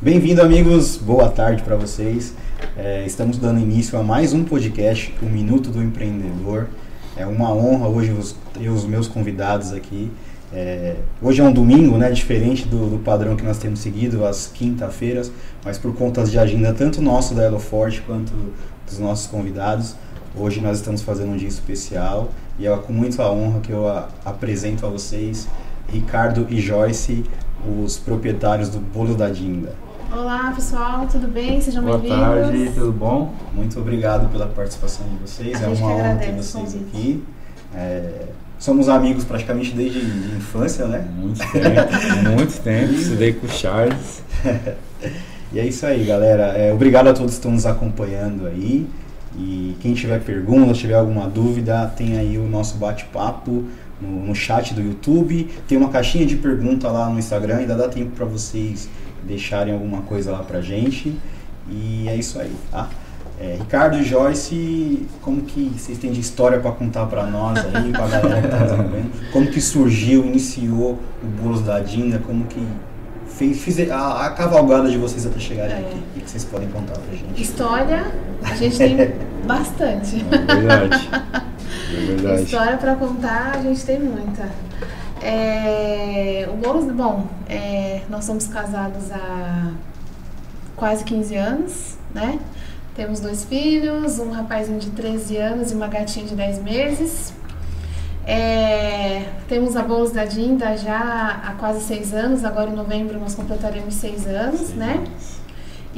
Bem-vindo, amigos. Boa tarde para vocês. É, estamos dando início a mais um podcast, o Minuto do Empreendedor. É uma honra hoje ter os meus convidados aqui. É, hoje é um domingo, né, diferente do, do padrão que nós temos seguido, às quinta-feiras, mas por contas de agenda tanto nosso da Elo Forte quanto dos nossos convidados, hoje nós estamos fazendo um dia especial e é com muita honra que eu a, apresento a vocês Ricardo e Joyce, os proprietários do Bolo da Dinda. Olá pessoal, tudo bem? Sejam bem-vindos. Boa tarde, tudo bom? Muito obrigado pela participação de vocês, A é uma que honra ter vocês convite. aqui. É, somos amigos praticamente desde de infância, né? Muito tempo, muito tempo. Estudei com o Charles. E é isso aí, galera. É, obrigado a todos que estão nos acompanhando aí. E quem tiver perguntas, tiver alguma dúvida, tem aí o nosso bate-papo no, no chat do YouTube. Tem uma caixinha de pergunta lá no Instagram, ainda dá tempo para vocês deixarem alguma coisa lá pra gente. E é isso aí, tá? É, Ricardo e Joyce, como que vocês têm de história para contar para nós aí, pra galera que tá vendo? Como que surgiu, iniciou o Bolos da Dinda, como que fez, fiz a, a cavalgada de vocês até chegarem É. aqui? O que vocês podem contar pra gente? História, a gente tem bastante. É verdade. É verdade. História para contar, a gente tem muita. É, o Boulos, bom, é, nós somos casados há quase 15 anos, né? Temos dois filhos, um rapazinho de 13 anos e uma gatinha de 10 meses. É, temos a Boulos da Dinda já há quase seis anos, agora em novembro nós completaremos seis anos, né?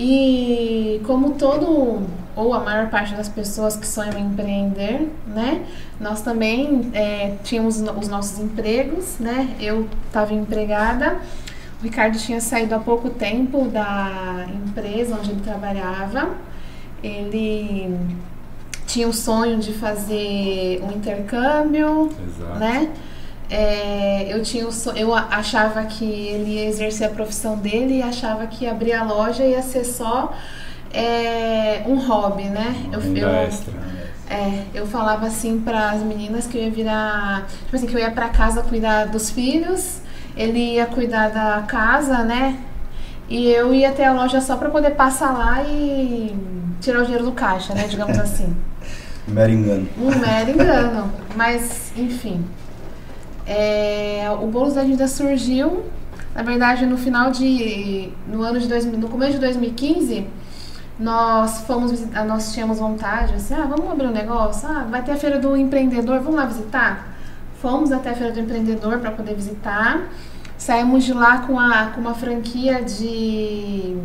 E como todo, ou a maior parte das pessoas que sonham em empreender, né? Nós também é, tínhamos os nossos empregos, né? Eu estava empregada, o Ricardo tinha saído há pouco tempo da empresa onde ele trabalhava. Ele tinha o sonho de fazer um intercâmbio, Exato. né? É, eu tinha o so- eu achava que ele ia exercer a profissão dele e achava que abrir a loja ia ser só é, um hobby, né? Eu, eu, extra. é, eu falava assim para as meninas que eu ia virar, tipo assim, que eu ia para casa cuidar dos filhos, ele ia cuidar da casa, né? E eu ia até a loja só para poder passar lá e tirar o dinheiro do caixa, né? Digamos assim. Mero engano. Um mero engano. Mas, enfim. É, o Boulos da Dinda surgiu, na verdade, no final de. No ano de 2000, no começo de 2015, nós fomos visitar, nós tínhamos vontade, assim, ah, vamos abrir um negócio, ah, vai ter a feira do empreendedor, vamos lá visitar? Fomos até a feira do empreendedor para poder visitar. Saímos de lá com, a, com uma franquia de,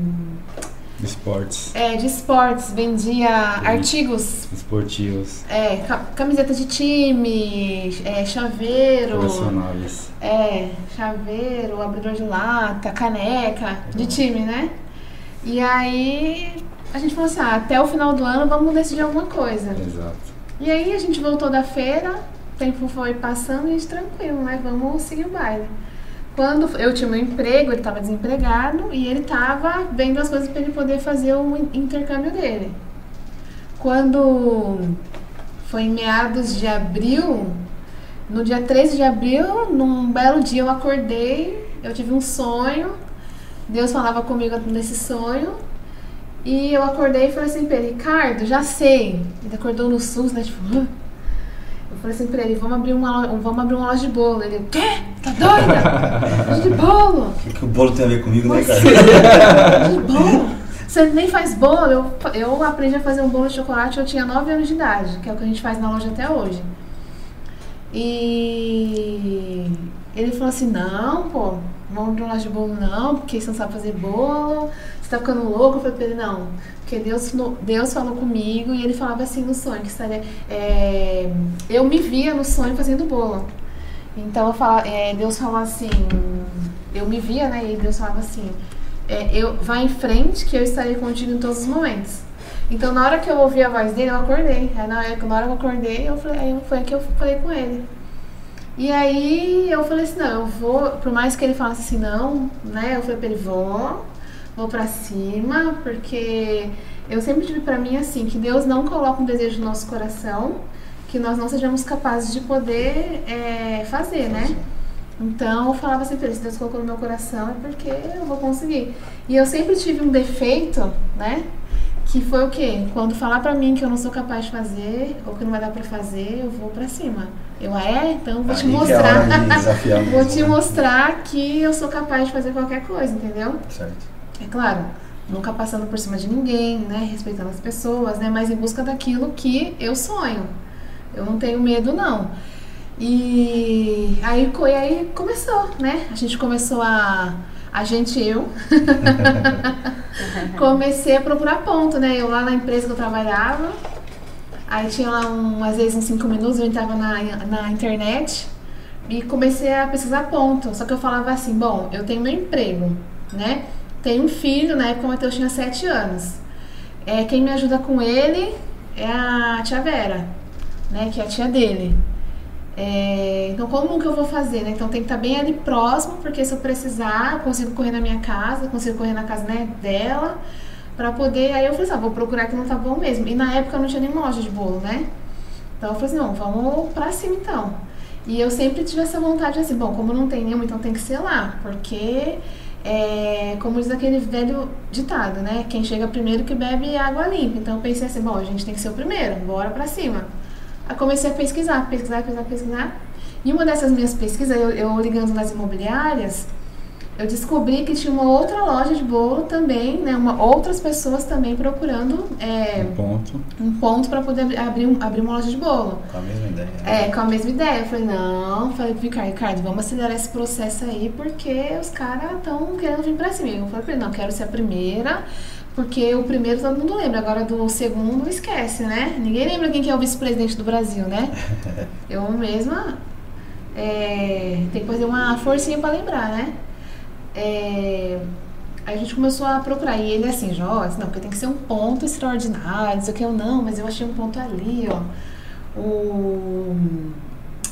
Esportes é, de esportes, vendia artigos esportivos, é, ca- camiseta de time, é, chaveiro, colecionáveis. é, chaveiro, abridor de lata, caneca, de time, né? E aí a gente falou assim, ah, até o final do ano vamos decidir alguma coisa. Exato. E aí a gente voltou da feira, o tempo foi passando e a gente tranquilo, né? Vamos seguir o baile. Quando eu tinha meu emprego, ele estava desempregado e ele estava vendo as coisas para ele poder fazer o in- intercâmbio dele. Quando foi em meados de abril, no dia 13 de abril, num belo dia eu acordei, eu tive um sonho, Deus falava comigo nesse sonho, e eu acordei e falei assim pra ele, Ricardo, já sei. Ele acordou no SUS, né? Tipo? eu falei assim pra ele, vamos abrir uma, lo- vamos abrir uma loja de bolo. Ele, o quê? Tá doida? loja de bolo? O que, que o bolo tem a ver comigo, né, cara? Loja de bolo? Você nem faz bolo? Eu, eu aprendi a fazer um bolo de chocolate, eu tinha 9 anos de idade, que é o que a gente faz na loja até hoje. E ele falou assim, não, pô, vamos abrir uma loja de bolo não, porque você não sabe fazer bolo, você tá ficando louco. Eu falei pra ele, não, porque Deus, Deus falou comigo e ele falava assim no sonho, que estaria, é, eu me via no sonho fazendo bolo. Então eu fala, é, Deus falou assim, eu me via, né, e Deus falava assim, é, eu, vai em frente que eu estarei contigo em todos os momentos. Então na hora que eu ouvi a voz dele, eu acordei. Aí na hora, na hora que eu acordei, eu falei, aí foi que eu falei com ele. E aí eu falei assim, não, eu vou, por mais que ele falasse assim, não, né? Eu falei pra ele, vou, vou pra cima, porque eu sempre tive pra mim assim, que Deus não coloca um desejo no nosso coração que nós não sejamos capazes de poder é, fazer, né? Então eu falava sempre, se Deus colocou no meu coração é porque eu vou conseguir. E eu sempre tive um defeito, né? Que foi o quê? Quando falar pra mim que eu não sou capaz de fazer ou que não vai dar pra fazer, eu vou pra cima. Eu, ah, é? Então vou te Aí que é mostrar. desafiar vou te né? mostrar que eu sou capaz de fazer qualquer coisa, entendeu? Certo. É claro, nunca passando por cima de ninguém, né? Respeitando as pessoas, né? Mas em busca daquilo que eu sonho. Eu não tenho medo, não. E aí, e aí começou, né? A gente começou a. A gente, eu, comecei a procurar ponto, né? Eu lá na empresa que eu trabalhava, aí tinha lá um, às vezes uns 5 minutos, eu entrava na, na internet e comecei a pesquisar ponto. Só que eu falava assim, bom, eu tenho meu emprego, né? Tenho um filho, na época o Matheus tinha 7 anos. É, quem me ajuda com ele é a tia Vera, né? Que é a tia dele. É, então, como que eu vou fazer, né? Então, tem que estar bem ali próximo, porque se eu precisar, eu consigo correr na minha casa, consigo correr na casa né, dela, pra poder. Aí eu falei assim, ah, vou procurar que não tá bom mesmo. E na época não tinha nem loja de bolo, né? Então, eu falei assim, não, vamos pra cima então. E eu sempre tive essa vontade assim, bom, como não tem nenhuma, então tem que ser lá, porque. É, como diz aquele velho ditado, né? Quem chega primeiro que bebe água limpa. Então eu pensei assim, bom, a gente tem que ser o primeiro, bora pra cima. Aí comecei a pesquisar, pesquisar, pesquisar, pesquisar. E uma dessas minhas pesquisas, eu, eu ligando nas imobiliárias, eu descobri que tinha uma outra loja de bolo também, né? Uma, outras pessoas também procurando é, Um ponto. um ponto para poder abrir, um- abrir uma loja de bolo. Com a mesma ideia. né? É, com a mesma ideia. Eu falei, não, falei pro Ricardo, Ricardo, vamos acelerar esse processo aí, porque os caras estão querendo vir pra cima. Eu falei não, quero ser a primeira, porque o primeiro todo mundo lembra, agora do segundo esquece, né? Ninguém lembra quem que é o vice-presidente do Brasil, né? Eu mesma é, tem que fazer uma forcinha pra lembrar, né? É, aí a gente começou a procurar. E ele assim, Joyce, não, porque tem que ser um ponto extraordinário, não sei o que eu não, mas eu achei um ponto ali, ó. O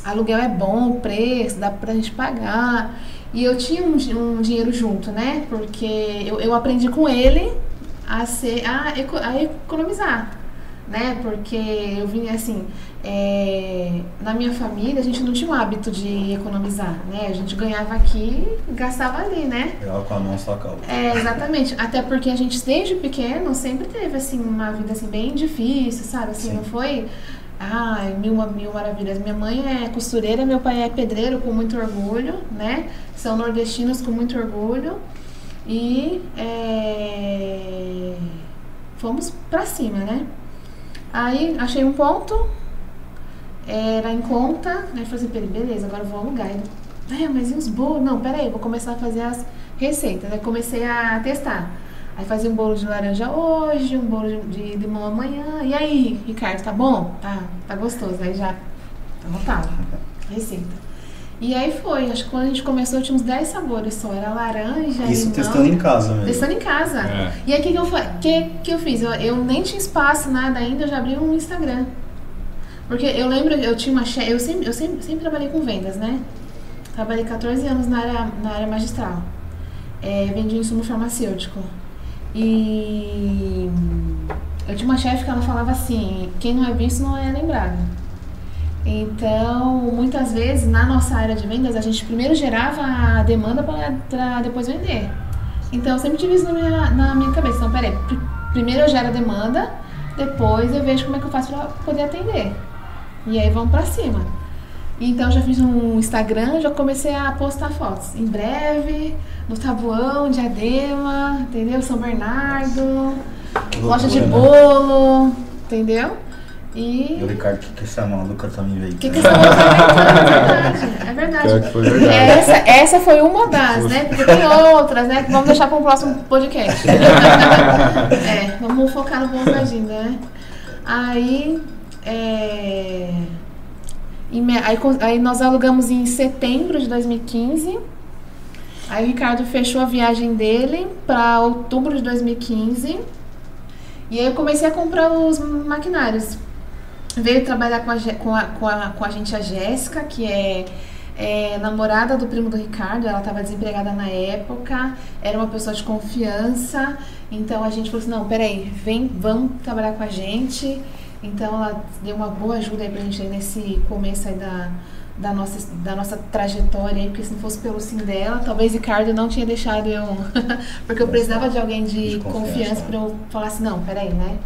aluguel é bom, o preço, dá pra gente pagar. E eu tinha um, um dinheiro junto, né? Porque eu, eu aprendi com ele a, ser, a, a economizar, né? Porque eu vinha assim, é, na minha família a gente não tinha o hábito de economizar, né? A gente ganhava aqui e gastava ali, né? Pegava com a mão só a outra. É, exatamente. Até porque a gente, desde pequeno, sempre teve, assim, uma vida, assim, bem difícil, sabe? Assim, Sim. não foi... Ai, mil, mil maravilhas. Minha mãe é costureira, meu pai é pedreiro, com muito orgulho, né? São nordestinos com muito orgulho. E é, fomos pra cima, né? Aí, achei um ponto, era em conta, né? Falei assim, "Peraí, beleza, agora eu vou alugar. Ele, é, mas e os bolos? Não, peraí, vou começar a fazer as receitas. Aí comecei a testar. Aí fazia um bolo de laranja hoje, um bolo de, limão amanhã. E aí, Ricardo, tá bom? Tá, tá gostoso. Aí já anotava a receita. E aí foi, acho que quando a gente começou tinha uns 10 sabores só. Era laranja, Isso limão. testando em casa mesmo. Testando em casa. É. E aí o que, que, eu, que, que eu fiz? Eu, eu nem tinha espaço, nada ainda, eu já abri um Instagram. Porque eu lembro, eu tinha uma chefe, eu sempre, eu sempre, sempre trabalhei com vendas, né? Trabalhei 14 anos na área, na área magistral. É, vendi insumo farmacêutico. E eu tinha uma chefe que ela falava assim, quem não é visto não é lembrado. Então, muitas vezes, na nossa área de vendas, a gente primeiro gerava a demanda para depois vender. Então, eu sempre tive isso na minha, na minha cabeça. Então, peraí, pr- primeiro eu gero a demanda, depois eu vejo como é que eu faço para poder atender. E aí vamos pra cima. Então, já fiz um Instagram, já comecei a postar fotos. Em breve, no Tabuão, Diadema, entendeu? São Bernardo, loja de né? bolo, entendeu? E... E o Ricardo, o que, que essa maluca tá me veio? O que, que essa outra inventando? É verdade, é verdade. Pior que foi verdade. Essa, essa foi uma das, né? Porque tem outras, né? Que vamos deixar para um próximo podcast. é, vamos focar no bom agenda, né? Aí, é, aí, aí nós alugamos em setembro de 2015. Aí o Ricardo fechou a viagem dele para outubro de 2015. E aí eu comecei a comprar os maquinários veio trabalhar com a, com a, com a, com a gente a Jéssica, que é, é namorada do primo do Ricardo, ela estava desempregada na época, era uma pessoa de confiança, então a gente falou assim, não, peraí, vem, vamos trabalhar com a gente. Então ela deu uma boa ajuda aí pra gente aí nesse começo aí da, da nossa, da nossa trajetória aí, porque se não fosse pelo sim dela, talvez Ricardo não tinha deixado eu. porque eu precisava de alguém de, De confiança, confiança né? para eu falar assim, não, peraí, né?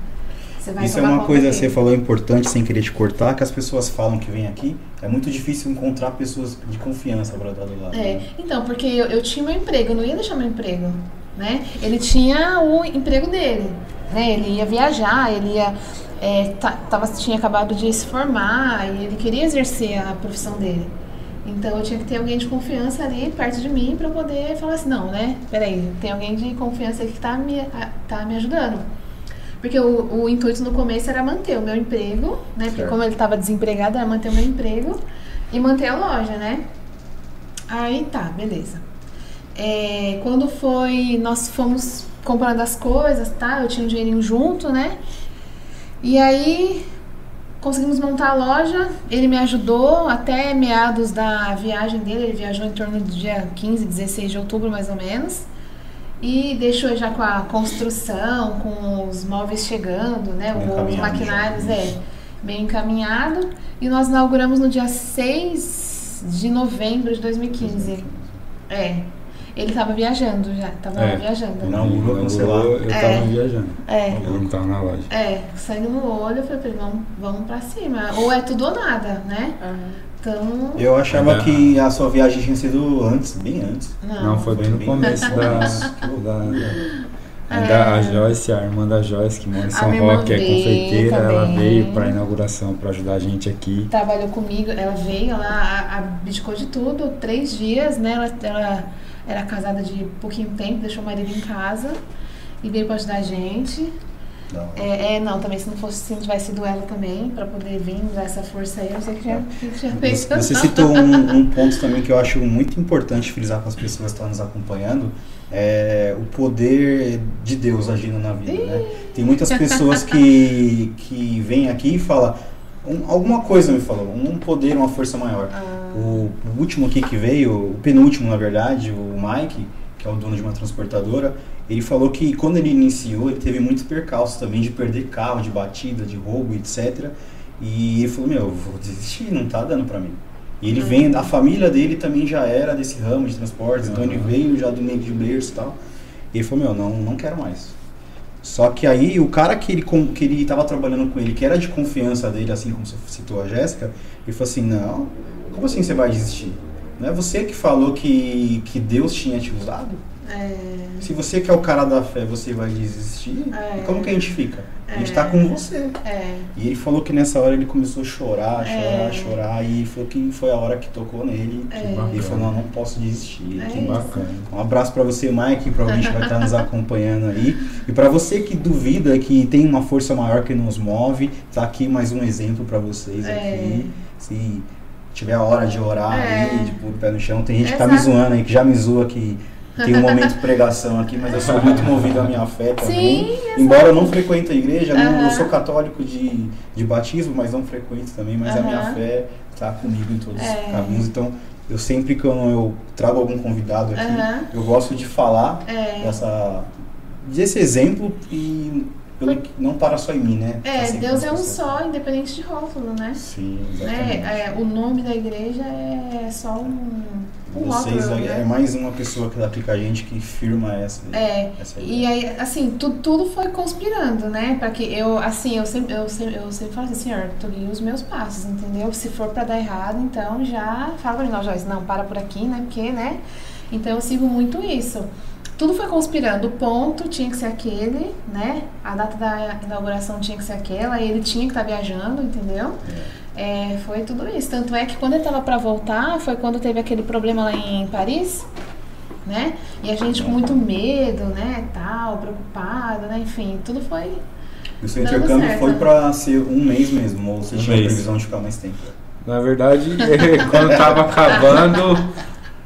Isso é uma coisa que você falou importante, sem querer te cortar, que as pessoas falam que vem aqui. É muito difícil encontrar pessoas de confiança para dar do lado. É, né? então, porque eu, eu tinha meu emprego, eu não ia deixar meu emprego, né? Ele tinha o emprego dele, né? Ele ia viajar, ele ia... é, ta- tava, tinha acabado de se formar e ele queria exercer a profissão dele. Então eu tinha que ter alguém de confiança ali perto de mim para poder falar assim, não, né? Peraí, tem alguém de confiança aí que tá me, tá me ajudando. Porque o, o intuito no começo era manter o meu emprego, né? Porque Certo. como ele estava desempregado, era manter o meu emprego e manter a loja, né? Aí tá, beleza. É, quando foi, nós fomos comprando as coisas, tá? Eu tinha um dinheirinho junto, né? E aí conseguimos montar a loja. Ele me ajudou até meados da viagem dele. Ele viajou em torno do dia 15, 16 de outubro, mais ou menos. E deixou já com a construção, com os móveis chegando, né? Bem Os maquinários, já. é, bem encaminhado. E nós inauguramos no dia 6 de novembro de 2015. É. Ele tava viajando já, tava É. viajando. Não, Inaugurou, cancelado. Eu tava É. viajando. É. Eu não tava na loja. É, sangue no olho, eu falei pra ele, vamos, vamos pra cima. Ou é tudo ou nada, né? Então. Eu achava Ainda- que a sua viagem tinha sido antes, bem antes. Não. Não, foi bem no Bem- começo da. Nossa, que da, É. Ainda a Joyce, a irmã da Joyce, que mora em A São Roque, é confeiteira, ela também. veio pra inauguração pra ajudar a gente aqui. Trabalhou comigo, ela veio, ela a- abdicou de tudo, três dias, né? Ela, ela era casada de pouquinho tempo, deixou o marido em casa e veio pra ajudar a gente. É, é, não, também se não fosse, se não tivesse sido ela também, pra poder vir, dar essa força aí, eu não sei que tinha feito. Você, você citou um, um ponto também que eu acho muito importante frisar para as pessoas que estão nos acompanhando, é o poder de Deus agindo na vida, né? Tem muitas pessoas que, que vêm aqui e falam, um- alguma coisa me falou, um poder, uma força maior. Ah, O, o último aqui que veio, o penúltimo na verdade, o Mike, que é o dono de uma transportadora, ele falou que quando ele iniciou, ele teve muitos percalços também de perder carro, de batida, de roubo, etc. E ele falou, meu, eu vou desistir, não tá dando pra mim. E ele vem, a família dele também já era desse ramo de transportes, então ele veio já do meio de berço e tal. E ele falou, meu, não, não quero mais. Só que aí o cara que ele, com- que ele tava trabalhando com ele, que era de confiança dele, assim como você citou a Jéssica, ele falou assim, não, como assim você vai desistir? Não é você que falou que, que Deus tinha te usado? É, Se você que é o cara da fé, você vai desistir, É. como que a gente fica? A gente É. tá com você. é, E ele falou que nessa hora ele começou a chorar, chorar, É. chorar, e falou que foi a hora que tocou nele. É. E ele falou, não, não posso desistir. É Que isso. Bacana. um abraço pra você, Mike, provavelmente vai estar nos acompanhando aí. E pra você que duvida que tem uma força maior que nos move, tá aqui mais um exemplo pra vocês É. aqui. Se tiver a hora de orar É. aí, de pôr o pé no chão, tem gente que tá me zoando aí, que já me zoa que tem um momento de pregação aqui, mas eu sou muito movido à minha fé também. Sim, Embora eu não frequente a igreja, não- eu sou católico de, de batismo, mas não frequento também, mas a minha fé tá comigo em todos É. os caminhos. Então, eu sempre que eu, eu trago algum convidado aqui, eu gosto de falar É. dessa, desse exemplo e pelo não para só em mim, né? Tá É, sempre Deus é um só, independente de rótulo, né? Sim, exatamente. Né? É, o nome da igreja é só um Vocês é, né? é mais uma pessoa que aplica a gente que firma essa, É, essa E aí, assim, tu, tudo foi conspirando, né? Pra que eu, assim, eu sempre, eu sempre, eu sempre falo assim, senhor, tu guia os meus passos, entendeu? Se for pra dar errado, então já fala mim, não, Joyce, não, para por aqui, né? Porque, né? Então eu sigo muito isso. Tudo foi conspirando. O ponto tinha que ser aquele, né? A data da inauguração tinha que ser aquela, ele tinha que estar viajando, entendeu? É, foi tudo isso. Tanto é que quando ele tava pra voltar, foi quando teve aquele problema lá em Paris, né? E a gente com muito medo, né? Tal, preocupado, né? Enfim, tudo foi. O seu intercâmbio foi pra ser um mês mesmo, ou você Um tinha mês. previsão de ficar mais tempo? Na verdade, quando tava acabando,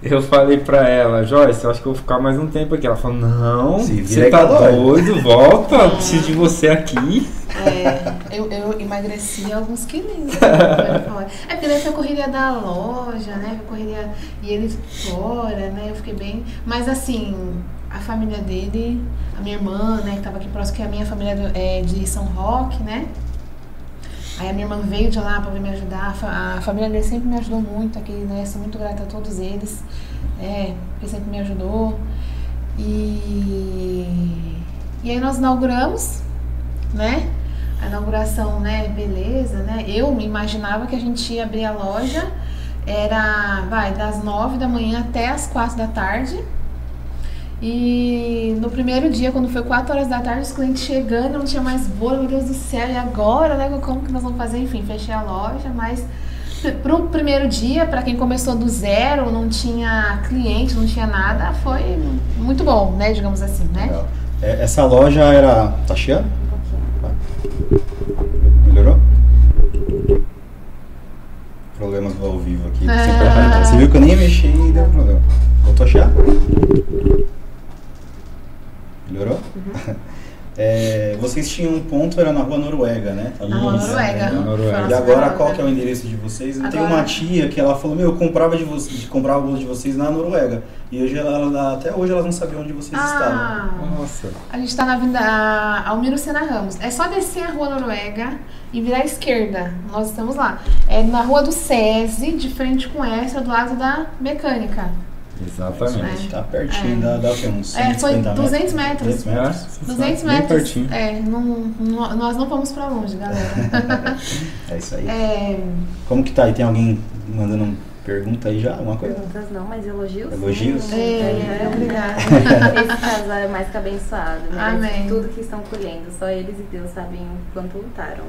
eu falei pra ela, Joyce, eu acho que eu vou ficar mais um tempo aqui. Ela falou, não, você tá dói." doido, volta, eu preciso de você aqui. É, eu, eu emagreci alguns quilinhos. né? É porque daí foi a correria da loja, né? A correria. E ele fora, né? Eu fiquei bem. Mas assim, a família dele, a minha irmã, né, que tava aqui próximo, que a minha família é do- é de São Roque, né? Aí a minha irmã veio de lá para me ajudar. A família dele sempre me ajudou muito aqui, né? Sou muito grata a todos eles. É, porque sempre me ajudou. E, e aí nós inauguramos, né? A inauguração, né? Beleza, né? Eu me imaginava que a gente ia abrir a loja, era, vai, das nove da manhã até as quatro da tarde. E no primeiro dia, quando foi 4 horas da tarde, os clientes chegando, não tinha mais bolo, meu Deus do céu, e agora, né? Como que nós vamos fazer? Enfim, fechei a loja, mas pro primeiro dia, para quem começou do zero, não tinha cliente, não tinha nada, foi muito bom, né? Digamos assim, né? É, essa loja era. Tá pouquinho. Melhorou? Problemas do ao vivo aqui. Ah. Você, viu que eu nem mexi e deu problema. Voltou a chiar? Melhorou? É, vocês tinham um ponto, era na rua Noruega, né? Tá Na Rua Noruega. né? Na Noruega. E agora qual que é o endereço de vocês? Eu tenho Agora- uma tia que ela falou, meu, eu comprava de vocês, comprava o bolo de vocês na Noruega. E hoje ela, ela- até hoje elas não sabiam onde vocês estavam. Ah, Nossa. a gente tá na Avenida Almiro Sena Ramos. É só descer a rua Noruega e virar à esquerda. Nós estamos lá. É na rua do SESI, de frente com essa, do lado da mecânica. Exatamente. Tá pertinho, É. dá? Uns É, foi 150 200 metros. 200 metros. É, 200 bem metros. pertinho. É, não, não- nós não vamos pra longe, galera. É isso aí. É, Como que tá aí? Tem alguém mandando uma pergunta aí já? Alguma coisa? Perguntas não, mas elogios. Elogios? sim. é, É. obrigada. Esse casal é mais que abençoado. Né? Amém. Tudo que estão colhendo, só eles e Deus sabem o quanto lutaram.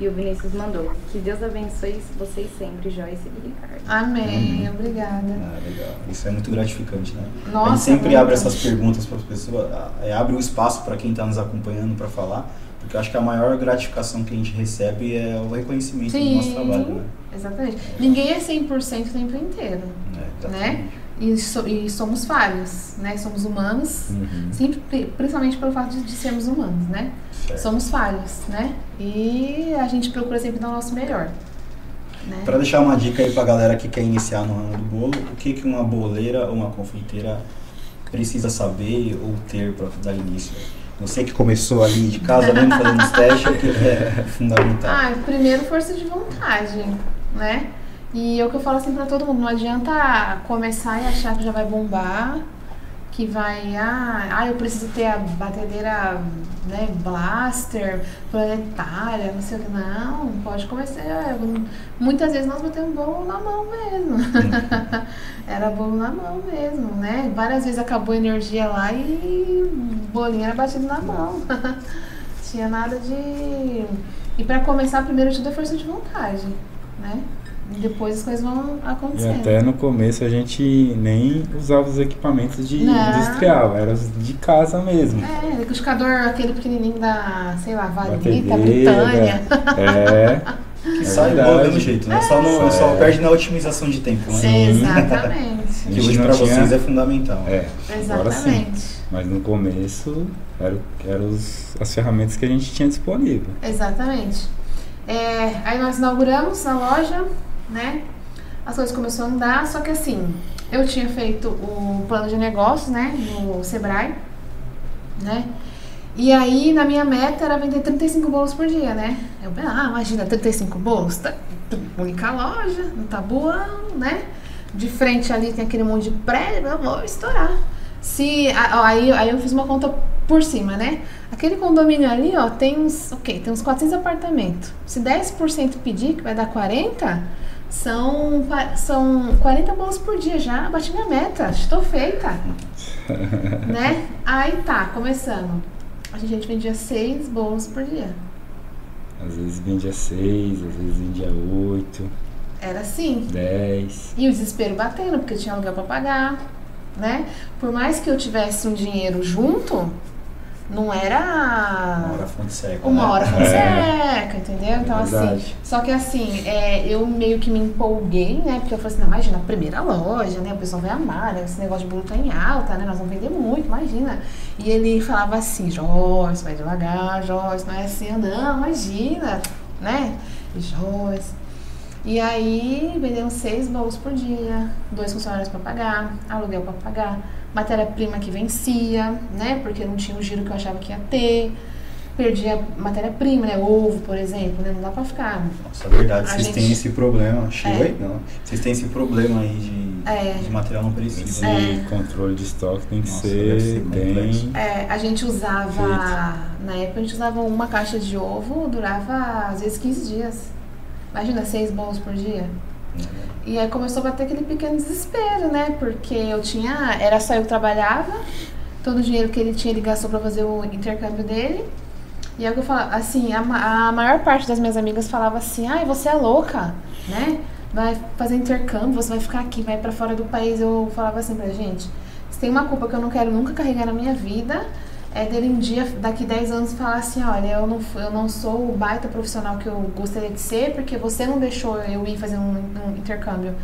E o Vinícius mandou. Que Deus abençoe vocês sempre, Joyce e Ricardo. Amém, obrigada. Ah, legal. Isso é muito gratificante, né? a Nossa, gente sempre abre essas perguntas para as pessoas, é, abre o espaço para quem está nos acompanhando para falar, porque eu acho que a maior gratificação que a gente recebe é o reconhecimento do nosso Sim. trabalho, né? Exatamente. Ninguém é 100% o tempo inteiro. É, Né? E, so- e somos falhos, né? Somos humanos, Uhum. sempre, pri- principalmente pelo fato de, de sermos humanos, né? Certo. Somos falhos, né? E a gente procura sempre dar o nosso melhor. Né? Para deixar uma dica aí para galera que quer iniciar no ramo do bolo, o que, que uma boleira ou uma confeiteira precisa saber ou ter para dar início? Você que começou ali de casa mesmo fazendo os testes, o que é fundamental? Ah, primeiro força de vontade, né? E é o que eu falo assim pra todo mundo, não adianta começar e achar que já vai bombar, que vai, ah, ah eu preciso ter a batedeira, né, blaster, planetária, não sei o que, não, pode começar, é, muitas vezes nós batemos bolo na mão mesmo, era bolo na mão mesmo, né, várias vezes acabou a energia lá e o bolinho era batido na mão, tinha nada de... E pra começar, primeiro tudo é força de vontade, né? E depois as coisas vão E acontecendo. até no começo a gente nem usava os equipamentos de Não. industrial, era os de casa mesmo. É, liquidificador, aquele pequenininho da, sei lá, Valita. Britânia. É, Que É sai do mesmo jeito, né? Só, não, É. só perde na otimização de tempo, né? Sim. Exatamente. Que hoje para tinha- vocês é fundamental. é. Agora sim. Exatamente. Mas no começo eram era os, as ferramentas que a gente tinha disponível. Exatamente. É, aí nós inauguramos a loja, né? As coisas começaram a andar, só que assim, eu tinha feito o plano de negócios, né? No Sebrae, né? E aí, na minha meta era vender 35 bolos por dia, né? Eu ah, imagina, 35 bolos, tá, única loja, no Tabuão, né? De frente ali tem aquele monte de prédio, eu vou estourar. Se, aí, aí eu fiz uma conta por cima, né? Aquele condomínio ali, ó, tem uns, ok, tem uns 400 apartamentos. Se 10% pedir, que vai dar 40, são, são 40 bolos por dia já, bati minha meta, estou feita né? Aí tá, começando. A gente vendia seis bolos por dia. Às vezes vendia seis, às vezes vendia oito, Era assim. dez. E o desespero batendo, porque eu tinha aluguel pra pagar, né? Por mais que eu tivesse um dinheiro junto, não era Uma hora fonte seca. uma né? hora com É. seca, entendeu? Então, assim, verdade. só que assim, é, eu meio que me empolguei, né? Porque eu falei assim, não, imagina, a primeira loja, né? O pessoal vai amar, né? Esse negócio de bolo tá em alta, né? Nós vamos vender muito, imagina. E ele falava assim, Joyce, vai devagar, Joyce, não é assim, não, imagina, né? E Joyce. E aí, vendemos seis bolos por dia, dois funcionários para pagar, aluguel para pagar, matéria-prima que vencia, né? Porque não tinha o giro que eu achava que ia ter. perdia matéria-prima, né? Ovo, por exemplo, né? Não dá pra ficar. Nossa, é verdade, A vocês gente- têm esse problema. Chegou É. aí? Não. Vocês têm esse problema aí de, É. de material não perecível. Esse né? controle de estoque tem que Nossa, ser ser complexo. bem. É, a gente usava, na época a gente usava uma caixa de ovo, durava às vezes 15 dias. Imagina, seis bolos por dia. E aí começou a bater aquele pequeno desespero, né? Porque eu tinha. Era só eu que trabalhava, todo o dinheiro que ele tinha ele gastou pra fazer o intercâmbio dele. E aí que eu falava, assim, a, a maior parte das minhas amigas falava assim, ai, você é louca, né? Vai fazer intercâmbio, você vai ficar aqui, vai pra fora do país. Eu falava assim pra gente, se tem uma culpa que eu não quero nunca carregar na minha vida, é dele um dia, daqui 10 anos, falar assim, olha, eu não, eu não sou o baita profissional que eu gostaria de ser, porque você não deixou eu ir fazer um, um intercâmbio.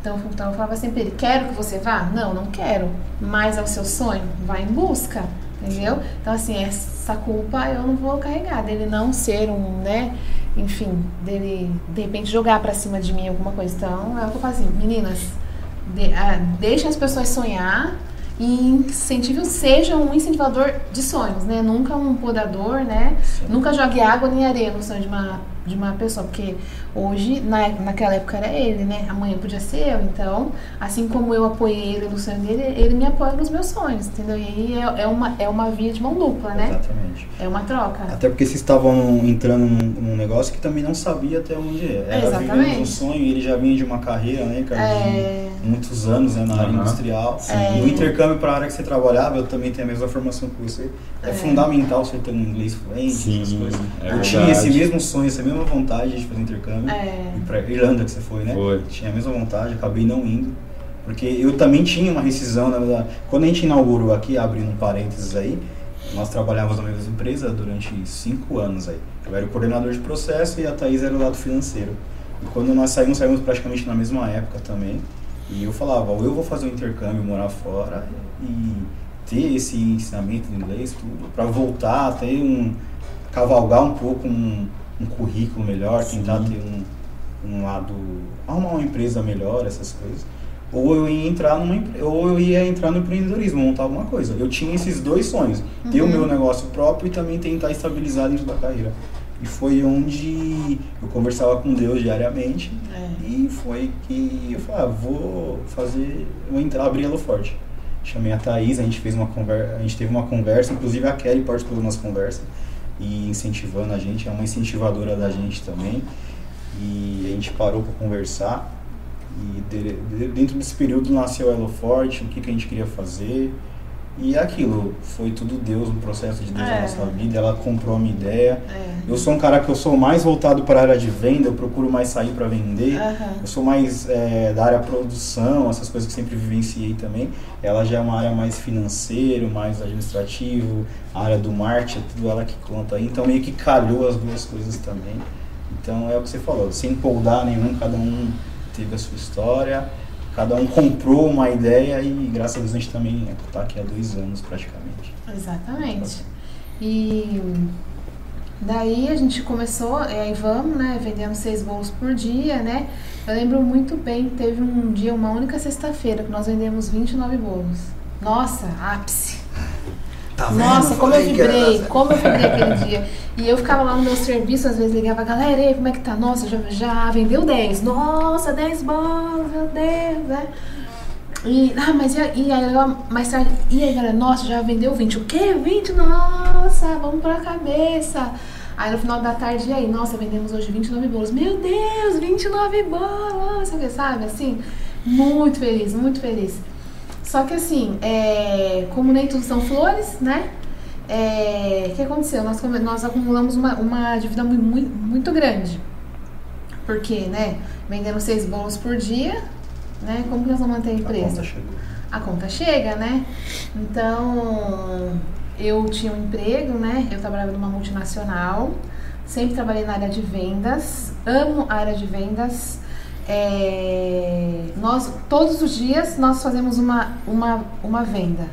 Então, então eu falava sempre, quero que você vá? Não, não quero. Mas é o seu sonho? Vai em busca, entendeu? Então, assim, essa culpa eu não vou carregar, dele não ser um, né, enfim, dele, de repente, jogar pra cima de mim alguma coisa. Então, é o que eu falo assim, meninas, de, ah, deixem as pessoas sonhar e incentive, seja um incentivador de sonhos, né? Nunca um podador, né? Sim. Nunca jogue água nem areia no sonho de uma, de uma pessoa, porque hoje, na, naquela época era ele, né? Amanhã podia ser eu, então, assim como eu apoiei ele no sonho dele, ele me apoia nos meus sonhos, entendeu? E aí é, é uma, é uma via de mão dupla, né? Exatamente. É uma troca. Até porque vocês estavam entrando num, num negócio que também não sabia até onde é. Era Exatamente. um sonho e ele já vinha de uma carreira, né, cara? É, De muitos anos né, na área Aham. industrial. É. E o intercâmbio para a área que você trabalhava, eu também tenho a mesma formação que você. É, É. fundamental você ter um inglês fluente, Sim, essas coisas. é eu tinha esse mesmo sonho, essa mesma vontade de fazer intercâmbio. É, E pra Irlanda que você foi, né? Foi. Tinha a mesma vontade, acabei não indo. Porque eu também tinha uma rescisão, na verdade. Quando a gente inaugurou aqui, abrindo um parênteses aí, nós trabalhávamos na mesma empresa durante cinco anos aí. Eu era o coordenador de processo e a Thaís era o lado financeiro. E quando nós saímos, saímos praticamente na mesma época também. E eu falava, ou eu vou fazer um intercâmbio, morar fora e ter esse ensinamento de inglês, tudo, para voltar a ter um. cavalgar um pouco um, um currículo melhor, tentar Sim. ter um, um lado. arrumar uma empresa melhor, essas coisas. Ou eu ia entrar numa, ou eu ia entrar no empreendedorismo, montar alguma coisa. Eu tinha esses dois sonhos, ter o Uhum. meu negócio próprio e também tentar estabilizar dentro da carreira. E foi onde eu conversava com Deus diariamente é. e foi que eu falei, ah, vou fazer, vou entrar, abrir ela forte. Chamei a Thaís, a gente fez uma conversa, a gente teve uma conversa, inclusive a Kelly participou da nossa conversa e incentivando a gente, é uma incentivadora da gente também. E a gente parou para conversar e de- de- dentro desse período nasceu Elo Forte, o que, que a gente queria fazer. E é aquilo, foi tudo Deus, um processo de Deus na É. nossa vida, ela comprou a minha ideia. é. Eu sou um cara que eu sou mais voltado para a área de venda, eu procuro mais sair para vender. Aham. Eu sou mais é, da área produção, essas coisas que sempre vivenciei também. Ela já é uma área mais financeiro, mais administrativo, a área do marketing, é tudo ela que conta aí. Então meio que calhou as duas coisas também. Então é o que você falou, sem poldar nenhum, cada um teve a sua história, cada um comprou uma ideia e graças a Deus a gente também está aqui há dois anos praticamente. Exatamente. E daí a gente começou, e aí vamos, né, vendendo seis bolos por dia, né? Eu lembro muito bem teve um dia, uma única sexta-feira, que nós vendemos 29 bolos. Nossa, ápice. Tá Nossa, como eu vibrei, como eu vibrei aquele dia. E eu ficava lá no meu serviço, às vezes ligava, galera, e aí, como é que tá? Nossa, já, já vendeu 10. Nossa, 10 bolos, meu Deus, né? E, ah, mas e, e aí, mais tarde, e aí, galera, nossa, já vendeu 20. O quê? 20? Nossa, vamos pra cabeça. Aí no final da tarde, e aí, nossa, vendemos hoje 29 bolos. Meu Deus, 29 bolos, sabe, assim, muito feliz, muito feliz. Só que assim, é, como nem tudo são flores, né? É, o que aconteceu? Nós, nós acumulamos uma, uma dívida muito, muito, grande. Porque, né? Vendendo seis bolos por dia, né? Como que nós vamos manter a A empresa? conta chegou. a conta chega, né? Então, eu tinha um emprego, né? Eu trabalhava numa multinacional, sempre trabalhei na área de vendas, amo a área de vendas. É, nós, todos os dias, nós fazemos uma, uma, uma venda.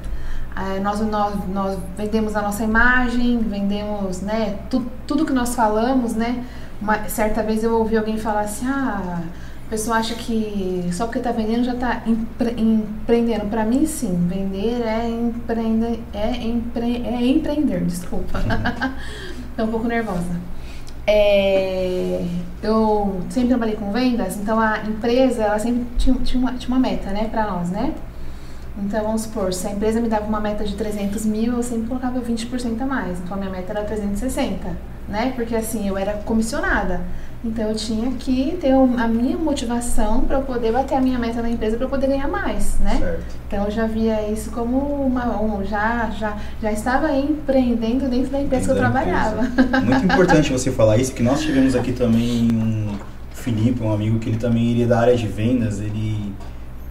É, nós, nós, nós vendemos a nossa imagem, vendemos, né? Tu, tudo que nós falamos, né? Uma, certa vez eu ouvi alguém falar assim, ah, a pessoa acha que só porque está vendendo já está empre, empreendendo. Para mim, sim, vender é empreender, é, empre, é empreender, desculpa. Tô um pouco nervosa. É, eu sempre trabalhei com vendas, então a empresa ela sempre tinha, tinha, uma, tinha uma meta, né, pra nós, né? Então vamos supor, se a empresa me dava uma meta de 300 mil, eu sempre colocava 20% a mais. Então a minha meta era 360, né? Porque assim, eu era comissionada. Então eu tinha que ter a minha motivação para eu poder bater a minha meta na empresa para eu poder ganhar mais, né? Certo. Então eu já via isso como uma um, já já já estava empreendendo dentro da empresa que eu trabalhava. empresa. Muito importante você falar isso, que nós tivemos aqui também um Felipe, um amigo que ele também iria da área de vendas, ele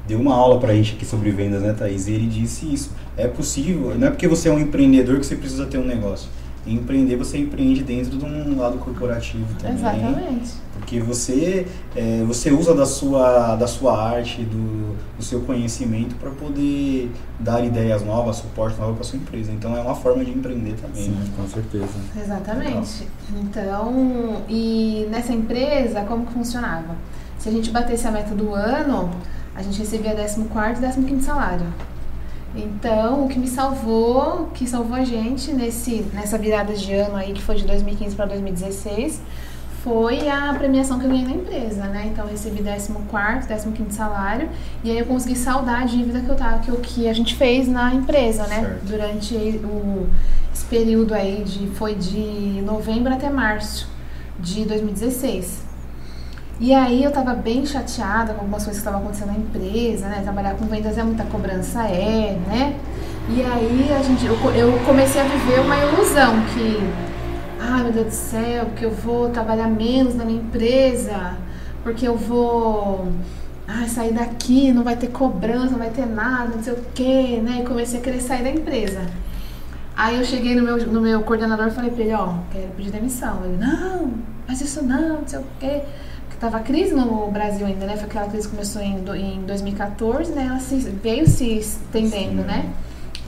deu uma aula pra gente aqui sobre vendas, né, Thaís? E ele disse isso. É possível, não é porque você é um empreendedor que você precisa ter um negócio. Empreender, você empreende dentro de um lado corporativo também. Exatamente. Porque você, é, você usa da sua, da sua arte, do, do seu conhecimento para poder dar ideias novas, suporte novo para sua empresa. Então é uma forma de empreender também. Sim, né? com certeza. Exatamente. Então, e nessa empresa, como que funcionava? Se a gente batesse a meta do ano, a gente recebia 14 e 15 salário. Então, o que me salvou, que salvou a gente nesse, nessa virada de ano aí, que foi de 2015 para 2016, foi a premiação que eu ganhei na empresa, né? Então, eu recebi 14 15 salário, e aí eu consegui saldar a dívida que eu tava, que, eu, que a gente fez na empresa, né? Certo. Durante o, esse período aí, de, foi de novembro até março de 2016. E aí eu tava bem chateada com algumas coisas que estavam acontecendo na empresa, né? Trabalhar com vendas é muita cobrança, é, né? E aí a gente, eu, eu comecei a viver uma ilusão que, ai meu Deus do céu, que eu vou trabalhar menos na minha empresa, porque eu vou ai, sair daqui, não vai ter cobrança, não vai ter nada, não sei o quê, né? E comecei a querer sair da empresa. Aí eu cheguei no meu, no meu coordenador e falei pra ele, ó, quero pedir demissão. Ele, não, faz isso não, não sei o quê. Tava crise no Brasil ainda, né? Foi aquela crise que começou em, em 2014, né? Ela se, veio se estendendo, Sim. né?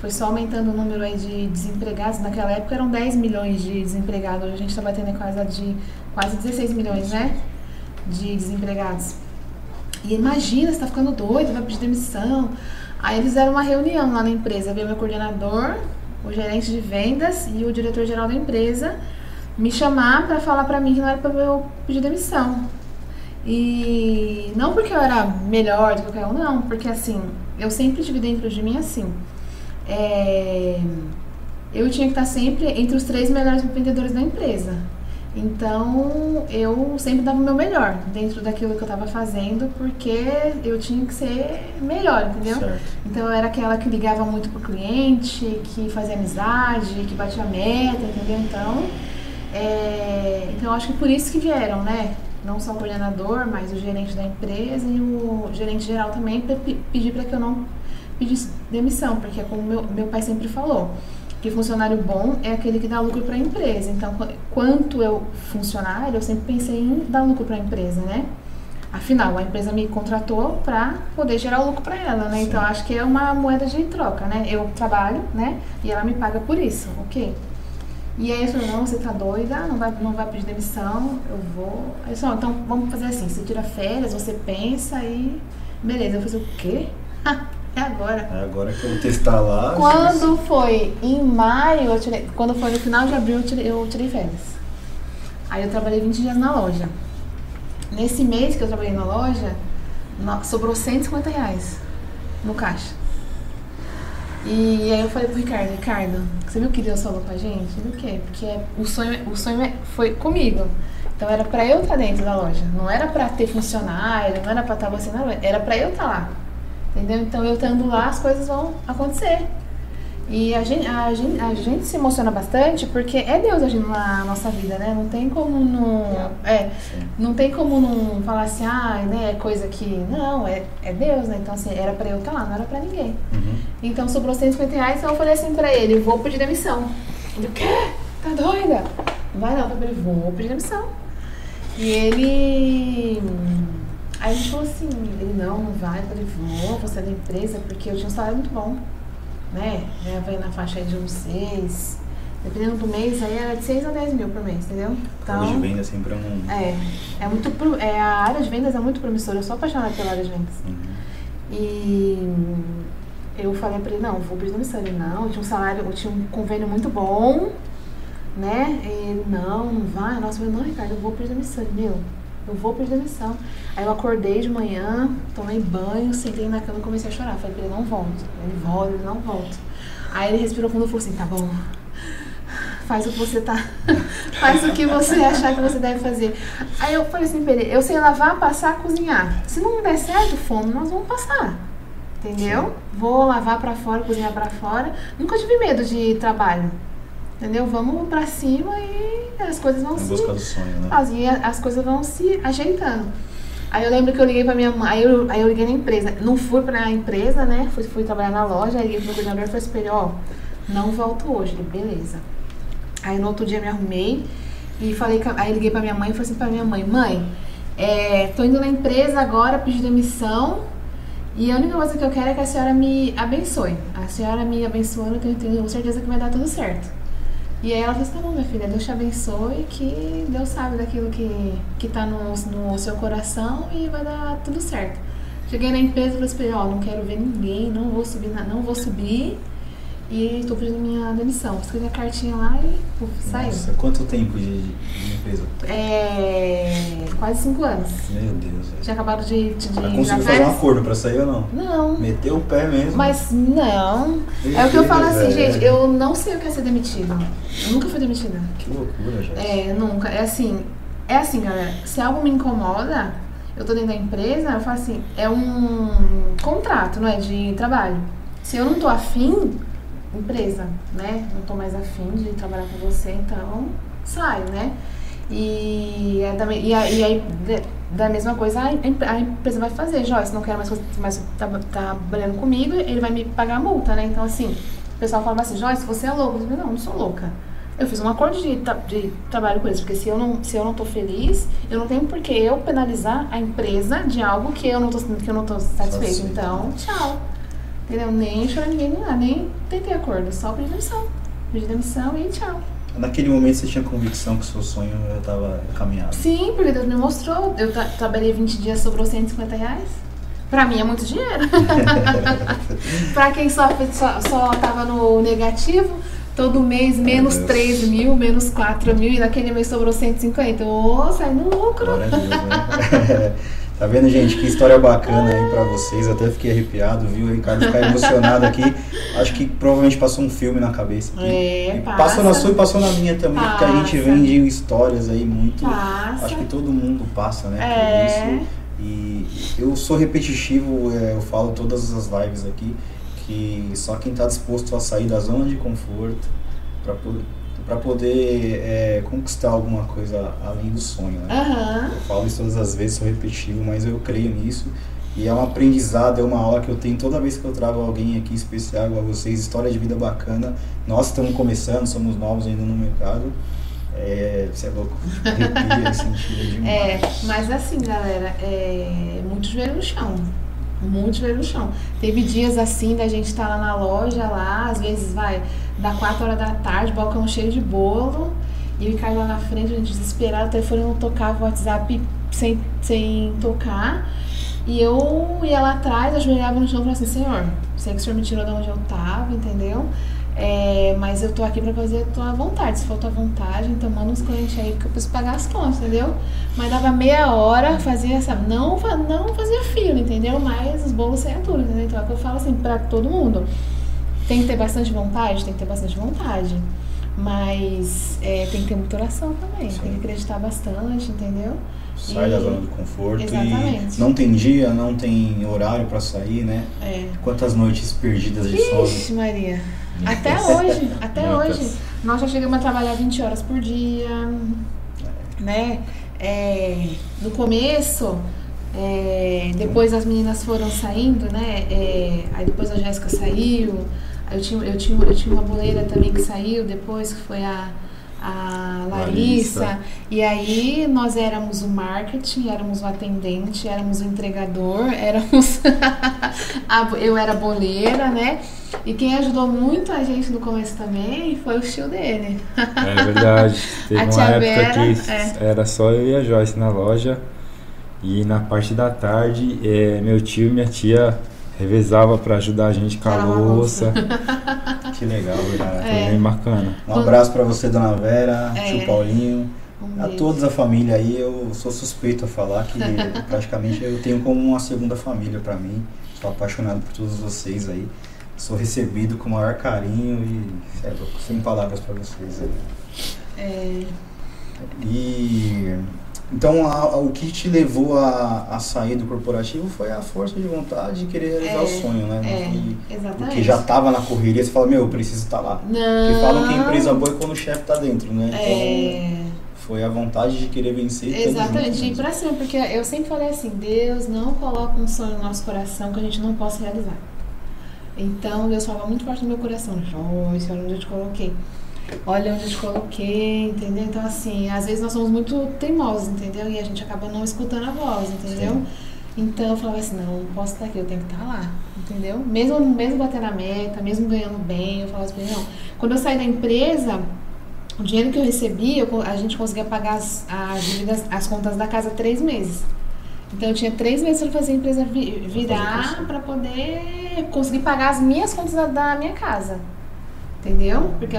Foi só aumentando o número aí de desempregados. Naquela época eram 10 milhões de desempregados. Hoje a gente tá batendo em quase, de, quase 16 milhões, né? De desempregados. E imagina, você tá ficando doido, vai pedir demissão. Aí eles fizeram uma reunião lá na empresa, veio meu coordenador, o gerente de vendas e o diretor-geral da empresa me chamar para falar para mim que não era para eu pedir demissão. E não porque eu era melhor do que qualquer um, não, porque assim, eu sempre tive dentro de mim assim. é, eu tinha que estar sempre entre os três melhores vendedores da empresa. Então, eu sempre dava o meu melhor dentro daquilo que eu estava fazendo, porque eu tinha que ser melhor, entendeu? Certo. Então, eu era aquela que ligava muito pro cliente, que fazia amizade, que batia meta, entendeu? Então, é, então eu acho que por isso que vieram, né? Não só o coordenador, mas o gerente da empresa e o gerente geral também para pedir para que eu não pedisse demissão, porque é como meu, meu pai sempre falou, que funcionário bom é aquele que dá lucro para a empresa. Então, qu- quanto eu funcionário, eu sempre pensei em dar lucro para a empresa, né? Afinal, a empresa me contratou para poder gerar lucro para ela, né? Sim. Então, acho que é uma moeda de troca, né? Eu trabalho, né? E ela me paga por isso, ok? E aí ele falou, não, você tá doida, não vai, não vai pedir demissão, eu vou. Aí ele falou, então vamos fazer assim, você tira férias, você pensa e. Beleza, eu falei, o quê? é agora. É Agora que eu vou testar lá. Quando foi em maio, eu tirei, quando foi no final de abril, eu tirei, eu tirei férias. Aí eu trabalhei 20 dias na loja. Nesse mês que eu trabalhei na loja, sobrou 150 reais no caixa. E aí eu falei pro Ricardo, Ricardo, você viu que Deus falou pra gente? Ele, o quê? Porque o sonho, o sonho é- foi comigo. Então era pra eu estar dentro da loja. Não era pra ter funcionário, não era pra estar você na loja. Era pra eu estar lá. Entendeu? Então eu estando lá, as coisas vão acontecer. E a gente, a, gente, a gente se emociona bastante porque é Deus agindo na nossa vida, né? Não tem como não. É, não tem como não falar assim, ah, né, é coisa que. Não, é, é Deus, né? Então, assim, era pra eu estar lá, não era pra ninguém. Uhum. Então sobrou 150 reais, então eu falei assim pra ele, vou pedir demissão. Ele, o quê? Tá doida? Não vai não, eu falei, vou pedir demissão. E ele. Aí a gente falou assim, ele não, não vai, eu falei, vou, vou sair da empresa, porque eu tinha um salário muito bom. Né? Vai na faixa de uns 6. Dependendo do mês, aí era de 6 a 10 mil por mês, entendeu? Então, de venda sempre é um. É, é muito. pro- É, a área de vendas é muito promissora, eu sou apaixonada pela área de vendas. Uhum. E eu falei pra ele, não, vou pedir demissão. Ele, não, eu tinha um salário, eu tinha um convênio muito bom, né? E ele, não, não vai. Nossa, eu falei, não, Ricardo, eu vou pedir demissão. Ele, meu, eu vou pedir demissão. Aí eu acordei de manhã, tomei banho, sentei na cama e comecei a chorar. Falei pra ele, não volto. Ele volta, ele não volta. Aí ele respirou fundo e falou assim, tá bom. Faz o que você tá. Faz o que você achar que você deve fazer. Aí eu falei assim pra ele, eu sei lavar, passar, cozinhar. Se não der certo, fome, nós vamos passar. Entendeu? Vou lavar pra fora, cozinhar pra fora. Nunca tive medo de trabalho. Entendeu? Vamos pra cima e as coisas vão Em se. busca do sonho, né? As, as coisas vão se ajeitando. Aí eu lembro que eu liguei pra minha mãe, aí eu, aí eu liguei na empresa. Não fui pra empresa, né? Fui, fui trabalhar na loja, aí liguei pro meu coordenador e falei assim ó, não volto hoje. Ele, beleza. Aí no outro dia me arrumei e falei, aí liguei pra minha mãe e falei assim pra minha mãe, mãe, é, tô indo na empresa agora pedir demissão e a única coisa que eu quero é que a senhora me abençoe. A senhora me abençoando, eu tenho, tenho certeza que vai dar tudo certo. E aí ela assim, tá bom, minha filha, Deus te abençoe, que Deus sabe daquilo que, que tá no, no seu coração e vai dar tudo certo. Cheguei na empresa e falei assim, ó, não quero ver ninguém, não vou subir, na- não vou subir e tô pedindo minha demissão. Escrevi a cartinha lá e puf, saiu. Nossa, quanto tempo de, de empresa? É, quase cinco anos. Meu Deus. Tinha acabado de, de, de conseguiu fazer um acordo pra sair ou não? Não. Meteu o pé mesmo. Mas não. Meu É o que eu falo assim, velho. gente, eu não sei o que é ser demitida. Eu nunca fui demitida. Que loucura, gente. É, nunca. É assim, é assim, galera. Se algo me incomoda, eu tô dentro da empresa, eu falo assim, é um contrato, não é? De trabalho. Se eu não tô afim, empresa, né? Não tô mais afim de trabalhar com você, então saio, né? E, é da, e, e aí, da mesma coisa, a, em- a empresa vai fazer, Joyce, não quero mais, mais tá, tá trabalhando comigo, ele vai me pagar a multa, né? Então, assim, o pessoal fala assim, Joyce, você é louca. Eu falei, não, não sou louca. Eu fiz um acordo de, de trabalho com eles, porque se eu, não, se eu não tô feliz, eu não tenho por que eu penalizar a empresa de algo que eu não tô, que eu não tô. Satisfeita. Então, tchau. Entendeu? Nem chorar ninguém, nem nada, nem tentei acordo, só pedi demissão. Pedi demissão e tchau. Naquele momento você tinha convicção que o seu sonho já estava caminhado. Sim, porque Deus me mostrou. Eu tra- trabalhei 20 dias, sobrou 150 reais. Pra mim é muito dinheiro. pra quem só, só, só tava no negativo, todo mês menos Deus. 3 mil, menos 4 mil, e naquele mês sobrou 150. Ô, sai no lucro. Deus, né? tá vendo, gente? Que história bacana aí pra vocês. Até fiquei arrepiado, viu? O Ricardo ficar emocionado aqui. Acho que provavelmente passou um filme na cabeça aqui. É, passa. Passou na sua e passou na minha também, porque a gente Passa. vende histórias aí muito. Passa. Acho que todo mundo passa, né? É. Por isso. E eu sou repetitivo, é, eu falo todas as lives aqui, que só quem está disposto a sair da zona de conforto para poder é, conquistar alguma coisa além do sonho, né? Aham. Eu falo isso todas as vezes, sou repetitivo, mas eu creio nisso. E é um aprendizado, é uma aula que eu tenho toda vez que eu trago alguém aqui especial a vocês, história de vida bacana. Nós estamos começando, somos novos ainda no mercado. É, você é louco, arrepia demais. É, mas assim, galera, é muito joelho no chão. Muito joelho no chão. Teve dias assim da gente estar lá na loja, lá, às vezes vai, da 4 horas da tarde, balcão cheio de bolo, e o Ricardo lá na frente, gente desesperado, o telefone não tocava, o WhatsApp sem, sem tocar. E eu ia lá atrás, ajoelhava no chão e falava assim, Senhor, sei que o Senhor me tirou de onde eu tava, entendeu? É, mas eu tô aqui pra fazer a tua vontade. Se for a tua vontade, então manda uns clientes aí que eu preciso pagar as contas, entendeu? Mas dava meia hora, fazia, sabe? Não, não fazia fila, entendeu? Mas os bolos saíam tudo, entendeu? Então é o que eu falo assim pra todo mundo. Tem que ter bastante vontade? Tem que ter bastante vontade. Mas é, tem que ter muita oração também. Sim. Tem que acreditar bastante, entendeu? Sai E- da zona de conforto Exatamente. e não tem dia, não tem horário para sair, né? É. Quantas noites perdidas de sono. Ixi, Maria. Até hoje, até Muitas. hoje. Nós já chegamos a trabalhar 20 horas por dia, né? É, no começo, é, depois as meninas foram saindo, né? É, aí depois a Jéssica saiu, eu tinha, eu, tinha, eu tinha uma boleira também que saiu depois, que foi a, a Larissa. Larissa. E aí nós éramos o marketing, éramos o atendente, éramos o entregador, éramos. a- eu era boleira, né? E quem ajudou muito a gente no começo também foi o tio dele. É verdade. Teve A uma época Vera, que é. era só eu e a Joyce na loja. E na parte da tarde, é, meu tio e minha tia revezava pra ajudar a gente com a louça. Que legal, verdade. Foi bem bacana. Um abraço pra você, dona Vera, É. tio Paulinho. Um A todos a família aí, eu sou suspeito a falar que praticamente eu tenho como uma segunda família pra mim. Sou apaixonado por todos vocês aí. Sou recebido com o maior carinho e é louco, sem palavras pra vocês aí. É, E então a- a- o que te levou a, a sair do corporativo foi a força de vontade de querer realizar É, o sonho, né? é, E- exatamente. porque já tava na correria, você fala, meu, eu preciso estar lá. Não. Porque falam que a empresa boa é quando o chefe tá dentro, né? Então É, foi a vontade de querer vencer. e exatamente, junto mesmo. pra cima, porque eu sempre falei assim, Deus não coloca um sonho no nosso coração que a gente não possa realizar. Então Deus falava muito forte no meu coração, Joyce, olha onde eu te coloquei. Olha onde eu te coloquei, entendeu? Então assim, às vezes nós somos muito teimosos, entendeu? E a gente acaba não escutando a voz, entendeu? Sim. Então eu falava assim, não, não posso estar aqui, eu tenho que estar lá, entendeu? Mesmo, mesmo batendo a meta, mesmo ganhando bem, eu falava assim, não. Quando eu saí da empresa, o dinheiro que eu recebia, eu a gente conseguia pagar as, as dívidas, as contas da casa três meses. Então eu tinha três meses para fazer a empresa vi- virar para poder conseguir pagar as minhas contas da, da minha casa. Entendeu? Porque,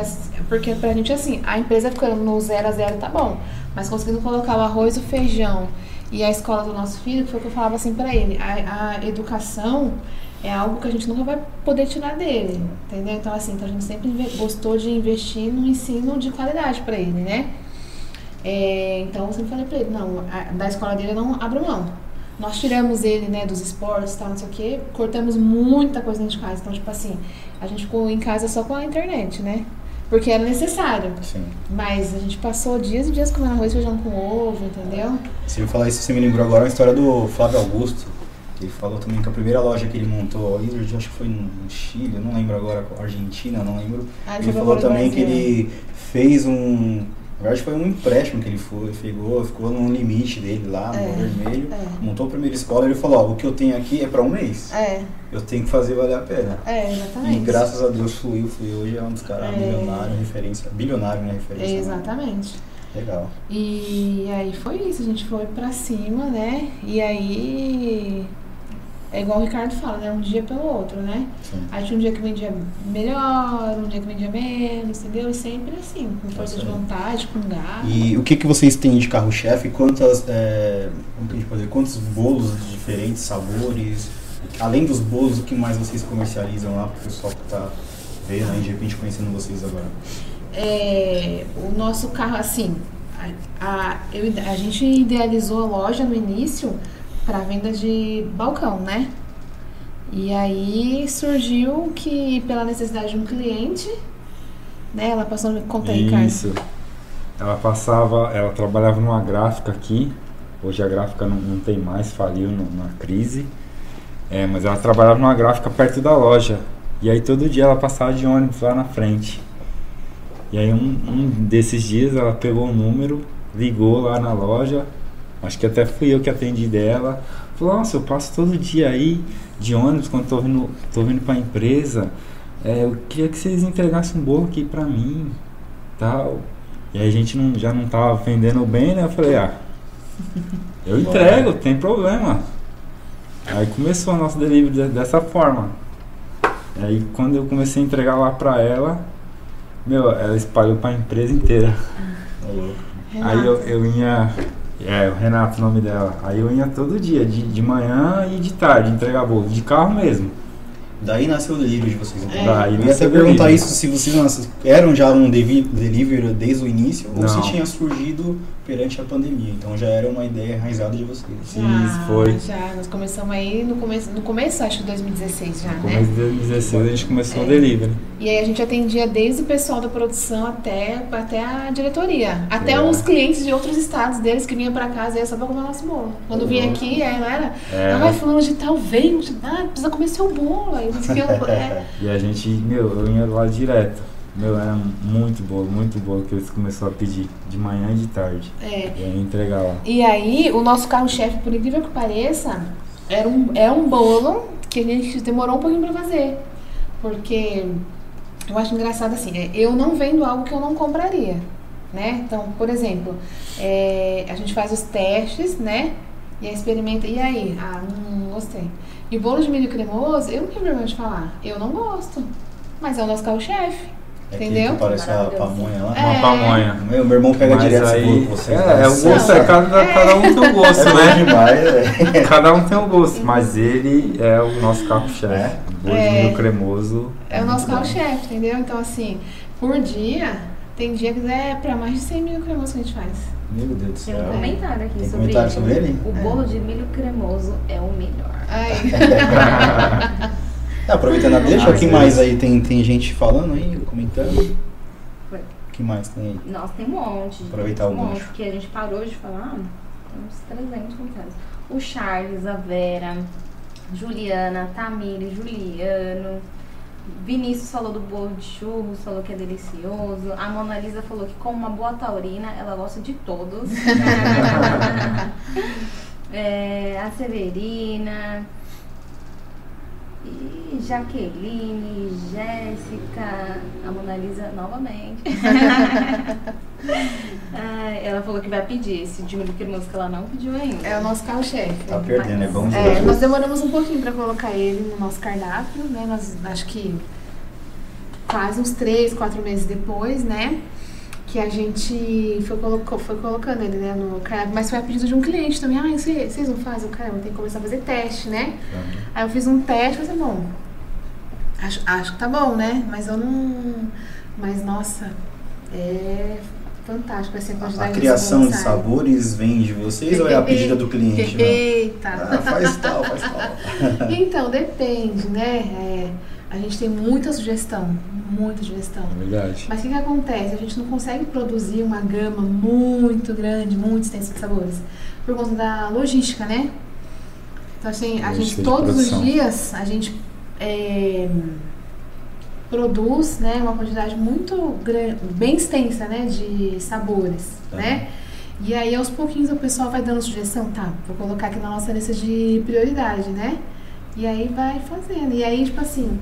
porque pra gente assim, a empresa ficando no zero a zero tá bom. Mas conseguindo colocar o arroz, o feijão e a escola do nosso filho, foi o que eu falava assim pra ele. A, a educação é algo que a gente nunca vai poder tirar dele. Entendeu? Então assim, então a gente sempre gostou de investir no ensino de qualidade pra ele, né? É, então eu sempre falei pra ele, não, a- da escola dele eu não abro mão. Nós tiramos ele, né, dos esportes tal, não sei o quê, cortamos muita coisa dentro de casa. Então, tipo assim, a gente ficou em casa só com a internet, né? Porque era necessário. Sim. Mas a gente passou dias e dias comendo arroz e feijão com ovo, entendeu? Se eu falar isso, você me lembrou agora a história do Flávio Augusto. que Ele falou também que a primeira loja que ele montou, acho que foi no Chile, não lembro agora, Argentina, não lembro. Aí Ele foi falou também que Brasil. ele fez um. Na verdade foi um empréstimo que ele foi, pegou, ficou no limite dele lá, no É, vermelho, é. montou a primeira escola e ele falou, ó, o que eu tenho aqui é para um mês. É, Eu tenho que fazer valer a pena. é, exatamente. E graças a Deus fluiu, fluiu. Hoje é um dos caras É. milionário, referência. Bilionário, né? Referência. né? Exatamente. Legal. E aí foi isso, a gente foi pra cima, né? E aí é igual o Ricardo fala, né? Um dia pelo outro, né? Sim. Aí tinha um dia que vendia melhor, um dia que vendia menos, entendeu? E sempre assim, com força de vontade, com garra. E o que, que vocês têm de carro-chefe? Quantas, é, como que a gente pode dizer, quantos bolos de diferentes sabores? Além dos bolos, o que mais vocês comercializam lá para o pessoal que está vendo aí, de repente conhecendo vocês agora? É, o nosso carro, assim, a, a, eu a gente idealizou a loja no início para venda de balcão, né? E aí surgiu que, pela necessidade de um cliente, né? Ela passou no conta Ricardo. Isso. Ela passava, ela trabalhava numa gráfica aqui. Hoje a gráfica não, não tem mais, faliu no- na crise. É, mas ela trabalhava numa gráfica perto da loja. E aí todo dia ela passava de ônibus lá na frente. E aí um, um desses dias ela pegou o número, ligou lá na loja. Acho que até fui eu que atendi dela. Falou, nossa, eu passo todo dia aí de ônibus quando tô vindo, tô vindo pra empresa. É, eu queria que vocês entregassem um bolo aqui pra mim. Tal. E aí a gente não, já não tava vendendo bem, né? Eu falei, ah, eu entrego, tem problema. Aí começou o nosso delivery de- dessa forma. E aí quando eu comecei a entregar lá pra ela, meu, ela espalhou pra empresa inteira. Aí eu, eu ia. É, o Renato, o nome dela. Aí eu ia todo dia, de, de manhã e de tarde, entregar bolo. De carro mesmo. Daí nasceu o delivery de vocês, então. É. Daí Eu ia até perguntar delivery. isso, se vocês eram já um delivery desde o início ou Não. se tinha surgido perante a pandemia. Então já era uma ideia enraizada de vocês. Sim. Isso, foi. Já, nós começamos aí no começo, no começo acho que 2016 já, No né? começo de 2016 a gente começou É. o delivery. E aí a gente atendia desde o pessoal da produção até, até a diretoria. Até É. uns clientes de outros estados deles que vinham pra casa e ia só pra comer nosso bolo. Quando vinha Uhum. aqui, aí ela era, É. ai, fulano de tal veio, ah, precisa comer seu bolo. Aí eu, é, E a gente, meu, eu ia lá direto. Meu, era muito bolo, muito bolo que eles começaram a pedir. De manhã e de tarde. é. E aí entregar lá. E aí, o nosso carro-chefe, por incrível que pareça, era um, é um bolo que a gente demorou um pouquinho pra fazer. Porque eu acho engraçado assim, é, eu não vendo algo que eu não compraria. Né? Então, por exemplo, é, a gente faz os testes, né? E aí experimenta. E aí? Ah, não gostei. E o bolo de milho cremoso, eu não tenho vergonha de falar. Eu não gosto. Mas é o nosso carro-chefe. É Entendeu? Que parece a pamonha lá. É. Uma pamonha. Meu, meu irmão pega Mas direto esse aí, vocês. é, né? é o gosto, é cada, cada um tem um gosto, é né? demais, é. Cada um tem um gosto, mas ele é o nosso carro-chefe. É? O bolo de É. milho cremoso. É o nosso carro-chefe, entendeu? Então, assim, por dia, tem dia que é pra mais de 100 mil cremosos que a gente faz. Meu Deus do Tem um céu. comentário aqui Tem sobre comentário ele. sobre ele? O bolo de milho cremoso é o melhor. Ai. Tá, aproveitando a deixa, o que vezes. mais aí? Tem, tem gente falando aí, comentando? O que mais tem aí? Nossa, tem um monte. Aproveitar o um monte, gancho. que a gente parou de falar. Tem uns 300 comentários. O Charles, a Vera, Juliana, Tamires, Juliano. Vinícius falou do bolo de churros, falou que é delicioso. A Mona Lisa falou que, como uma boa taurina, ela gosta de todos. É, a Severina. E Jaqueline, Jéssica, a Mona Lisa novamente. Ai, ela falou que vai pedir esse de que ela não pediu ainda. É o nosso carro-chefe. Tá perdendo, é bom É, demais. nós demoramos um pouquinho pra colocar ele no nosso cardápio, né? Nós acho que quase uns três, quatro meses depois, né? Que a gente foi, colocou, foi colocando ele né, no cardápio, mas foi a pedido de um cliente também. Ah, vocês vocês não fazem? Caramba, tem que começar a fazer teste, né? Aí eu fiz um teste e falei, bom, acho, acho que tá bom, né? Mas eu não. Mas nossa, é fantástico assim, a A, criação de sabores vem de vocês ou é a pedida do cliente? né? Eita! Ah, faz tal, faz tal. Então, depende, né? É, a gente tem muita sugestão, muita sugestão. É verdade. Mas o que, que acontece? A gente não consegue produzir uma gama muito grande, muito extensa de sabores, por conta da logística, né? Então, assim, a gente, todos os dias, a gente é, produz né, uma quantidade muito grande, bem extensa, né? De sabores, Tá. né? E aí, aos pouquinhos, o pessoal vai dando sugestão, tá? Vou colocar aqui na nossa lista de prioridade, né? E aí vai fazendo. E aí, tipo assim,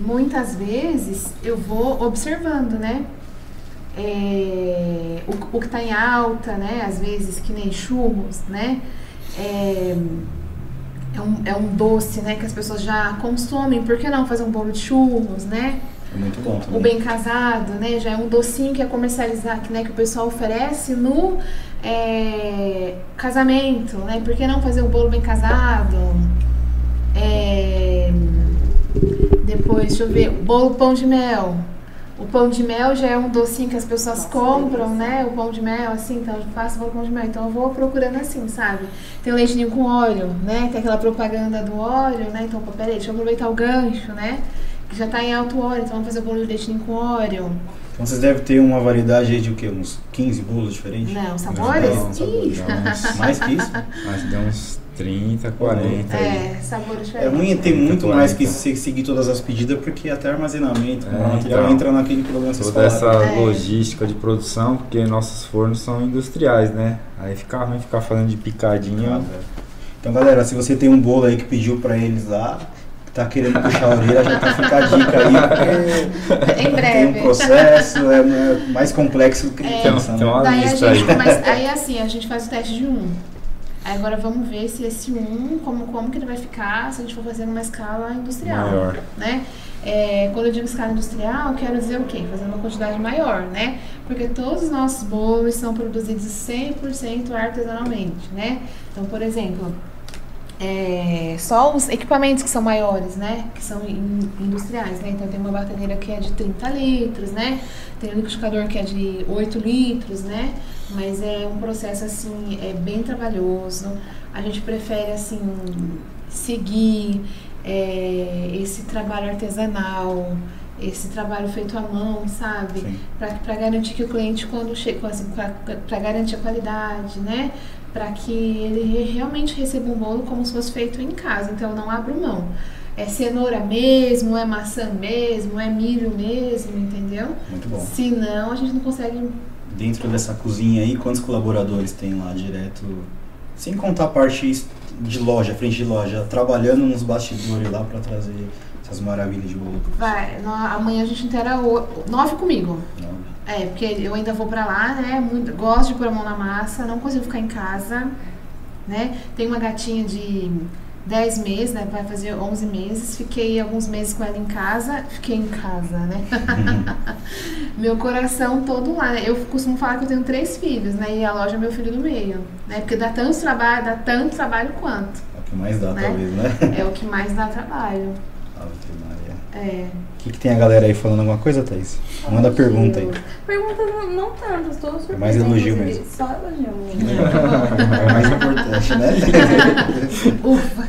muitas vezes eu vou observando, né? É, o, o que tá em alta, né? Às vezes, que nem churros, né? É, é, um, é um doce, né? Que as pessoas já consomem. Por que não fazer um bolo de churros, né? É muito bom também. O bem casado, né? Já é um docinho que é comercializado, que, né, que o pessoal oferece no é, casamento, né? Por que não fazer o bolo bem casado? É, depois, deixa eu ver, bolo pão de mel. O pão de mel já é um docinho que as pessoas Nossa, compram, né? O pão de mel, assim, então eu faço bolo pão de mel. Então eu vou procurando assim, sabe? Tem o leitinho com óleo, né? Tem aquela propaganda do óleo, né? Então, pô, peraí, deixa eu aproveitar o gancho, né? Que já tá em alto óleo, então vamos fazer o bolo de leitinho com óleo. Então vocês devem ter uma variedade aí de o quê? Uns 15 bolos diferentes? Não, sabores? Não, sabores, Ih, não. Mais que isso? Que deu uns 30, 40 aí. É, sabores É diferentes. ruim ter Muito muito bom, mais que se- seguir todas as pedidas, porque até armazenamento, É, material então. entra naquele problema Toda essa falaram. É. logística de produção, porque nossos fornos são industriais, né? Aí fica ruim ficar fazendo de Ah, picadinho. velho. Então, galera, se você tem um bolo aí que pediu pra eles lá, que tá querendo puxar a orelha, já tá fica a dica aí, porque Em tem um breve. processo, é, é mais complexo do que É. pensa, Tem né? Daí a gente aí. começa. Aí assim, a gente faz o teste de um. Agora vamos ver se esse um, como, como que ele vai ficar se a gente for fazer numa escala industrial. Maior. Né? É, quando eu digo escala industrial, eu quero dizer o quê? Fazer uma quantidade maior, né? Porque todos os nossos bolos são produzidos 100% artesanalmente, né? Então, por exemplo, é, só os equipamentos que são maiores, né? Que são in- industriais, né? Então tem uma batedeira que é de 30 litros, né? Tem um liquidificador que é de 8 litros, né? Mas é um processo assim, é bem trabalhoso. A gente prefere assim seguir é, esse trabalho artesanal, esse trabalho feito à mão, sabe? Para garantir que o cliente quando chega assim, para garantir a qualidade, né? Para que ele re- realmente receba um bolo como se fosse feito em casa. Então eu não abro mão. É cenoura mesmo, é maçã mesmo, é milho mesmo, entendeu? Muito bom. Senão a gente não consegue. Dentro dessa cozinha aí, quantos colaboradores tem lá direto? Sem contar a parte de loja, frente de loja, trabalhando nos bastidores lá pra trazer essas maravilhas de bolo. Vai, amanhã a gente inteira o- nove comigo. Não. É, porque eu ainda vou pra lá, né? Muito, gosto de pôr a mão na massa, não consigo ficar em casa, né? Tem uma gatinha de 10 meses, né? Vai fazer 11 meses. Fiquei alguns meses com ela em casa. Fiquei em casa, né? meu coração todo lá. né? Eu costumo falar que eu tenho três filhos, né? E a loja é meu filho do meio, né? Porque dá tanto trabalho, dá tanto trabalho quanto. É o que mais dá, Né? talvez, né? É o que mais dá trabalho. Ave Maria. É. O que, que tem a galera aí falando alguma coisa, Thaís? Manda a pergunta aí. Perguntas não, não tantas, tô surpresa. É mais elogio mesmo. Só elogio mesmo. É o mais importante, né? Ufa.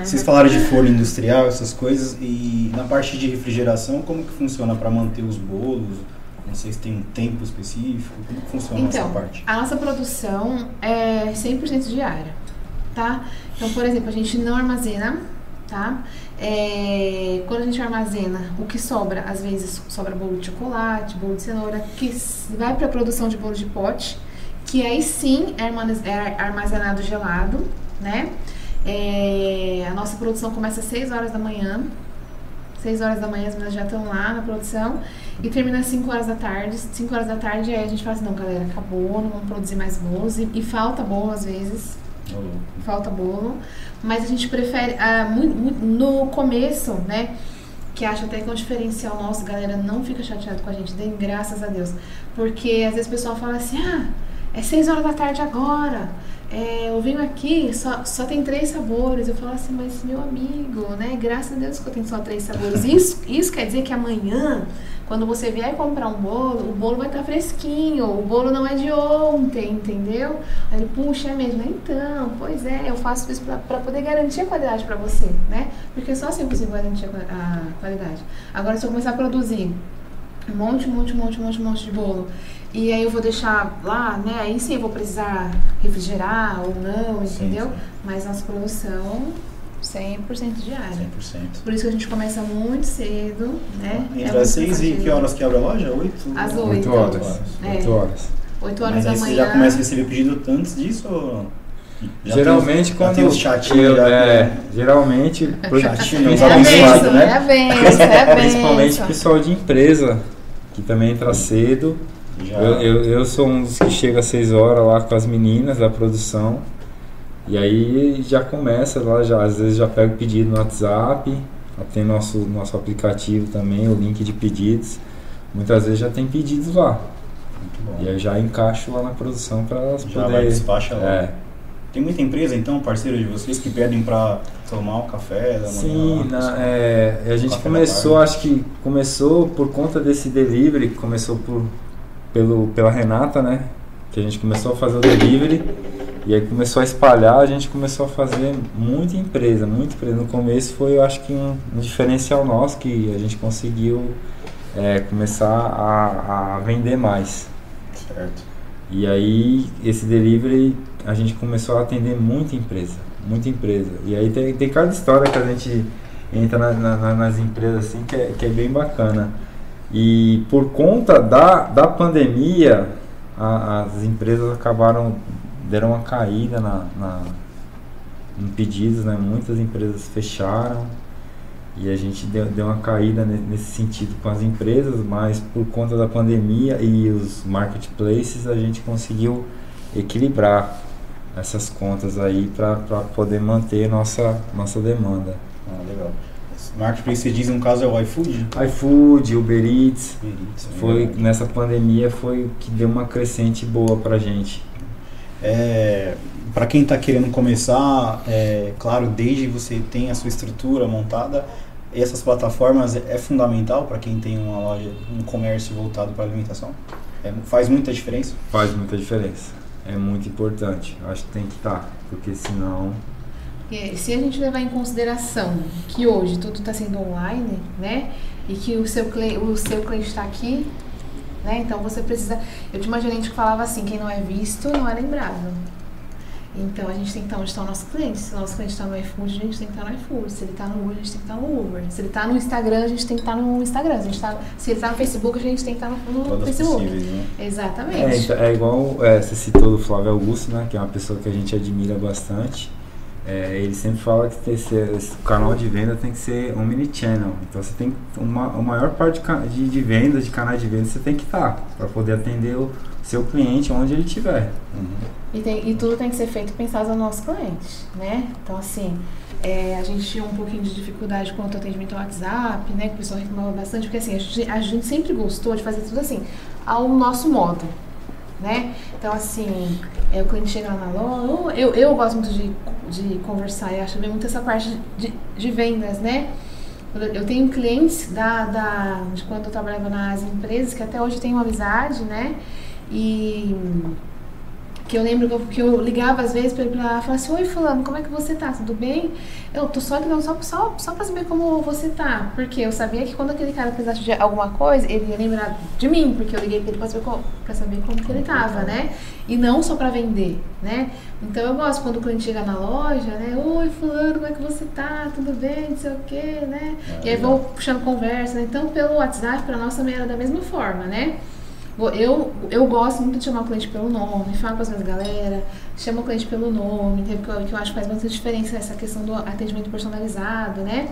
É. Vocês falaram de forno industrial, essas coisas, e na parte de refrigeração, como que funciona para manter os bolos? Não sei se tem um tempo específico, como que funciona Então, essa parte? a nossa produção é 100% diária, tá? Então, por exemplo, a gente não armazena, tá? É, quando a gente armazena, o que sobra, às vezes sobra bolo de chocolate, bolo de cenoura, que vai para a produção de bolo de pote, que aí sim é é armazenado gelado, né? É, a nossa produção começa às 6 horas da manhã. 6 horas da manhã as meninas já estão lá na produção e termina às 5 horas da tarde. 5 horas da tarde aí a gente fala assim, não, galera, acabou, não vamos produzir mais bolos. E, e falta bolo às vezes. Falta bolo. Mas a gente prefere, ah, mu- mu- no começo, né, que acho até que é um diferencial nosso, galera, não fica chateado com a gente, deem graças a Deus. Porque às vezes o pessoal fala assim, ah, é 6 horas da tarde agora. É, eu venho aqui, só, só tem três sabores. Eu falo assim, mas meu amigo, né? Graças a Deus que eu tenho só três sabores. Isso, isso quer dizer que amanhã, quando você vier comprar um bolo, o bolo vai estar fresquinho. O bolo não é de ontem, entendeu? Aí ele, puxa, é mesmo? Então, pois é, eu faço isso pra poder garantir a qualidade pra você, né? Porque só assim eu consigo garantir a, qua- a qualidade. Agora, se eu começar a produzir um monte, um monte, um monte, um monte, um monte de bolo. E aí eu vou deixar lá, né? Aí sim eu vou precisar refrigerar ou não, Sim, entendeu? sim. Mas nossa produção 100% diária. 100%. Por isso que a gente começa muito cedo, né? Entre muito as 6 e que horas que abre a loja? 8? Às Oito Oito. horas. É. Oito horas. 8 horas Mas da aí você manhã. já começa a receber pedido antes disso ou... Já geralmente tem, quando já tem os chatinhos eu, já, é, né? geralmente Chatinho, os É a abençoados, benção, né? é a benção, é principalmente pessoal de empresa que também entra cedo. Eu, eu, eu sou um dos que chega às 6 horas lá com as meninas da produção. E aí já começa lá, já, às vezes já pego pedido no WhatsApp, tem nosso, nosso aplicativo também, o link de pedidos. Muitas vezes já tem pedidos lá. E aí já encaixo lá na produção para elas Já poderem. despacha lá. É. Tem muita empresa, então, parceiro de vocês, que pedem pra tomar o café da manhã? Sim, lá, na- é, a gente começou, acho que começou por conta desse delivery, começou por, pelo, pela Renata, né? Que a gente começou a fazer o delivery e aí começou a espalhar, a gente começou a fazer muita empresa, muita empresa. No começo foi, eu acho que um, um diferencial nosso que a gente conseguiu é, começar a, a vender mais. Certo. E aí, esse delivery, a gente começou a atender muita empresa, muita empresa. E aí tem, tem cada história que a gente entra na- na- na- nas empresas assim, que é, que é bem bacana. E por conta da, da pandemia, a- as empresas acabaram, deram uma caída na, na, em pedidos, né? Muitas empresas fecharam. E a gente deu, deu uma caída ne- nesse sentido com as empresas, mas por conta da pandemia e os marketplaces a gente conseguiu equilibrar essas contas aí para poder manter nossa, nossa demanda. Ah, legal. Marketplace, você diz, no caso, é o iFood? iFood, Uber Eats, Isso, foi verdade. nessa pandemia foi o que deu uma crescente boa pra gente. É, para quem está querendo começar, é, claro, desde você tem a sua estrutura montada, essas plataformas é, é fundamental para quem tem uma loja, um comércio voltado para alimentação. É, faz muita diferença. Faz muita diferença. É muito importante. Acho que tem que estar, porque senão Porque se a gente levar em consideração que hoje tudo está sendo online, né? E que o seu, cli- o seu cliente está aqui, né? Então você precisa. Eu tinha uma gerente que falava assim: quem não é visto não é lembrado. Então a gente tem que estar onde está o nosso cliente. Se o nosso cliente está no iFood, a gente tem que estar no iFood. Se ele está no Uber, a gente tem que estar no Uber. Se ele está no Instagram, a gente tem que estar no Instagram. Se, a gente tá, se ele está no Facebook, a gente tem que estar no, no Facebook. possíveis, né? Exatamente. É, então, é igual é, você citou do Flávio Augusto, né? Que é uma pessoa que a gente admira bastante. É, ele sempre fala que ser, esse canal de venda tem que ser um mini channel. Então você tem uma a maior parte de, de vendas, de canais de venda, você tem que estar para poder atender o seu cliente onde ele estiver. Uhum. E, tem- e tudo tem que ser feito pensado no nosso cliente, né? Então, assim, é, a gente tinha um pouquinho de dificuldade quanto ao atendimento ao WhatsApp, né? Que o pessoal reclamava bastante, porque assim, a gente, a gente sempre gostou de fazer tudo assim, ao nosso modo, né? Então, assim, é, o cliente chega lá na loja, eu, eu gosto muito de, de conversar e acho muito essa parte de, de vendas, né? Eu tenho clientes da, da, de quando eu trabalhava nas empresas que até hoje tenho amizade, né? E que eu lembro que eu, que eu ligava às vezes pra ele falar assim, oi fulano, como é que você tá? Tudo bem? Eu tô só ligando só, só, só pra saber como você tá. Porque eu sabia que quando aquele cara precisasse de alguma coisa, ele ia lembrar de mim, porque eu liguei pra ele pra saber, como, pra saber como que ele tava, né? E não só pra vender, né? Então eu gosto quando o cliente chega na loja, né? Oi fulano, como é que você tá? Tudo bem? Não sei o quê, né? e aí vou puxando conversa, né? Então pelo WhatsApp, pra nós também era da mesma forma, né? Eu, eu gosto muito de chamar o cliente pelo nome, falo com as minhas galera, chamo o cliente pelo nome, que eu, que eu acho que faz bastante diferença essa questão do atendimento personalizado, né?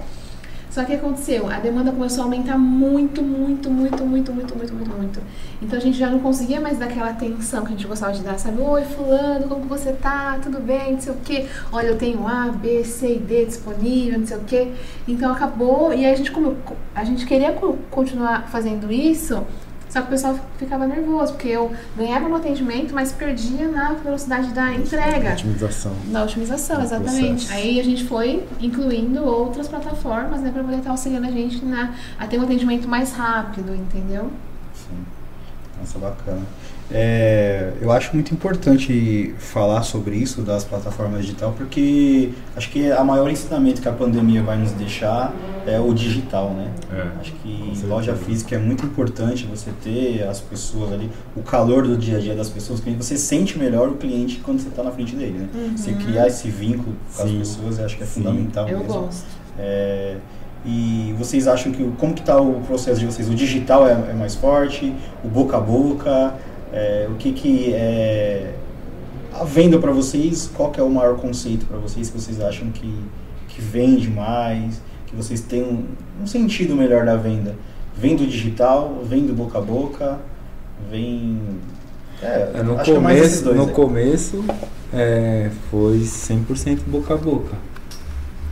Só que aconteceu? A demanda começou a aumentar muito, muito, muito, muito, muito, muito, muito, muito. Então a gente já não conseguia mais dar aquela atenção que a gente gostava de dar, sabe? Oi, fulano, como você tá? Tudo bem? Não sei o quê. Olha, eu tenho A, B, C e D disponível, não sei o quê. Então acabou, e a gente, como, a gente queria co- continuar fazendo isso, só que o pessoal ficava nervoso, porque eu ganhava no atendimento, mas perdia na velocidade da entrega. Otimização. Na otimização, exatamente. processo. Aí a gente foi incluindo outras plataformas, né, pra poder estar auxiliando a gente na, a ter um atendimento mais rápido, entendeu? Sim. Nossa, bacana. É, eu acho muito importante falar sobre isso das plataformas digital, porque acho que a maior ensinamento que a pandemia vai nos deixar é o digital, né? É. Acho que loja física é muito importante você ter as pessoas ali, o calor do dia a dia das pessoas, porque você sente melhor o cliente quando você está na frente dele, né? Você criar esse vínculo com as pessoas, eu acho que é Sim. fundamental eu mesmo. gosto. É, e vocês acham que como que está o processo de vocês? O digital é, é mais forte? O boca a boca? É, o que que é a venda para vocês? Qual que é o maior conceito para vocês que vocês acham que, que vende mais? Que vocês têm um, um sentido melhor da venda? Vem do digital? Vem do boca a boca? Vem... É, É, no é começo, dois. no começo é, foi 100% boca a boca.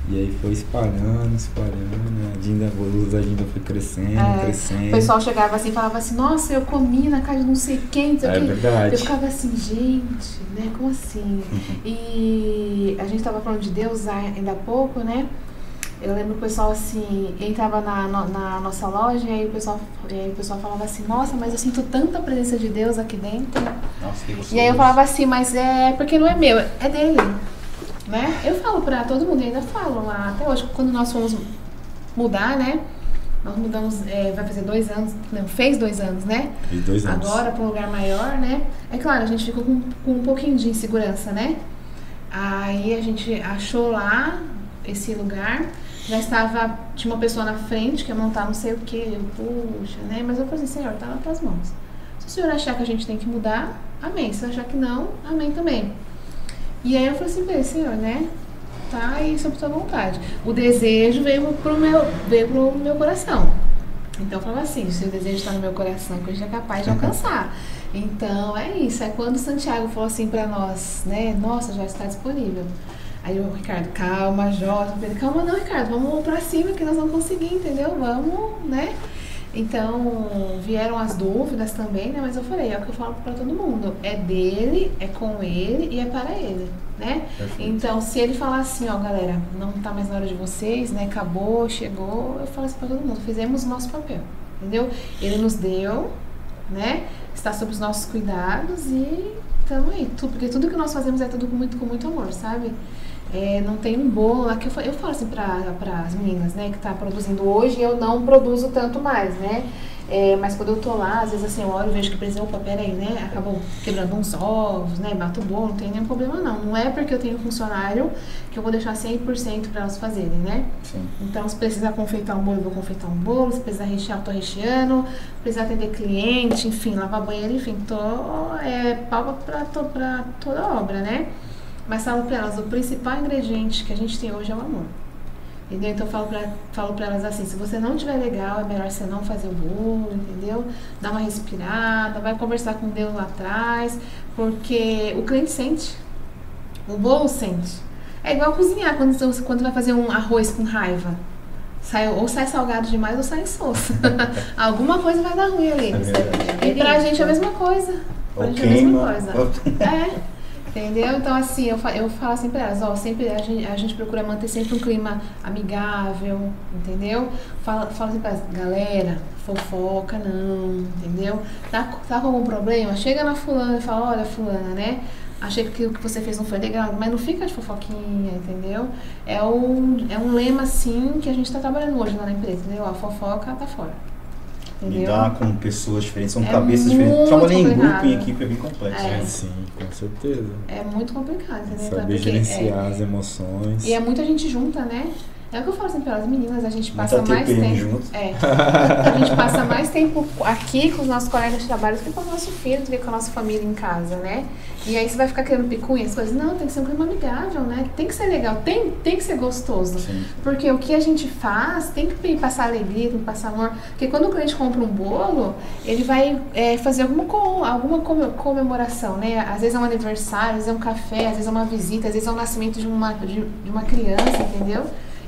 E aí foi espalhando, espalhando. A Dinda, a luz da Dinda foi crescendo, É, crescendo. O pessoal chegava assim e falava assim, nossa, eu comi na casa de não sei quem, não sei É quê. verdade. Eu ficava assim, gente, né? Como assim? E a gente tava falando de Deus ainda há pouco, né? Eu lembro que o pessoal assim, entrava na, no- na nossa loja e aí, o pessoal, e aí o pessoal falava assim, nossa, mas eu sinto tanta presença de Deus aqui dentro. Nossa, que gostoso. E aí eu falava assim, mas é porque não é meu, é dele. Né? Eu falo pra todo mundo, ainda falo lá, até hoje, quando nós fomos mudar, né? Nós mudamos, é, vai fazer dois anos, não, fez dois anos, né? Fiz dois anos. agora para um lugar maior, né? É claro, a gente ficou com, com um pouquinho de insegurança, né? Aí a gente achou lá esse lugar, já estava, tinha uma pessoa na frente que ia montar não sei o que, puxa, né? Mas eu falei assim, senhor, tá nas tuas mãos. Se o senhor achar que a gente tem que mudar, amém. Se achar que não, amém também. E aí eu falei assim, bem, senhor, né? Tá aí sob tua vontade. O desejo veio pro meu, veio pro meu coração. Então eu falava assim, se o desejo está no meu coração, que a gente é capaz de alcançar. Então é isso. É quando o Santiago falou assim pra nós, né? Nossa, já está disponível. Aí o Ricardo, calma, Jota, calma não, Ricardo, vamos pra cima que nós vamos conseguir, entendeu? Vamos, né? Então, vieram as dúvidas também, né? Mas eu falei, é o que eu falo pra todo mundo. É dele, é com ele e é para ele, né? Perfeito. Então, se ele falar assim, ó, galera, não tá mais na hora de vocês, né? Acabou, chegou, eu falo assim pra todo mundo, fizemos o nosso papel, entendeu? Ele nos deu, né? Está sob os nossos cuidados e tamo aí. Porque tudo que nós fazemos é tudo com muito, com muito amor, sabe? É, não tem um bolo lá que eu, eu falo assim para as meninas, né, que tá produzindo hoje, eu não produzo tanto mais, né? É, mas quando eu tô lá, às vezes assim, eu olho e vejo que precisa, opa, peraí, né? Acabou quebrando uns ovos, né? Bato o bolo, não tem nenhum problema não. Não é porque eu tenho funcionário que eu vou deixar 100% para elas fazerem, né? Sim. Então, se precisar confeitar um bolo, eu vou confeitar um bolo. Se precisar rechear, eu tô recheando. Se precisar atender cliente, enfim, lavar banheiro, enfim, tô é, palma pra, pra toda obra, né? Mas falo para elas, o principal ingrediente que a gente tem hoje é o amor. Entendeu? Então eu falo pra, falo pra elas assim, se você não estiver legal, é melhor você não fazer o bolo, entendeu? Dá uma respirada, vai conversar com Deus lá atrás, porque o cliente sente. O bolo sente. É igual cozinhar, quando você quando vai fazer um arroz com raiva. Sai, ou sai salgado demais ou sai insosso. Alguma coisa vai dar ruim ali. É e pra gente é a mesma coisa. Pra Ou gente é a mesma coisa. É. Entendeu? Então, assim, eu, eu falo assim pra elas, ó, sempre a gente, a gente procura manter sempre um clima amigável, entendeu? Fala, fala assim pra elas, galera, fofoca não, entendeu? Tá, tá com algum problema? Chega na fulana e fala, olha, fulana, né? Achei que aquilo que você fez não foi legal, mas não fica de fofoquinha, entendeu? É um, é um lema, assim, que a gente tá trabalhando hoje lá na empresa, entendeu? A fofoca tá fora. Entendeu? Lidar com pessoas diferentes, são É cabeças diferentes. Trabalhar em grupo, em equipe é bem complexo. É. né? Sim, com certeza. É muito complicado, entendeu? Saber gerenciar é, as emoções. E é muita gente junta, né? É o que eu falo sempre para as meninas, a gente passa Muita mais tempo. junto. É. A gente passa mais tempo aqui com os nossos colegas de trabalho do que com o nosso filho, do que com a nossa família em casa, né? E aí você vai ficar querendo picuinha, as coisas. Não, tem que ser um clima amigável, né? Tem que ser legal, tem, tem que ser gostoso. Sim. Porque o que a gente faz tem que passar alegria, tem que passar amor. Porque quando o cliente compra um bolo, ele vai é, fazer alguma, co- alguma come- comemoração, né? Às vezes é um aniversário, às vezes é um café, às vezes é uma visita, às vezes é o nascimento de uma, de, de uma criança, entendeu?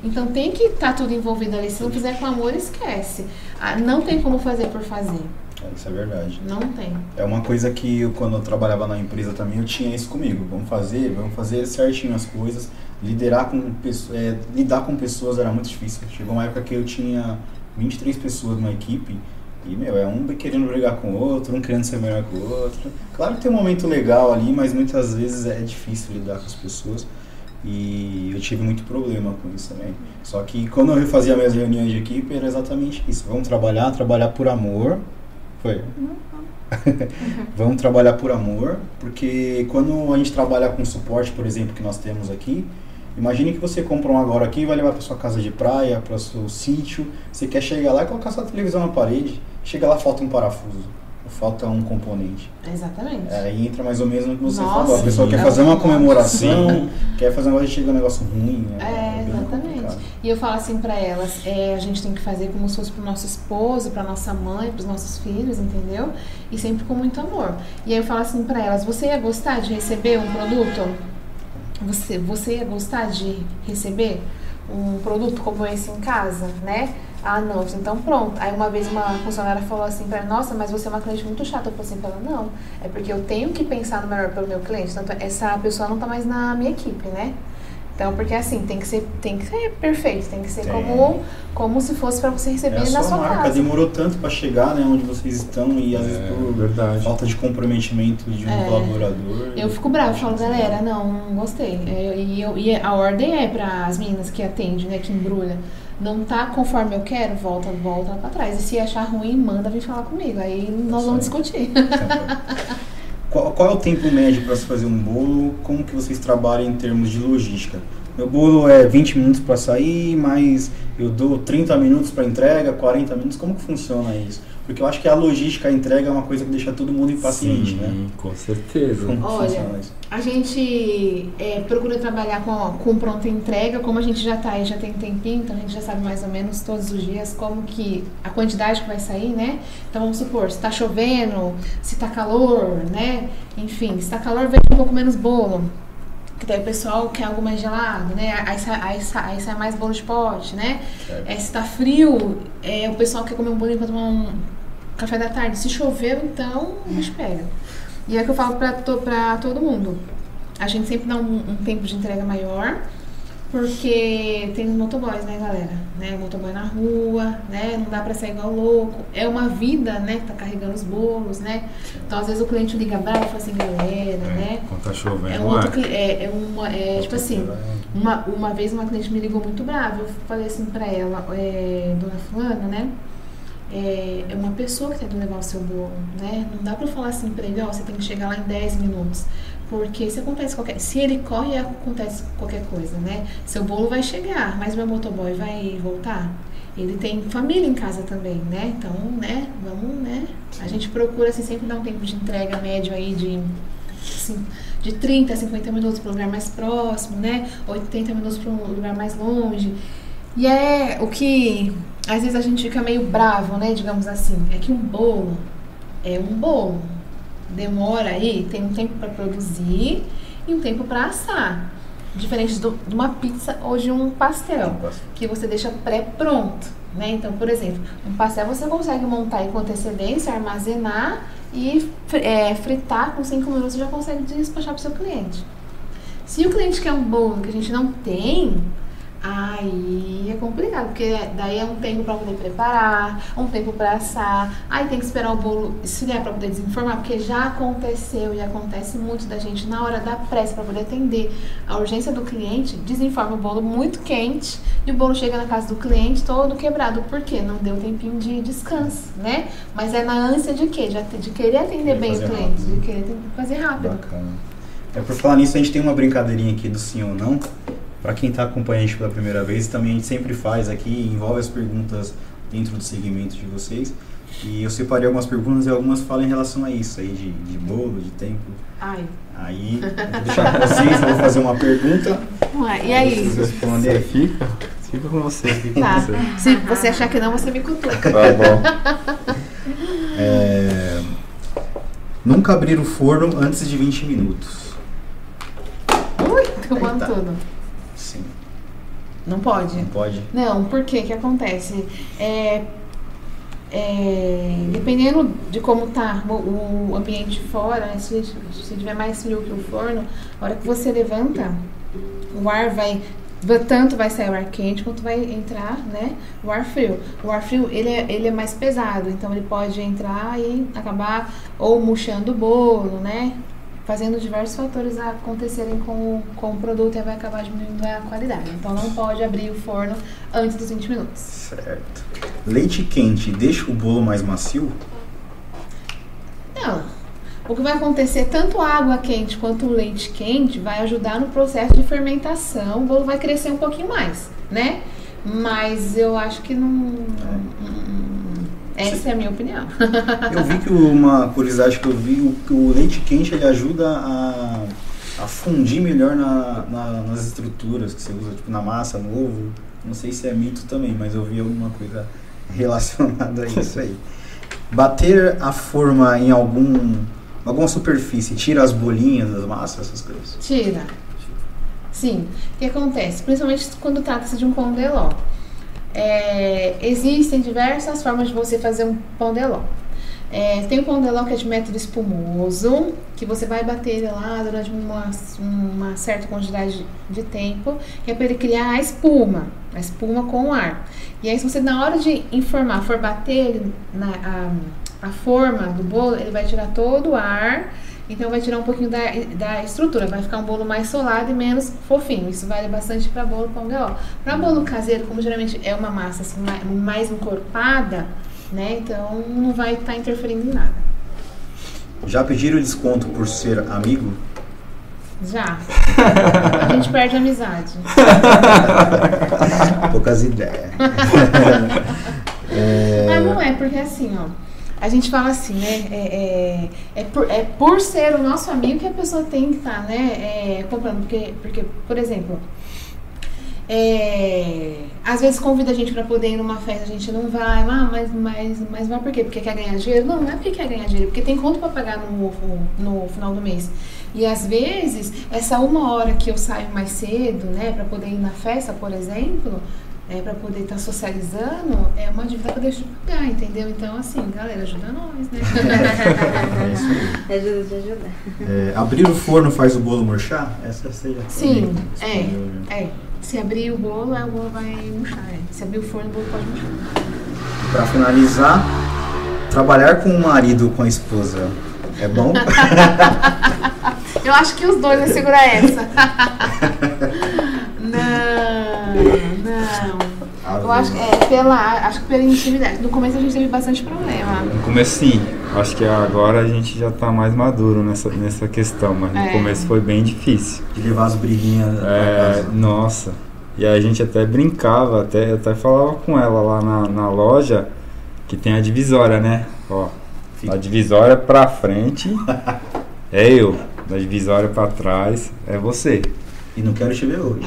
Então tem que estar tudo envolvido ali. Se não fizer com amor, esquece. Ah, não tem como fazer por fazer. É, Isso é verdade. Não tem. É uma coisa que eu, quando eu trabalhava na empresa também, eu tinha isso comigo. Vamos fazer, vamos fazer certinho as coisas. Liderar com pessoas, é, lidar com pessoas era muito difícil. Chegou uma época que eu tinha 23 pessoas numa equipe e, meu, é um querendo brigar com o outro, um querendo ser melhor que o outro. Claro que tem um momento legal ali, mas muitas vezes é difícil lidar com as pessoas. E eu tive muito problema com isso também. Só que quando eu fazia minhas reuniões de equipe, era exatamente isso. Vamos trabalhar, trabalhar por amor. Foi. Vamos trabalhar por amor, porque quando a gente trabalha com suporte, por exemplo, que nós temos aqui, imagine que você compra um agora aqui vai levar para sua casa de praia, para seu sítio, você quer chegar lá e colocar sua televisão na parede, chega lá falta um parafuso, falta um componente. Exatamente. Aí entra mais ou menos no que você Nossa, falou. A pessoa sim. quer É fazer um uma comemoração, quer fazer um e chega um negócio ruim. É, bem exatamente. complicado. E eu falo assim pra elas, é, a gente tem que fazer como se fosse pro nosso esposo, pra nossa mãe, pros nossos filhos, entendeu? E sempre com muito amor. E aí eu falo assim pra elas, você ia gostar de receber um produto? Você, você ia gostar de receber um produto como esse em casa, né? Ah, não, então pronto. Aí uma vez uma funcionária falou assim pra mim, nossa, mas você é uma cliente muito chata. Eu falei assim pra ela, não, é porque eu tenho que pensar no melhor pelo meu cliente. Tanto essa pessoa não tá mais na minha equipe, né? Então, porque assim, tem que ser, tem que ser perfeito, tem que ser Tem. como, como se fosse pra você receber É a na sua sua marca, casa. demorou tanto para chegar né, onde vocês estão e às vezes É, por verdade. falta de comprometimento de um É. colaborador. Eu fico brava, eu falo, galera, não, não gostei. É, E, eu, e a ordem é para as meninas que atendem, né, que embrulha. Não tá conforme eu quero, volta, volta pra trás. E se achar ruim, manda vir falar comigo. Aí nós vamos discutir. Qual, qual é o tempo médio para se fazer um bolo? Como que vocês trabalham em termos de logística? Meu bolo é 20 minutos para sair, mas eu dou 30 minutos para entrega, 40 minutos. Como que funciona isso? Porque eu acho que a logística, a entrega é uma coisa que deixa todo mundo impaciente, Sim, né? com certeza. Olha? A gente é, procura trabalhar com, com pronta entrega, como a gente já tá aí, já tem um tempinho, então a gente já sabe mais ou menos todos os dias como que a quantidade que vai sair, né? Então vamos supor, se tá chovendo, se tá calor, né? Enfim, se tá calor, vem um pouco menos bolo. Que daí o pessoal quer algo mais gelado, né? Aí sai, aí sai, aí sai mais bolo de pote, né? É, se tá frio, é, o pessoal quer comer um bolinho pra tomar um café da tarde. Se choveu, então, o bicho pega. E é o que eu falo pra, to, pra todo mundo. A gente sempre dá um, um tempo de entrega maior, porque tem os motoboys, né, galera? Né? Motoboy na rua, né? Não dá pra sair igual louco. É uma vida, né? Que tá carregando os bolos, né? Então, às vezes, o cliente liga bravo e fala assim, galera, né? Quando tá chovendo, É um outro cli- é, é uma, é, tipo assim, É. uma, uma vez uma cliente me ligou muito brava, eu falei assim pra ela, é, dona fulana, né? É, é uma pessoa que tem que levar o seu bolo, né? Não dá pra eu falar assim pra ele, ó, você tem que chegar lá em 10 minutos. Porque se acontece qualquer. Se ele corre, acontece qualquer coisa, né? Seu bolo vai chegar, mas meu motoboy vai voltar. Ele tem família em casa também, né? Então, né, vamos, né? A gente procura assim, sempre dar um tempo de entrega médio aí de, assim, de 30 a 50 minutos para um lugar mais próximo, né? 80 minutos para um lugar mais longe. E é o que às vezes a gente fica meio bravo, né? Digamos assim, é que um bolo é um bolo. Demora aí, tem um tempo para produzir e um tempo para assar. Diferente do, de uma pizza ou de um pastel, que você deixa pré-pronto. Né? Então, por exemplo, um pastel você consegue montar com antecedência, armazenar e é, fritar com 5 minutos você já consegue despachar para o seu cliente. Se o cliente quer um bolo que a gente não tem, Aí é complicado, porque daí é um tempo para poder preparar, um tempo para assar, aí tem que esperar o bolo esfriar para poder desenformar, porque já aconteceu e acontece muito da gente na hora da pressa para poder atender a urgência do cliente, desenforma o bolo muito quente e o bolo chega na casa do cliente todo quebrado, porque não deu tempinho de descanso, né? Mas é na ânsia de quê? De, de querer atender bem o cliente, rápido. de querer fazer rápido. Bacana. É por falar nisso, a gente tem uma brincadeirinha aqui do sim ou não para quem está acompanhando a gente pela primeira vez, também a gente sempre faz aqui, envolve as perguntas dentro do segmento de vocês. E eu separei algumas perguntas e algumas falam em relação a isso aí, de, de bolo, de tempo. Ai. Aí, vou deixar com vocês, eu vou fazer uma pergunta. Ué, e aí? Vocês responder. Fica? Fica com você. Fica tá. com. Se você achar que não, você me cutuca. Tá bom. É, nunca abrir o forno antes de 20 minutos. Ui, tomando tudo. Não pode? Não pode. Não, por quê? que acontece? É, é, dependendo de como tá o, o ambiente fora, né, se, se tiver mais frio que o forno, a hora que você levanta, o ar vai tanto vai sair o ar quente quanto vai entrar, né, o ar frio. O ar frio, ele é, ele é mais pesado, então ele pode entrar e acabar ou murchando o bolo, né, fazendo diversos fatores acontecerem com, com o produto e vai acabar diminuindo a qualidade. Então não pode abrir o forno antes dos 20 minutos. Certo. Leite quente deixa o bolo mais macio? Não. O que vai acontecer, tanto a água quente quanto o leite quente vai ajudar no processo de fermentação, o bolo vai crescer um pouquinho mais, né? Mas eu acho que não. É. Essa é a minha opinião. eu vi que uma curiosidade que eu vi, o, o leite quente ele ajuda a, a fundir melhor na, na, nas estruturas que você usa, tipo na massa, no ovo. Não sei se é mito também, mas eu vi alguma coisa relacionada a isso aí. Bater a forma em algum alguma superfície tira as bolinhas das massas, essas coisas? Tira. Sim. O que acontece? Principalmente quando trata-se de um pão de ló. É, existem diversas formas de você fazer um pão de ló. É, tem o pão de ló que é de método espumoso, que você vai bater ele lá durante uma, uma certa quantidade de tempo, que é para ele criar a espuma, a espuma com o ar. E aí, se você na hora de informar, for bater ele na a, a forma do bolo, ele vai tirar todo o ar então vai tirar um pouquinho da, da estrutura, vai ficar um bolo mais solado e menos fofinho. Isso vale bastante para bolo pão ló. Para bolo caseiro, como geralmente é uma massa assim, mais encorpada, né? Então não vai estar tá interferindo em nada. Já pediram desconto por ser amigo? Já. A gente perde a amizade. Poucas ideias. é... Mas não é, porque assim, ó a gente fala assim, né? É, é, é, por, é por ser o nosso amigo que a pessoa tem que estar, tá, né? É, comprando. Porque, porque, por exemplo, é, às vezes convida a gente para poder ir numa festa, a gente não vai, ah, mas, mas, mas vai por quê? Porque quer ganhar dinheiro? Não, não é porque quer ganhar dinheiro, porque tem conta para pagar no, no final do mês. E às vezes, essa uma hora que eu saio mais cedo, né, para poder ir na festa, por exemplo, é, para poder estar tá socializando, é uma dívida que eu deixo de pagar, entendeu? Então, assim, galera, ajuda nós, né? é ajuda de ajudar. É, abrir o forno faz o bolo murchar? Essa seja Sim, é, né? é. Se abrir o bolo, o bolo vai murchar. É. Se abrir o forno, o bolo pode murchar. Para finalizar, trabalhar com o marido com a esposa é bom? eu acho que os dois vão segurar essa. não. Não. Eu acho que é pela, acho que pela intimidade. No começo a gente teve bastante problema. No começo sim. Acho que agora a gente já tá mais maduro nessa, nessa questão, mas no é. começo foi bem difícil. De levar as briguinhas é, Nossa. E aí a gente até brincava, até, até falava com ela lá na, na loja que tem a divisória, né? Ó, a divisória pra frente é eu. da divisória pra trás, é você. E não quero te ver hoje.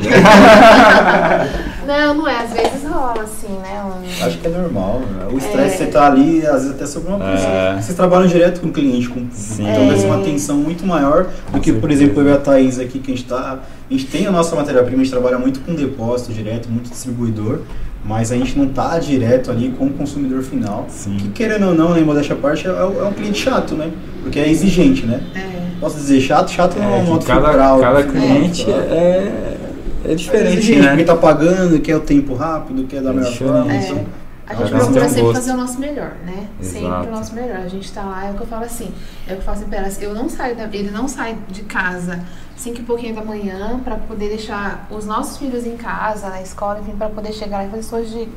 Não, não é. Às vezes rola, assim, né? Um- Acho que é normal. né? O estresse, É. você tá ali, às vezes até sobre uma É. pessoa. Vocês trabalham direto com o cliente, com Sim. então deve ser uma É. atenção muito maior do que, por exemplo, eu e a Thaís aqui, que a gente tá. A gente tem a nossa matéria-prima, a gente trabalha muito com depósito direto, muito distribuidor, mas a gente não tá direto ali com o consumidor final. Sim. Que querendo ou não, em modéstia à parte, é, é um cliente chato, né? Porque é exigente, né? É. Posso dizer chato? Chato não é É, um que modo cada, fulcral, cada né? cliente É. é, é É diferente, exigente, né? porque tá pagando, quer o tempo rápido, quer da É melhor forma. É. Então, A gente procura sempre gosto. fazer o nosso melhor, né? Sempre Exato. o nosso melhor. A gente tá lá, é o que eu falo assim. É o que eu falo assim, pera, eu não saio da, ele não sai de casa cinco e pouquinho da manhã pra poder deixar os nossos filhos em casa, na escola, enfim, pra poder chegar lá e fazer as coisas de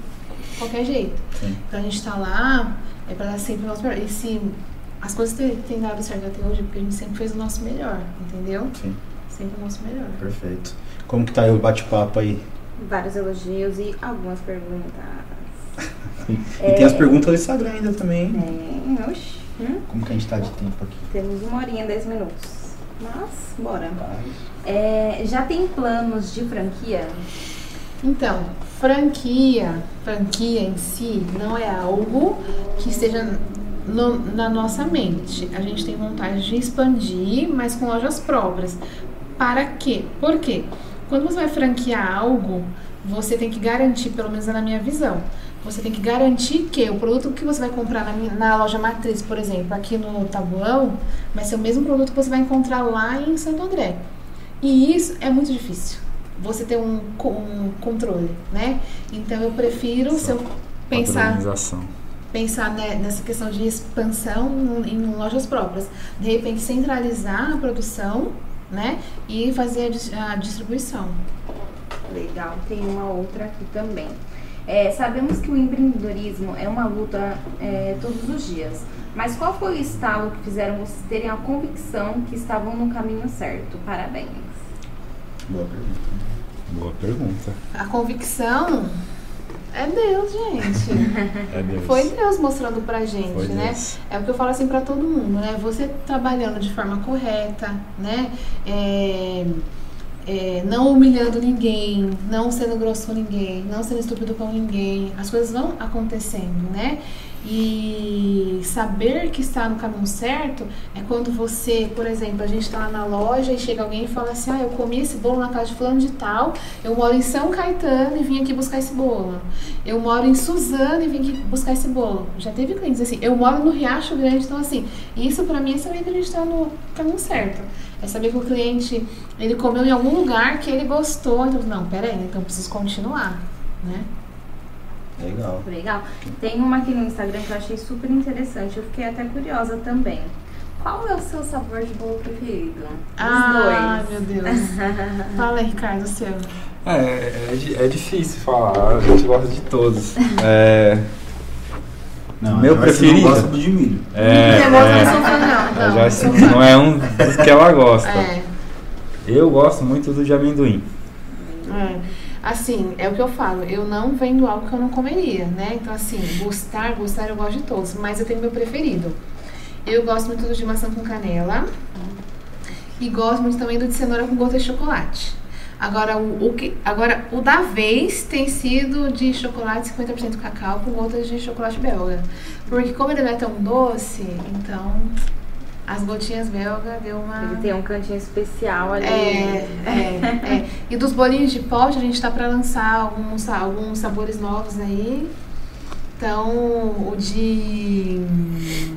qualquer jeito. Sim. Então a gente tá lá, é pra dar sempre o nosso melhor. E se as coisas têm, têm dado certo até hoje, é porque a gente sempre fez o nosso melhor, entendeu? sim, Sempre o nosso melhor. perfeito. Como que tá aí o bate-papo aí? Vários elogios e algumas perguntas. E É. tem as perguntas do Instagram ainda também. É, hum? Como que a gente tá de tempo aqui? Temos uma horinha, dez minutos. Mas, bora. É, já tem planos de franquia? Então, franquia, franquia em si não é algo que esteja no- na nossa mente. A gente tem vontade de expandir, mas com lojas próprias. Para quê? Por quê? Quando você vai franquear algo, você tem que garantir, pelo menos é na minha visão, você tem que garantir que o produto que você vai comprar na, minha- na loja matriz, por exemplo, aqui no Tabuão, vai ser o mesmo produto que você vai encontrar lá em Santo André. E isso é muito difícil. Você ter um, um controle, né? Então eu prefiro, se eu pensar, pensar né, nessa questão de expansão em lojas próprias, de repente centralizar a produção, né? E fazer a distribuição. Legal, tem uma outra aqui também. É, sabemos que o empreendedorismo é uma luta é, todos os dias. Mas qual foi o estalo que fizeram vocês terem a convicção que estavam no caminho certo? Parabéns. Boa pergunta. Boa pergunta. A convicção é Deus, gente. É Deus. Foi Deus mostrando pra gente, Foi né? Deus. É o que eu falo assim pra todo mundo, né? Você trabalhando de forma correta, né? É, é, não humilhando ninguém, não sendo grosso com ninguém, não sendo estúpido com ninguém. As coisas vão acontecendo, né? E saber que está no caminho certo é quando você, por exemplo, a gente está lá na loja e chega alguém e fala assim: Ah, eu comi esse bolo na casa de fulano de tal, eu moro em São Caetano e vim aqui buscar esse bolo. Eu moro em Suzano e vim aqui buscar esse bolo. Já teve clientes assim, eu moro no Riacho Grande, então assim, isso pra mim é saber que a gente tá no caminho certo. É saber que o cliente, ele comeu em algum lugar que ele gostou, então, não, peraí, então preciso continuar, né? Legal. Legal. Tem uma aqui no Instagram que eu achei super interessante. Eu fiquei até curiosa também. Qual é o seu sabor de bolo preferido? Os Ah, dois. meu Deus. Fala aí, Ricardo, o seu. É, é, é difícil falar, a gente gosta de todos. É, Não, Meu preferido? não gosta do de milho. é, eu gosto, é, não sou fã, não. Não, Joyce fã. não é um dos que ela gosta. É. Eu gosto muito do de amendoim. É. Assim, é o que eu falo, eu não vendo algo que eu não comeria, né? Então, assim, gostar, gostar, eu gosto de todos, mas eu tenho meu preferido. Eu gosto muito de maçã com canela e gosto muito também do de cenoura com gota de chocolate. Agora, o, o que, agora, o da vez tem sido de chocolate 50% cacau com gotas de chocolate belga. Porque como ele não é tão doce, então as gotinhas belga deu uma... Ele tem um cantinho especial ali. É, é, é. E dos bolinhos de pote, a gente tá pra lançar alguns, alguns sabores novos aí. Então, o de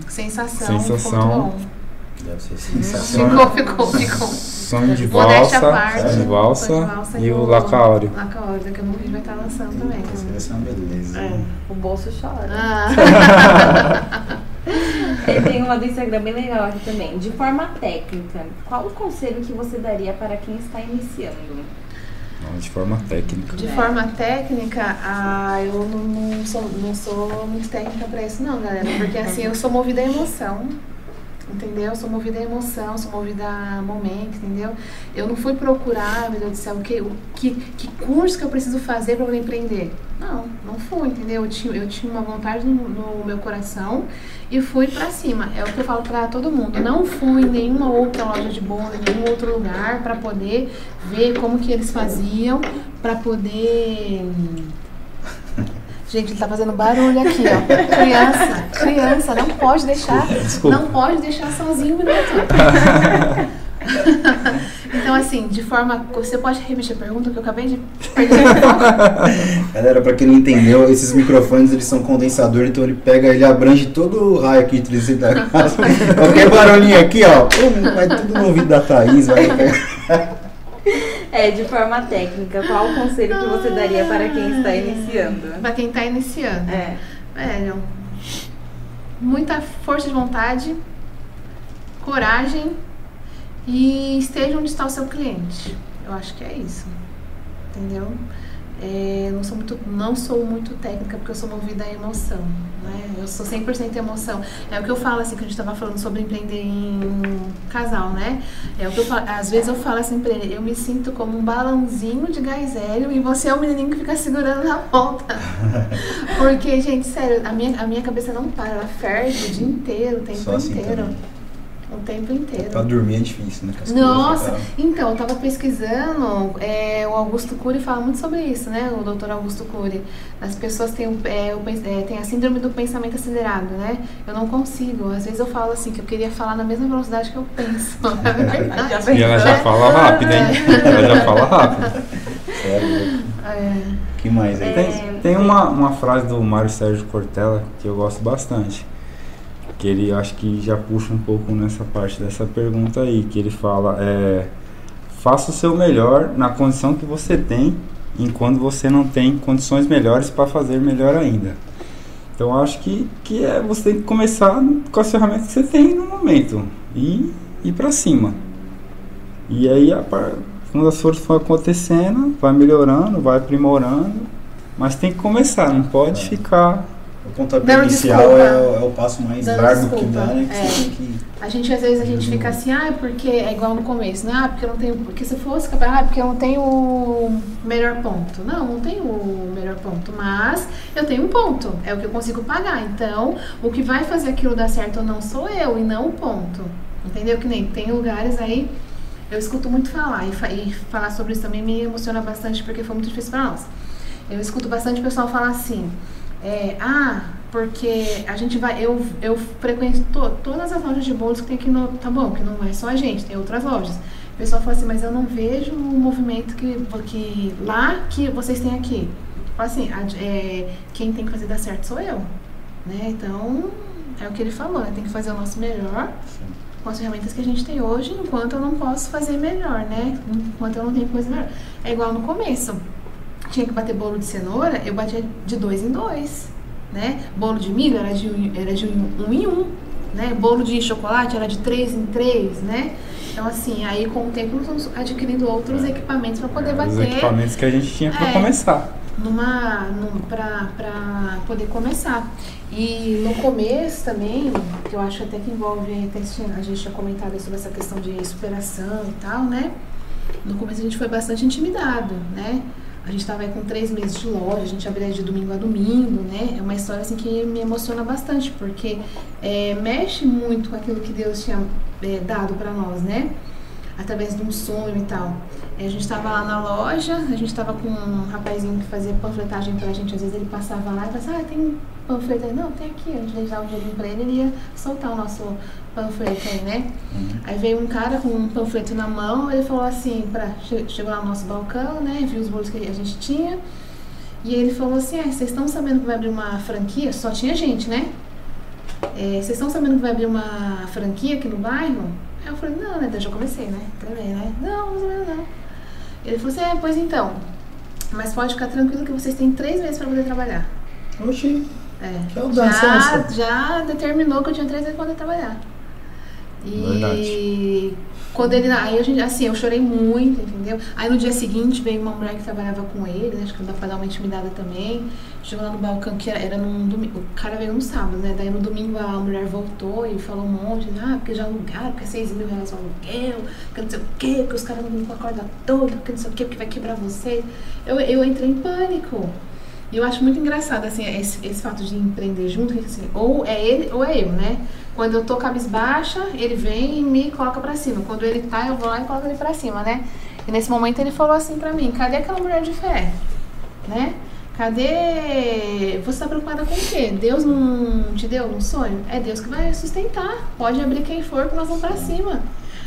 sensação, ficou Sensação. Deve ser sensacional. Ficou, ficou, ficou. Sonho de valsa, parte. sonho de valsa Sonho de valsa e o lacaório. Lacaório, daqui a pouco a gente vai estar lançando também. Vai ser uma beleza. É. O bolso chora. Ah. Tem uma do Instagram bem legal aqui também. De forma técnica, qual o conselho que você daria para quem está iniciando? Não, de forma técnica. De forma técnica, ah, eu não, não sou, não sou muito técnica pra isso não, galera. Porque assim, eu sou movida a emoção. Entendeu? Eu sou movida a emoção, sou movida a momento, entendeu? Eu não fui procurar, meu Deus do céu, o que, o que, que curso que eu preciso fazer para poder empreender. Não, não fui, entendeu? Eu tinha, eu tinha uma vontade no, no meu coração e fui pra cima. É o que eu falo pra todo mundo. Não fui em nenhuma outra loja de bolo, em nenhum outro lugar pra poder ver como que eles faziam, pra poder. Gente, ele tá fazendo barulho aqui, ó. Criança, criança, não pode deixar, Desculpa. não pode deixar sozinho um minuto. então, assim, de forma. Você pode repetir a pergunta que eu acabei de perder? Galera, pra quem não entendeu, esses microfones eles são condensador, então ele pega, ele abrange todo o raio aqui de eletricidade da casa. Qualquer barulhinho aqui, ó, vai tudo no ouvido da Thaís, vai. É, de forma técnica, qual o conselho que você daria para quem está iniciando? Pra quem tá iniciando. É. Velho, muita força de vontade, coragem e esteja onde está o seu cliente. Eu acho que é isso. Entendeu? É, não, sou muito, não sou muito técnica porque eu sou movida à emoção. Né? Eu sou 100% emoção. É o que eu falo assim, que a gente estava falando sobre empreender em casal, né? É o que eu falo, às vezes eu falo assim pra ele, eu me sinto como um balãozinho de gás hélio e você é o menininho que fica segurando na ponta. Porque, gente, sério, a minha, a minha cabeça não para, ela ferve o dia inteiro, o tempo Só assim inteiro. O tempo inteiro. Pra dormir é difícil, né? Nossa, então, eu tava pesquisando, é, o Augusto Cury fala muito sobre isso, né? O doutor Augusto Cury. As pessoas têm, o- é, o é, têm a síndrome do pensamento acelerado, né? Eu não consigo. Às vezes eu falo assim, que eu queria falar na mesma velocidade que eu penso. É verdade. E ela já fala rápido, hein? Ela já fala rápido. Sério, É. que mais aí? Tem, tem uma, uma frase do Mário Sérgio Cortella que eu gosto bastante. Que ele acho que já puxa um pouco nessa parte dessa pergunta aí. Que ele fala: é, faça o seu melhor na condição que você tem, enquanto você não tem condições melhores para fazer melhor ainda. Então acho que, que é, você tem que começar com as ferramentas que você tem no momento e ir para cima. E aí, a quando as coisas for acontecendo, vai melhorando, vai aprimorando, mas tem que começar, não pode É. ficar. O pontapé inicial é, o- é o passo mais Dando largo que desculpa. dá, né? Que É. você tem que. A gente, às vezes, a gente fica assim, ah, porque é igual no começo, né? Ah, porque eu não tenho. Porque se fosse capaz, ah, porque eu não tenho o melhor ponto. Não, não tenho o melhor ponto, mas eu tenho um ponto. É o que eu consigo pagar. Então, o que vai fazer aquilo dar certo ou não sou eu e não o ponto. Entendeu? Que nem tem lugares aí. Eu escuto muito falar e, fa- e falar sobre isso também me emociona bastante porque foi muito difícil para nós. Eu escuto bastante pessoal falar assim, é, ah, porque a gente vai, eu, eu frequento to- todas as lojas de bolos que tem aqui no, tá bom, que não é só a gente, tem outras lojas. O pessoal fala assim, mas eu não vejo o movimento que, que lá que vocês têm aqui. Fala assim, a- é, quem tem que fazer dar certo sou eu, né? Então, é o que ele falou, né? Tem que fazer o nosso melhor com as ferramentas que a gente tem hoje, enquanto eu não posso fazer melhor, né? Enquanto eu não tenho coisa melhor. É igual no começo. Tinha que bater bolo de cenoura, eu batia de dois em dois, né? Bolo de milho era de, um- era de um em um, né? Bolo de chocolate era de três em três, né? Então, assim, aí com o tempo nós adquirindo outros equipamentos para poder Os bater equipamentos que a gente tinha para É. começar. numa, num, pra poder começar. E no começo também, que eu acho até que envolve, a gente tinha comentado sobre essa questão de superação e tal, né? No começo a gente foi bastante intimidado, né? A gente estava aí com três meses de loja, a gente abria de domingo a domingo, né? É uma história assim que me emociona bastante, porque é, mexe muito com aquilo que Deus tinha é, dado para nós, né? Através de um sonho e tal. É, A gente estava lá na loja, a gente estava com um rapazinho que fazia panfletagem pra gente, às vezes ele passava lá e falava assim, ah, tem panfleto aí. Não, tem aqui, a gente dava um dinheirinho pra ele, ele ia soltar o nosso panfleto aí, né? Aí veio um cara com um panfleto na mão, ele falou assim, pra, che- chegou lá no nosso balcão, né? Viu os bolos que a gente tinha. E ele falou assim, ah, vocês estão sabendo que vai abrir uma franquia? Só tinha gente, né? É, vocês estão sabendo que vai abrir uma franquia aqui no bairro? Aí eu falei, não, né? Eu já comecei, né? Também, né? Não, mais ou menos não. Ele falou assim, é, pois então. Mas pode ficar tranquilo que vocês têm três meses pra poder trabalhar. Oxi, É. Que audácia já, já determinou que eu tinha três meses pra poder trabalhar. E Verdade. quando ele. Aí a gente, assim, eu chorei muito, entendeu? Aí no dia seguinte veio uma mulher que trabalhava com ele, né? Acho que dá pra dar uma intimidada também. Chegou lá no balcão, que era, era num domingo. O cara veio no sábado, né? Daí no domingo a mulher voltou e falou um monte, né? ah, porque já alugaram, porque é 6 mil reais o aluguel, porque não sei o quê, porque os caras não vêm com a corda toda, porque não sei o quê, porque vai quebrar vocês. Eu, eu entrei em pânico. E eu acho muito engraçado, assim, esse, esse fato de empreender junto, assim, ou é ele ou é eu, né? Quando eu tô cabisbaixa, ele vem e me coloca pra cima. Quando ele tá, eu vou lá e coloco ele pra cima, né? E nesse momento ele falou assim pra mim, cadê aquela mulher de fé? Né? Cadê? Você tá preocupada com o quê? Deus não te deu um sonho? É Deus que vai sustentar. Pode abrir quem for que nós vamos pra cima.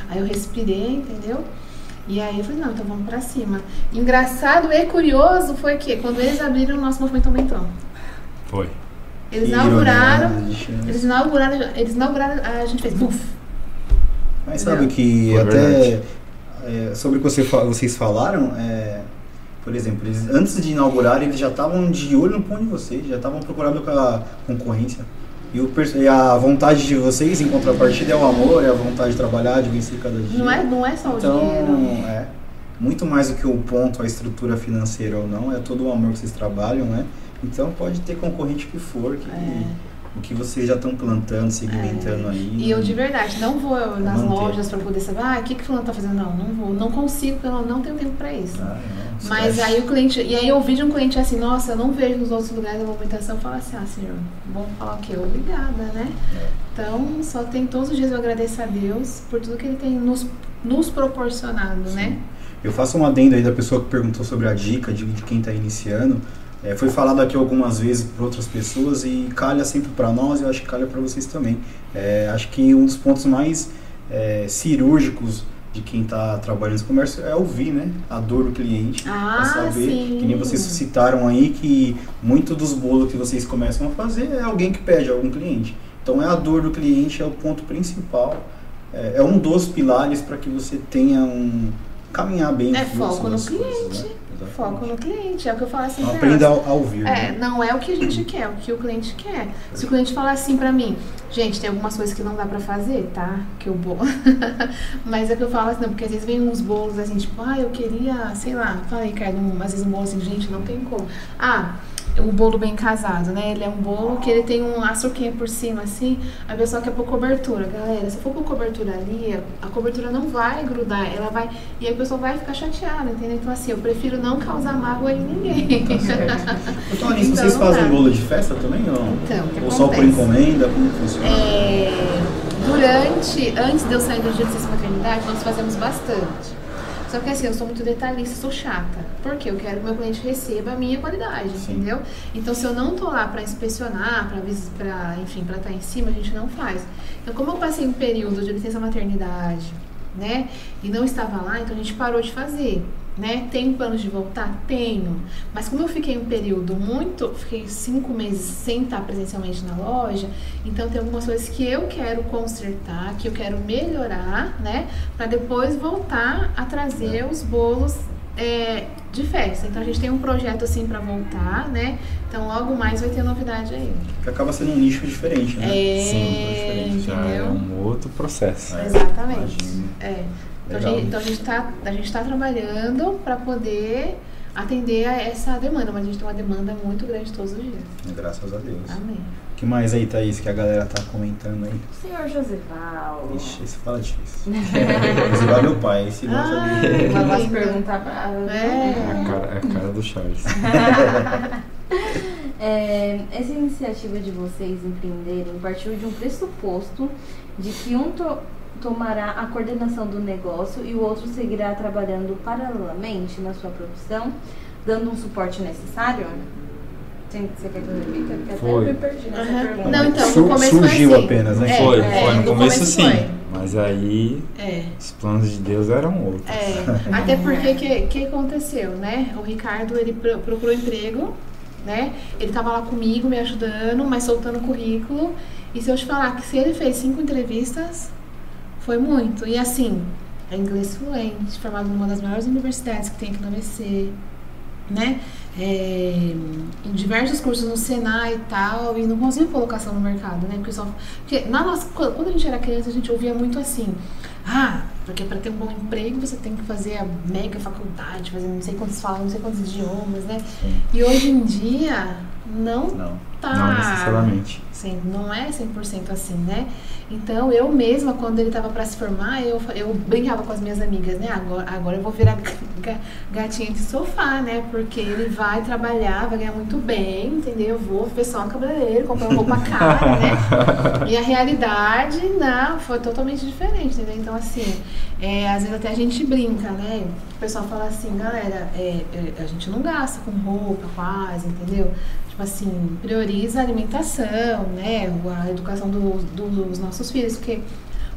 Aí eu respirei, entendeu? E aí eu falei, não, então vamos pra cima. Engraçado e curioso foi que quando eles abriram, o nosso movimento aumentou. Foi. Eles inauguraram, eles inauguraram, eles inauguraram, a gente fez buf. Mas sabe que Foi até é, sobre o que você vocês falaram, é, por exemplo, eles, antes de inaugurar, eles já estavam de olho no pão de vocês, já estavam procurando com a concorrência. E, o, e a vontade de vocês, em contrapartida, é o amor, é a vontade de trabalhar, de vencer cada dia. Não é, não é só o Então, dinheiro. é. Muito mais do que o ponto, a estrutura financeira ou não, é todo o amor que vocês trabalham, né? Então pode ter concorrente que for, que É. o que vocês já estão plantando, segmentando aí. E eu de verdade não vou nas Manter. lojas pra poder saber, ah, o que que fulano tá fazendo? Não, não vou, não consigo, porque eu não, tenho tempo pra isso. Ah, não, Mas esquece. aí o cliente, e aí eu ouvi de um cliente assim, nossa, eu não vejo nos outros lugares a movimentação, eu falo assim, ah, senhor, vamos falar o quê? Obrigada, né? É. Então, só tem todos os dias eu agradeço a Deus por tudo que ele tem nos, nos proporcionado, né? Eu faço um adendo aí da pessoa que perguntou sobre a dica de, de quem está iniciando. É, foi falado aqui algumas vezes por outras pessoas e calha sempre para nós e eu acho que calha para vocês também. É, acho que um dos pontos mais é, cirúrgicos de quem está trabalhando nesse comércio é ouvir né, a dor do cliente. Ah, saber, sim. que nem vocês citaram aí, que muito dos bolos que vocês começam a fazer é alguém que pede, algum cliente. Então é a dor do cliente, é o ponto principal. É, é um dos pilares para que você tenha um caminhar bem É foco no das coisas, cliente. né? Exatamente. Foco no cliente, é o que eu falo assim. Aprenda elas. a, a ouvir. É, né? não é o que a gente quer, é o que o cliente quer. Se o cliente falar assim pra mim, gente, tem algumas coisas que não dá pra fazer, tá? Que eu vou. Mas é que eu falo assim, não, porque às vezes vem uns bolos assim, tipo, ah, eu queria, sei lá, falei, cara, um, às vezes um bolo assim, gente, não tem como. Ah, o bolo bem casado, né? Ele é um bolo que ele tem um açuquinha por cima, assim, a pessoa quer pôr cobertura. Galera, se for pôr cobertura ali, a cobertura não vai grudar, ela vai. E aí a pessoa vai ficar chateada, entendeu? Então, assim, eu prefiro não causar mágoa em ninguém. Nisso, Então, vocês não fazem bolo de festa também ou não? Então, Ou só por encomenda? Como funciona? É, durante, antes de eu sair do dia de maternidade, nós fazemos bastante. Só que assim, eu sou muito detalhista, sou chata. Porque eu quero que meu cliente receba a minha qualidade, Sim. entendeu? Então, se eu não tô lá pra inspecionar, pra enfim, pra estar em cima, a gente não faz. Então, como eu passei um período de licença maternidade, né, e não estava lá, então a gente parou de fazer. Né? Tenho planos de voltar? Tenho. Mas como eu fiquei um período muito, fiquei cinco meses sem estar presencialmente na loja, então tem algumas coisas que eu quero consertar, que eu quero melhorar, né? Para depois voltar a trazer os bolos é, de festa. Então a gente tem um projeto assim para voltar, né? Então logo mais vai ter novidade aí. Que acaba sendo um nicho diferente, né? É, Sim, Já é um outro processo. É, Exatamente. É. Então a, gente, então a gente tá, a gente tá trabalhando para poder atender a essa demanda, mas a gente tem uma demanda muito grande todos os dias. Graças a Deus. Amém. O que mais aí, Thaís, que a galera tá comentando aí? Senhor Josival. Ixi, esse fala difícil. Esse vai meu pai, esse gosta Ah, de... Uma voz lindo. perguntar pra. É. É a cara, é a cara do Charles. É, essa iniciativa de vocês empreenderem partiu de um pressuposto de que um to- tomará a coordenação do negócio e o outro seguirá trabalhando paralelamente na sua profissão, dando um suporte necessário? Tem- Você quer que eu repita? Porque até Foi. eu me perdi nessa pergunta. Não, então, no começo surgiu foi assim. apenas, né? É, foi, é, foi. No, no começo, começo sim. Mas aí É. os planos de Deus eram outros. É, até porque que que aconteceu, né? O Ricardo ele pro- procurou emprego, né? Ele tava lá comigo me ajudando, mas soltando currículo. E se eu te falar que se ele fez cinco entrevistas, foi muito. E assim, é inglês fluente, formado numa das maiores universidades que tem aqui no ABC, né? É, em diversos cursos no Senai e tal, e não conseguiu colocação no mercado, né? Porque, só, porque na nossa, quando a gente era criança, a gente ouvia muito assim, ah, porque para ter um bom emprego você tem que fazer a mega faculdade, fazer não sei quantos falam, não sei quantos idiomas, né? Sim. E hoje em dia não Não. Tá. Não necessariamente. Sim, não é 100% assim, né? Então, eu mesma, quando ele tava para se formar, eu, eu brincava com as minhas amigas, né? Agora, agora eu vou virar gatinha de sofá, né? Porque ele vai trabalhar, vai ganhar muito bem, entendeu? Eu vou ver só um cabeleireiro, comprar uma roupa cara, né? E a realidade, não, foi totalmente diferente, entendeu? Então, assim, é, às vezes até a gente brinca, né? O pessoal fala assim, galera, é, é, a gente não gasta com roupa quase, entendeu? Tipo assim, prioriza a alimentação, né? A educação do, dos nossos filhos, porque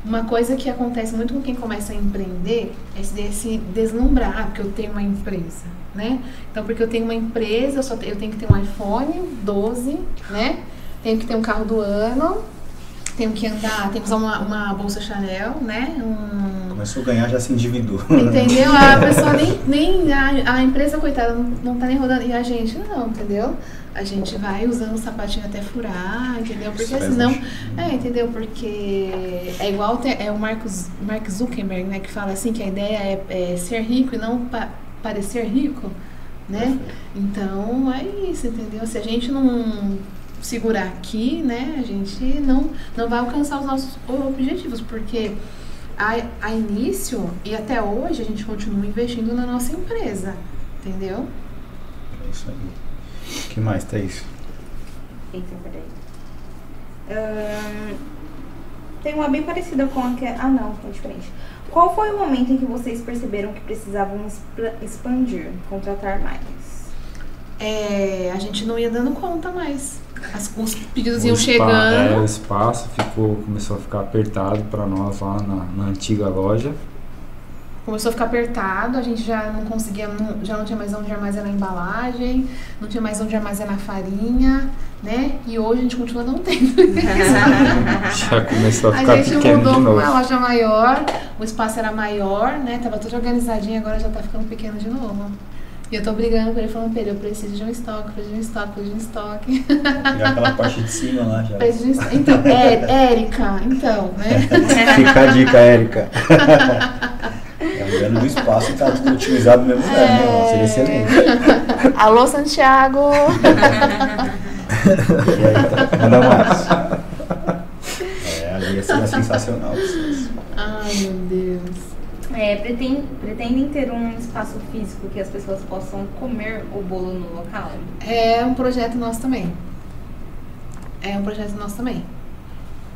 uma coisa que acontece muito com quem começa a empreender é se, deslumbrar, porque eu tenho uma empresa, né? Então, porque eu tenho uma empresa, eu, só, eu tenho que ter um iPhone 12, né? Tenho que ter um carro do ano, tenho que andar, tenho que usar uma, uma bolsa Chanel, né? Um, Começou a ganhar, já se endividou. entendeu? A pessoa nem, nem a, a empresa, coitada, não, não tá nem rodando. E a gente não, entendeu? A gente vai usando o sapatinho até furar, entendeu? Porque senão. É, entendeu? Porque é igual te- é o Marcos, Mark Zuckerberg, né? Que fala assim que a ideia é, é ser rico e não pa- parecer rico, né? Então é isso, entendeu? Se a gente não segurar aqui, né? A gente não, não vai alcançar os nossos objetivos, porque a, a início e até hoje a gente continua investindo na nossa empresa, entendeu? É isso aí. O que mais, Thaís? Eita, peraí. Tem uma bem parecida com a que. Ah, não, é diferente. Qual foi o momento em que vocês perceberam que precisavam expandir, contratar mais? É, a gente não ia dando conta mais. As, os pedidos O iam espa- É, chegando. o espaço ficou, começou a ficar apertado para nós lá na, na antiga loja. Começou a ficar apertado, a gente já não conseguia, não- já não tinha mais onde armazenar a embalagem, não tinha mais onde armazenar a farinha, né? E hoje a gente continua não tendo isso. Já começou a A ficar gente pequeno mudou pra uma loja maior, o espaço era maior, né? Tava tudo organizadinho, agora já tá ficando pequeno de novo. E eu tô brigando com ele, falando ele, eu preciso de um estoque, preciso de um estoque, preciso de um estoque. Já aquela parte de cima lá já. Preciso de um estoque. Então, é, Érica, então, né? Fica a dica, Érica. Lembrando do espaço tá tudo otimizado no mesmo lugar, né? Ó, Seria excelente. Alô, Santiago! E aí, tá? Manda mais. É, ali ia ser sensacional. Ai, meu Deus. É, pretendem, pretendem ter um espaço físico que as pessoas possam comer o bolo no local? É um projeto nosso também. É um projeto nosso também.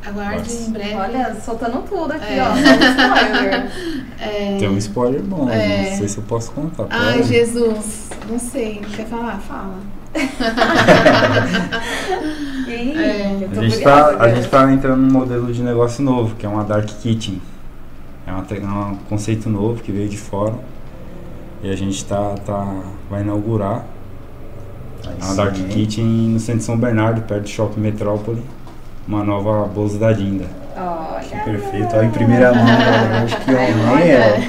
Aguarde em breve. Olha, soltando tudo aqui, É. ó. Só spoiler. É... Tem um spoiler bom, É. não sei se eu posso contar. Ai, pode? Jesus. Não sei. Quer falar? Fala. Aí, É. A gente, tá, a gente tá entrando num modelo de negócio novo, que é uma Dark Kitchen. É uma é um conceito novo que veio de fora. E a gente tá, tá, vai inaugurar. Aí É uma Dark sim? Kitchen no centro de São Bernardo, perto do Shopping Metrópole. Uma nova Bolsa da Dinda. Olha. Que perfeito. Ó, em primeira mão, eu acho que Ai, homem é.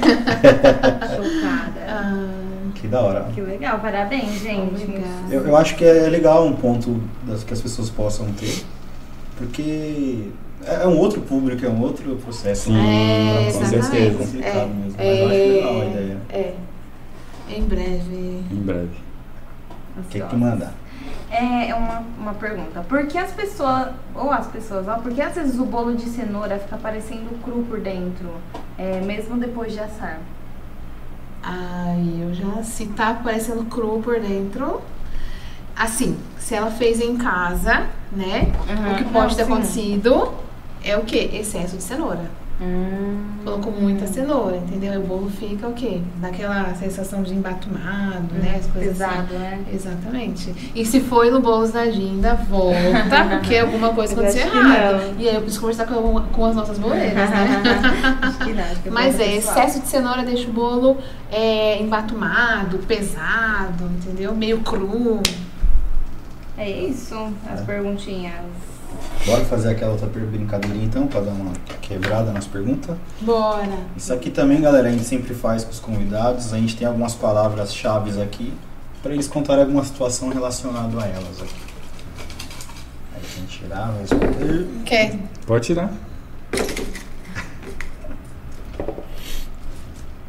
Chocada. Ah, Que da hora. Que legal, parabéns, gente. Eu, eu acho que é legal um ponto das, que as pessoas possam ter, porque é um outro público, é um outro processo. Sim, é, com certeza. É complicado mesmo, mas é, eu acho legal a ideia. É. Em breve. Em breve. O que que manda? É uma, uma pergunta. Por que as pessoas, ou as pessoas, ó, por que às vezes o bolo de cenoura fica parecendo cru por dentro, é, mesmo depois de assar? Ai, eu já. Se tá parecendo cru por dentro. Assim, se ela fez em casa, né? Uhum. O que pode ter Não, sim. acontecido é o quê? Excesso de cenoura. Hum. Colocou muita cenoura, entendeu? E o bolo fica o quê? Daquela sensação de embatumado, né? As coisas assim. Pesado, né? Exatamente. E se foi no Bolos da Ginda, volta, porque alguma coisa Eu aconteceu errada. E aí eu preciso conversar com, com as nossas boleiras, né? Acho que não, acho que Mas foi é, pessoal. excesso de cenoura deixa o bolo é, embatumado, pesado, entendeu? Meio cru. É isso, as É. perguntinhas. Bora fazer aquela outra brincadeirinha então, pra dar uma quebrada nas perguntas? Bora. Isso aqui também, galera, a gente sempre faz com os convidados. A gente tem algumas palavras-chave aqui para eles contarem alguma situação relacionada a elas aqui. Aí a gente tirar, vai escolher. Quer? Pode tirar.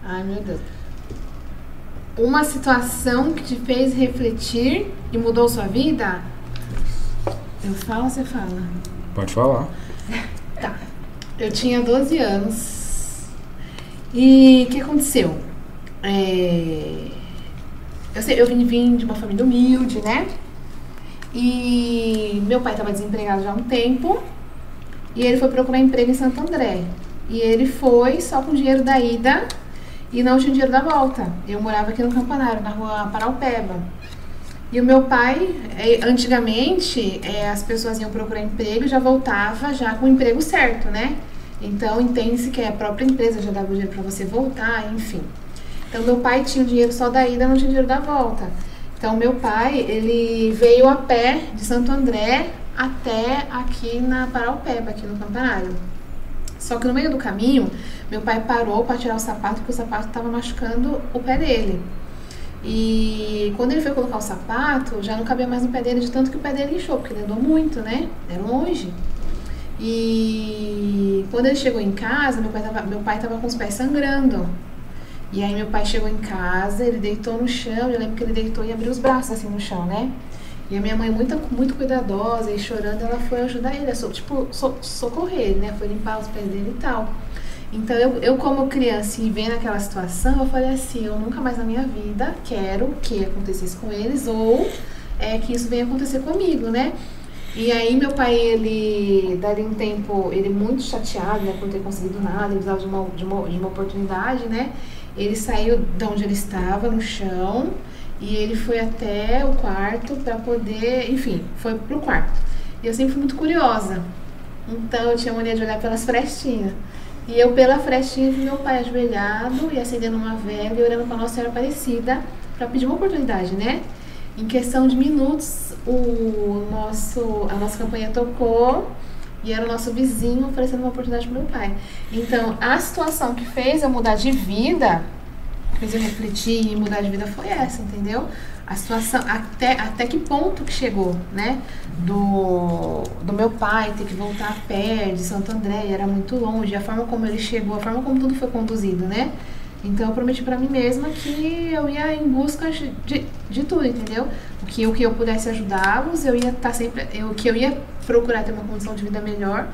Ai, meu Deus. Uma situação que te fez refletir e mudou sua vida? Eu falo ou você fala? Pode falar. Eu tinha 12 anos. E o que aconteceu? é, eu, sei, eu vim, vim de uma família humilde, né? E meu pai estava desempregado já há um tempo. E ele foi procurar emprego em Santo André. E ele foi só com o dinheiro da ida e não tinha dinheiro da volta. Eu morava aqui no Campanário, na rua Paraupeba. E o meu pai, é, antigamente, é, as pessoas iam procurar emprego e já voltava já com o emprego certo, né? Então entende-se que a própria empresa já dava o dinheiro para você voltar, enfim. Então meu pai tinha o dinheiro só da ida, não tinha dinheiro da volta. Então meu pai, ele veio a pé de Santo André até aqui na Paraupeba, aqui no Campanário. Só que no meio do caminho, meu pai parou para tirar o sapato, porque o sapato estava machucando o pé dele. E quando ele foi colocar o sapato, já não cabia mais no pé dele, de tanto que o pé dele inchou, porque ele andou muito, né? Era longe. E quando ele chegou em casa, meu pai tava, meu pai tava com os pés sangrando. E aí meu pai chegou em casa, ele deitou no chão, eu lembro que ele deitou e abriu os braços assim no chão, né? E a minha mãe, muito, muito cuidadosa e chorando, ela foi ajudar ele, tipo, so, socorrer ele, né? Foi limpar os pés dele e tal. Então, eu, eu como criança e vendo aquela situação, eu falei assim, eu nunca mais na minha vida quero que acontecesse com eles ou é, que isso venha acontecer comigo, né? E aí meu pai, ele, dali um tempo, ele muito chateado, né, por não ter conseguido nada, ele precisava de uma, de uma, de uma oportunidade, né? Ele saiu de onde ele estava, no chão, e ele foi até o quarto para poder, enfim, foi pro quarto. E eu sempre fui muito curiosa. Então eu tinha mania de olhar pelas frestinhas. E eu, pela frestinha, vi meu pai ajoelhado e acendendo uma vela e orando para Nossa Senhora Aparecida para pedir uma oportunidade, né? Em questão de minutos, o nosso, a nossa campanha tocou e era o nosso vizinho oferecendo uma oportunidade para meu pai. Então, a situação que fez eu mudar de vida, fez eu refletir e mudar de vida foi essa, entendeu? A situação, até, até que ponto que chegou, né? Do, do meu pai ter que voltar a pé de Santo André, era muito longe, a forma como ele chegou, a forma como tudo foi conduzido, né? Então eu prometi para mim mesma que eu ia em busca de, de, tudo, entendeu? O que, o que eu pudesse ajudá-los, eu ia estar tá sempre, eu, que eu ia procurar ter uma condição de vida melhor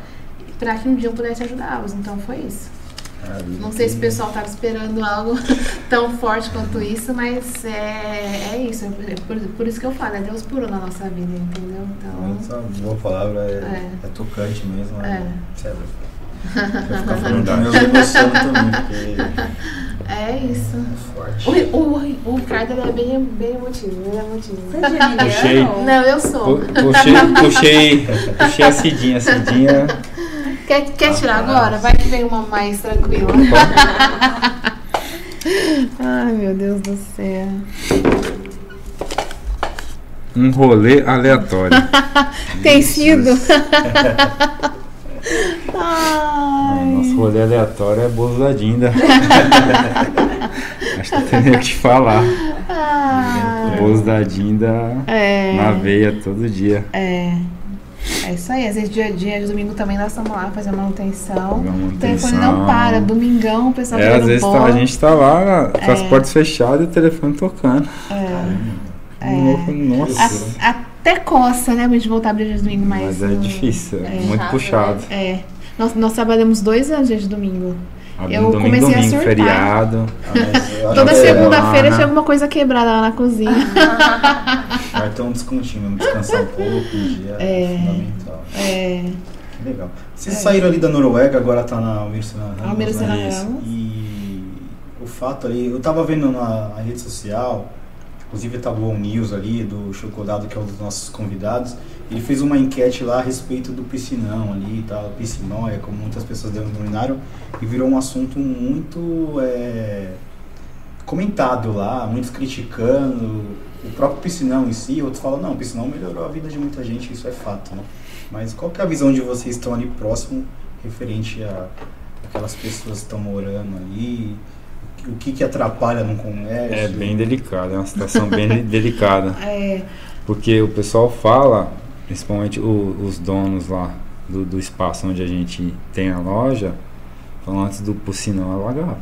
para que um dia eu pudesse ajudá-los. Então foi isso. Não sei se o pessoal estava esperando algo tão forte quanto isso, mas é, é isso. É por, por, isso que eu falo, é Deus puro na nossa vida, entendeu? Então, Essa boa palavra é, é. é tocante mesmo. É. é. Sério. Eu ficar falando da minha emoção também, porque. É isso. É forte. O, o, o Ricardo é bem, bem emotivo, ele é emotivo. Você é puxei, Não, eu sou. Puxei, puxei, puxei a Cidinha. A Cidinha Quer, quer ah, tirar agora? Vai que vem uma mais tranquila. Ai, meu Deus do céu. Um rolê aleatório. Tem sido? Ai. Nosso rolê aleatório é bolo da Dinda. Acho que eu tenho que falar. Ai. Bolos da Dinda é. na veia todo dia. É. É isso aí. Às vezes dia a dia, de domingo também nós estamos lá fazendo manutenção. manutenção. O telefone não para. Domingão, o pessoal É, às vezes tá, a gente está lá com é. as portas fechadas e o telefone tocando. É. é. Nossa. A, até coça, né? A gente voltar a abrir de domingo, mas. Mas é difícil, é muito puxado. É. Nós, nós trabalhamos dois anos de domingo. Eu domingo, comecei domingo, a surtar. feriado. Ah, Toda segunda-feira tinha alguma coisa quebrada lá na cozinha. Vai ter um descontinho, descansar um pouco, um dia é, é fundamental. É. Legal. Vocês é. saíram ali da Noruega, agora tá na Universidade Ramos. Né? E o fato ali, eu tava vendo na, na rede social, inclusive tá o News ali, do Chocolado, que é um dos nossos convidados, ele fez uma enquete lá a respeito do piscinão ali e tal, piscinóia, como muitas pessoas denominaram, e virou um assunto muito é, comentado lá, muitos criticando o próprio piscinão em si, outros falam, não, o piscinão melhorou a vida de muita gente, isso é fato, né? Mas qual que é a visão de vocês estão ali próximo, referente a aquelas pessoas que estão morando ali, o que que atrapalha no comércio? É bem delicado, é uma situação bem delicada. É. Porque o pessoal fala, principalmente o, os donos lá do, do, espaço onde a gente tem a loja, falam antes do piscinão alagava.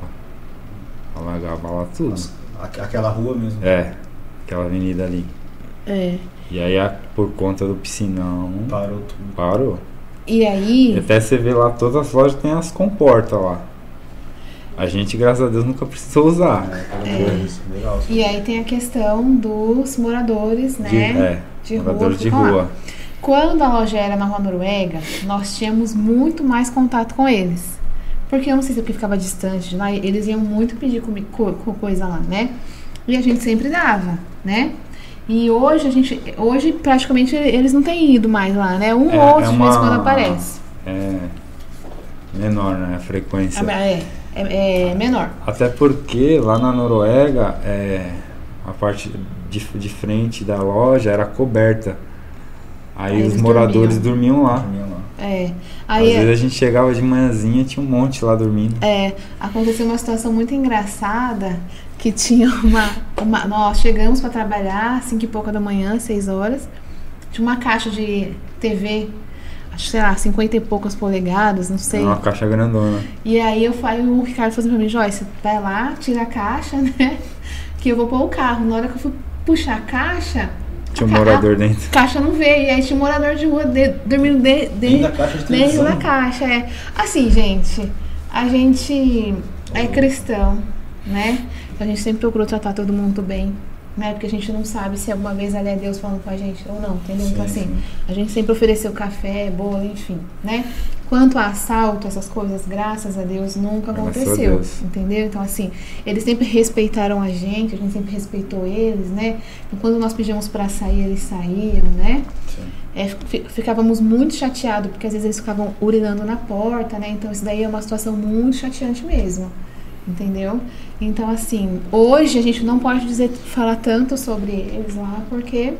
Alagava lá tudo. Nossa, aquela rua mesmo? É aquela avenida ali. É. E aí, por conta do piscinão. Parou tudo. Parou. E aí. E até você vê lá, todas as lojas têm as comportas lá. A gente, graças a Deus, nunca precisou usar. É, pelo menos, legal. E aí tem a questão dos moradores, né? De, é, de rua moradores de lá. rua. Quando a loja era na Rua Noruega, nós tínhamos muito mais contato com eles. Porque eu não sei se é porque ficava distante de lá, eles iam muito pedir comi- co- co- coisa lá, né? E a gente sempre dava, né? E hoje a gente. Hoje praticamente eles não têm ido mais lá, né? Um É- ou outro é de vez em uma- quando aparece. É menor, né? A frequência. É, é, é menor. Até porque lá na Noruega, é, a parte de, de frente da loja era coberta. Aí, Aí os moradores dormiam, lá. Dormia lá. É. Às Aí vezes a gente chegava de manhãzinha tinha um monte lá dormindo. É, aconteceu uma situação muito engraçada que tinha uma, uma nós chegamos para trabalhar cinco e pouca da manhã, seis horas, tinha uma caixa de TV, acho que, sei lá, 50 e poucas polegadas, não sei. Uma caixa grandona. E aí eu falei, o Ricardo falou assim pra mim, Joyce, vai lá, tira a caixa, né? Que eu vou pôr o carro. Na hora que eu fui puxar a caixa, Tinha um a morador dentro. a caixa não veio. E aí tinha um morador de rua de- dormindo de, de, Dentro da caixa de Dentro da caixa, é. Assim, gente, a gente é cristão, né? A gente sempre procurou tratar todo mundo bem, né? Porque a gente não sabe se alguma vez ali é Deus falando com a gente ou não, entendeu? então, Sim, assim, sim. a gente sempre ofereceu café, bolo, enfim, né? Quanto a assalto, essas coisas, graças a Deus, nunca aconteceu, Deus. entendeu? Então, assim, eles sempre respeitaram a gente, a gente sempre respeitou eles, né? Então, quando nós pedíamos pra sair, eles saíam, né? Sim. É, fi- ficávamos muito chateados, porque às vezes eles ficavam urinando na porta, né? Então isso daí é uma situação muito chateante mesmo. Entendeu? Então, assim, hoje a gente não pode dizer, falar tanto sobre eles lá, porque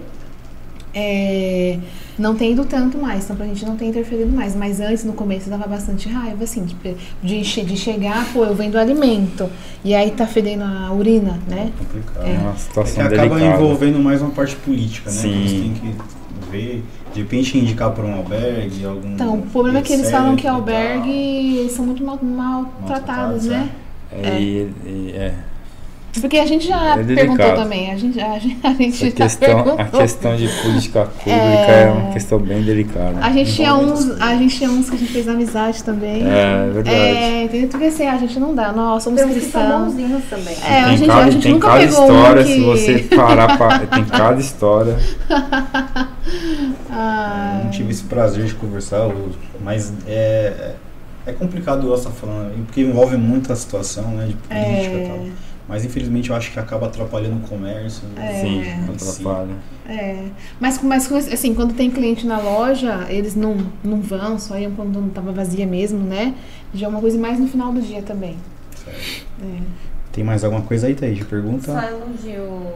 é, não tem ido tanto mais, então pra gente não tem interferido mais. Mas antes, no começo, dava bastante raiva, assim, de, de, che- de chegar, pô, eu vendo alimento, e aí tá fedendo a urina, né? Complicado. É uma É que situação acaba delicada. envolvendo mais uma parte política, né? Sim. Que Eles têm que ver, de repente indicar para um albergue, algum. Então, o problema é que eles falam que e albergue são muito mal, maltratados, Maltratados, né? É, e- e- é. Porque a gente já É perguntou também. A gente, a gente, a gente já questão, a perguntou. questão de política pública É. é, uma questão bem delicada. A gente tinha uns, a gente tinha uns que a gente fez amizade também. É verdade. É, entendeu? Porque assim, a gente não dá. Nós somos Tem uns que são cristãos. também. É, a tem gente- cada, a gente tem nunca cada pegou um história, que- se você parar pra, tem cada história. Ah, não tive esse prazer de conversar, mas é, é é complicado eu estar falando, porque envolve muita situação, né, de política e tal. é, Mas infelizmente eu acho que acaba atrapalhando o comércio. É. Sim, Sim. atrapalha. é. Mas, mas assim, quando tem cliente na loja, eles não, não vão, só iam quando não tava vazia mesmo, né? Já é uma coisa mais no final do dia também. Certo. É. Tem mais alguma coisa aí, Thaís? de Só Pergunta? elogios.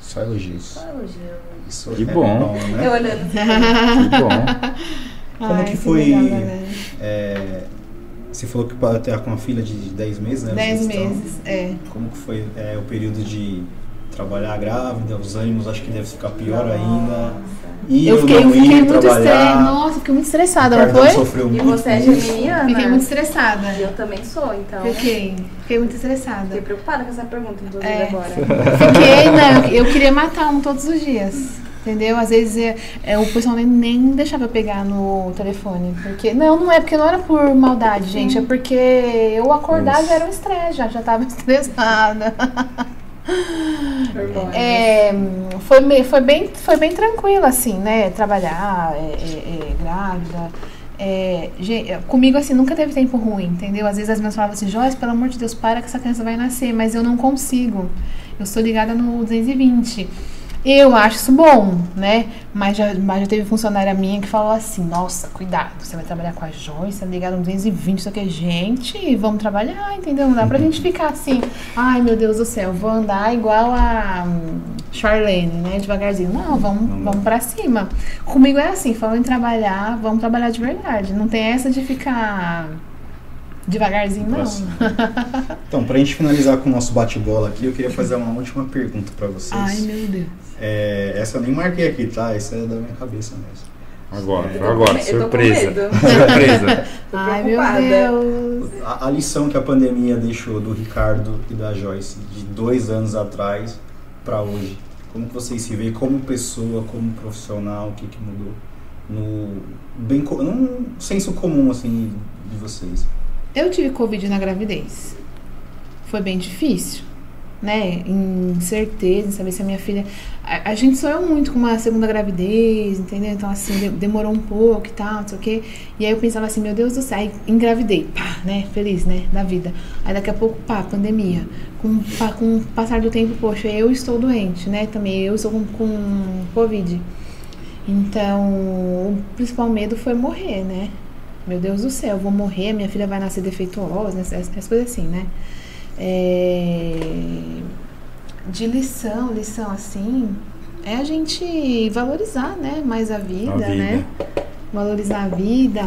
Só elogios. Só elogios. Isso Que é bom. Eu né? olhando. Que bom. Como Ai, que foi- legal, galera. É, você falou que ter com uma filha de 10 meses, né? Dez vocês estão- meses, é. Como que foi é, o período de trabalhar grávida? Os ânimos acho que deve ficar pior ainda. E Eu fiquei, eu fiquei muito estressada. Nossa, fiquei muito estressada, não foi? sofreu E muito. você é geminiana? Fiquei muito estressada. E eu também sou, então. Fiquei, fiquei muito Fiquei estressada. preocupada com essa pergunta, inclusive, É. agora. Fiquei, não, eu queria matar um todos os dias. Entendeu? Às vezes é, é, o pessoal nem, nem deixava eu pegar no telefone. Porque. Não, não é porque não era por maldade, gente. É porque eu acordar Isso. era um estresse, já, já tava estressada. É, foi, me- foi, bem, foi bem tranquilo, assim, né? Trabalhar, é, é, é, grávida. É, gen- é, comigo, assim, nunca teve tempo ruim, entendeu? Às vezes as minhas falavam assim, Joyce, pelo amor de Deus, para que essa criança vai nascer, mas eu não consigo. Eu sou ligada no 220. Eu acho isso bom, né? Mas já, mas já teve funcionária minha que falou assim, nossa, cuidado, você vai trabalhar com a Joyce, tá ligado no 220, isso aqui é gente, vamos trabalhar, entendeu? Não dá pra gente ficar assim, ai meu Deus do céu, vou andar igual a hum, Charlene, né? Devagarzinho. Não, vamos, dá. vamos pra cima. Comigo é assim, falando em trabalhar, vamos trabalhar de verdade. Não tem essa de ficar devagarzinho, não. Então, pra gente finalizar com o nosso bate-bola aqui, eu queria fazer uma última pergunta pra vocês. Ai, meu Deus. É, essa eu nem marquei aqui, tá? Essa é da minha cabeça mesmo. Agora, Eu tô agora, com surpresa. Surpresa. Ai, meu. Deus. A, a lição que a pandemia deixou do Ricardo e da Joyce de dois anos atrás pra hoje. Como que vocês se veem como pessoa, como profissional, o que que mudou? No, bem, num senso comum, assim, de vocês. Eu tive Covid na gravidez. Foi bem difícil, né? Incerteza, em saber se a minha filha. A, a gente sonhou muito com uma segunda gravidez, entendeu? Então, assim, de- demorou um pouco e tal, não sei o quê. E aí eu pensava assim, meu Deus do céu, aí engravidei, pá, né? Feliz, né? Da vida. Aí daqui a pouco, pá, pandemia. Com, pá, com o passar do tempo, poxa, eu estou doente, né? Também eu estou com, com Covid. Então, o principal medo foi morrer, né? Meu Deus do céu, eu vou morrer, minha filha vai nascer defeituosa, essas, essas coisas assim, né? É, De lição, lição assim, é a gente valorizar, né? Mais a vida, A vida. né? Valorizar a vida,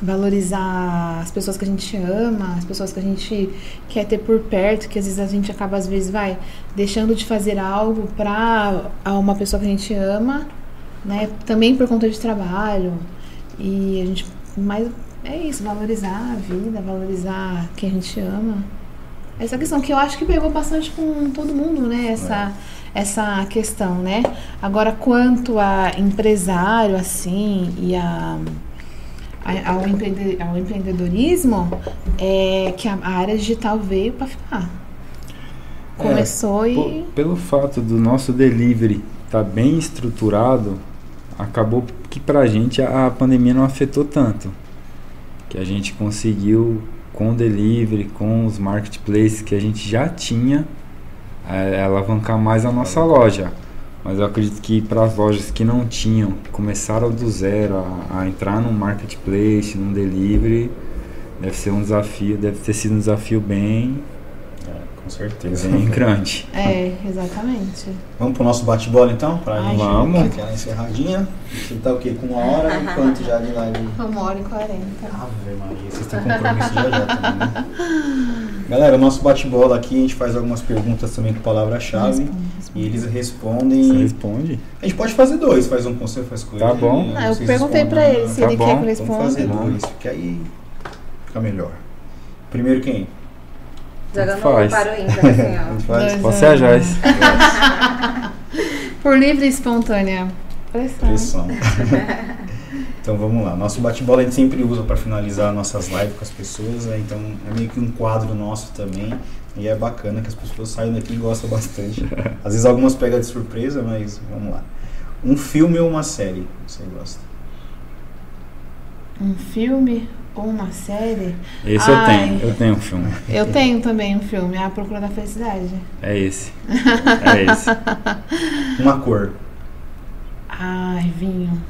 valorizar as pessoas que a gente ama, as pessoas que a gente quer ter por perto, que às vezes a gente acaba, às vezes, vai deixando de fazer algo pra uma pessoa que a gente ama, né? Também por conta de trabalho. E a gente. Mas é isso, valorizar a vida, valorizar quem a gente ama. Essa questão que eu acho que pegou bastante com todo mundo, né? Essa, essa questão, né? Agora, quanto a empresário, assim, e a, a- ao, empreende- ao empreendedorismo, é que a, a área digital veio para ficar. Começou Pô, e. pelo fato do nosso delivery estar bem estruturado, acabou que pra gente a, a pandemia não afetou tanto. Que a gente conseguiu, com o delivery, com os marketplaces que a gente já tinha, é, alavancar mais a nossa loja. Mas eu acredito que para as lojas que não tinham, começaram do zero a, a entrar num marketplace, num delivery, deve ser um desafio, deve ter sido um desafio bem, É, com certeza. bem grande. É, exatamente. Vamos pro nosso bate-bola então? Pra Ai, gente Vamos. aquela encerradinha. Você tá o quê? Com uma hora e quanto já de live? Uma hora e quarenta. Ave Maria, vocês têm compromisso já já também, né? Galera, o nosso bate-bola aqui, a gente faz algumas perguntas também com palavra-chave. Responde, responde. E eles Você respondem. responde? A gente pode fazer dois, faz um com você, faz com Tá ele, bom. e Ah, eu vocês perguntei pra ele se Tá ele bom, quer que eu Vamos responda. fazer Bom. dois, que aí fica melhor. Primeiro quem? Jogando Faz. para o ímpar, assim, ó. faz? Pode ser a Joyce. Por livre e espontânea pressão. Pressão. então vamos lá. Nosso bate-bola a gente sempre usa para finalizar nossas lives com as pessoas, né? Então é meio que um quadro nosso também. E é bacana que as pessoas saem daqui e gostam bastante. Às vezes algumas pegam de surpresa, mas vamos lá. Um filme ou uma série você gosta? Um filme ou uma série? Esse eu Ai. tenho, eu tenho um filme. Eu tenho também um filme, A Procura da Felicidade. É esse. É esse. Uma cor. Ai, vinho.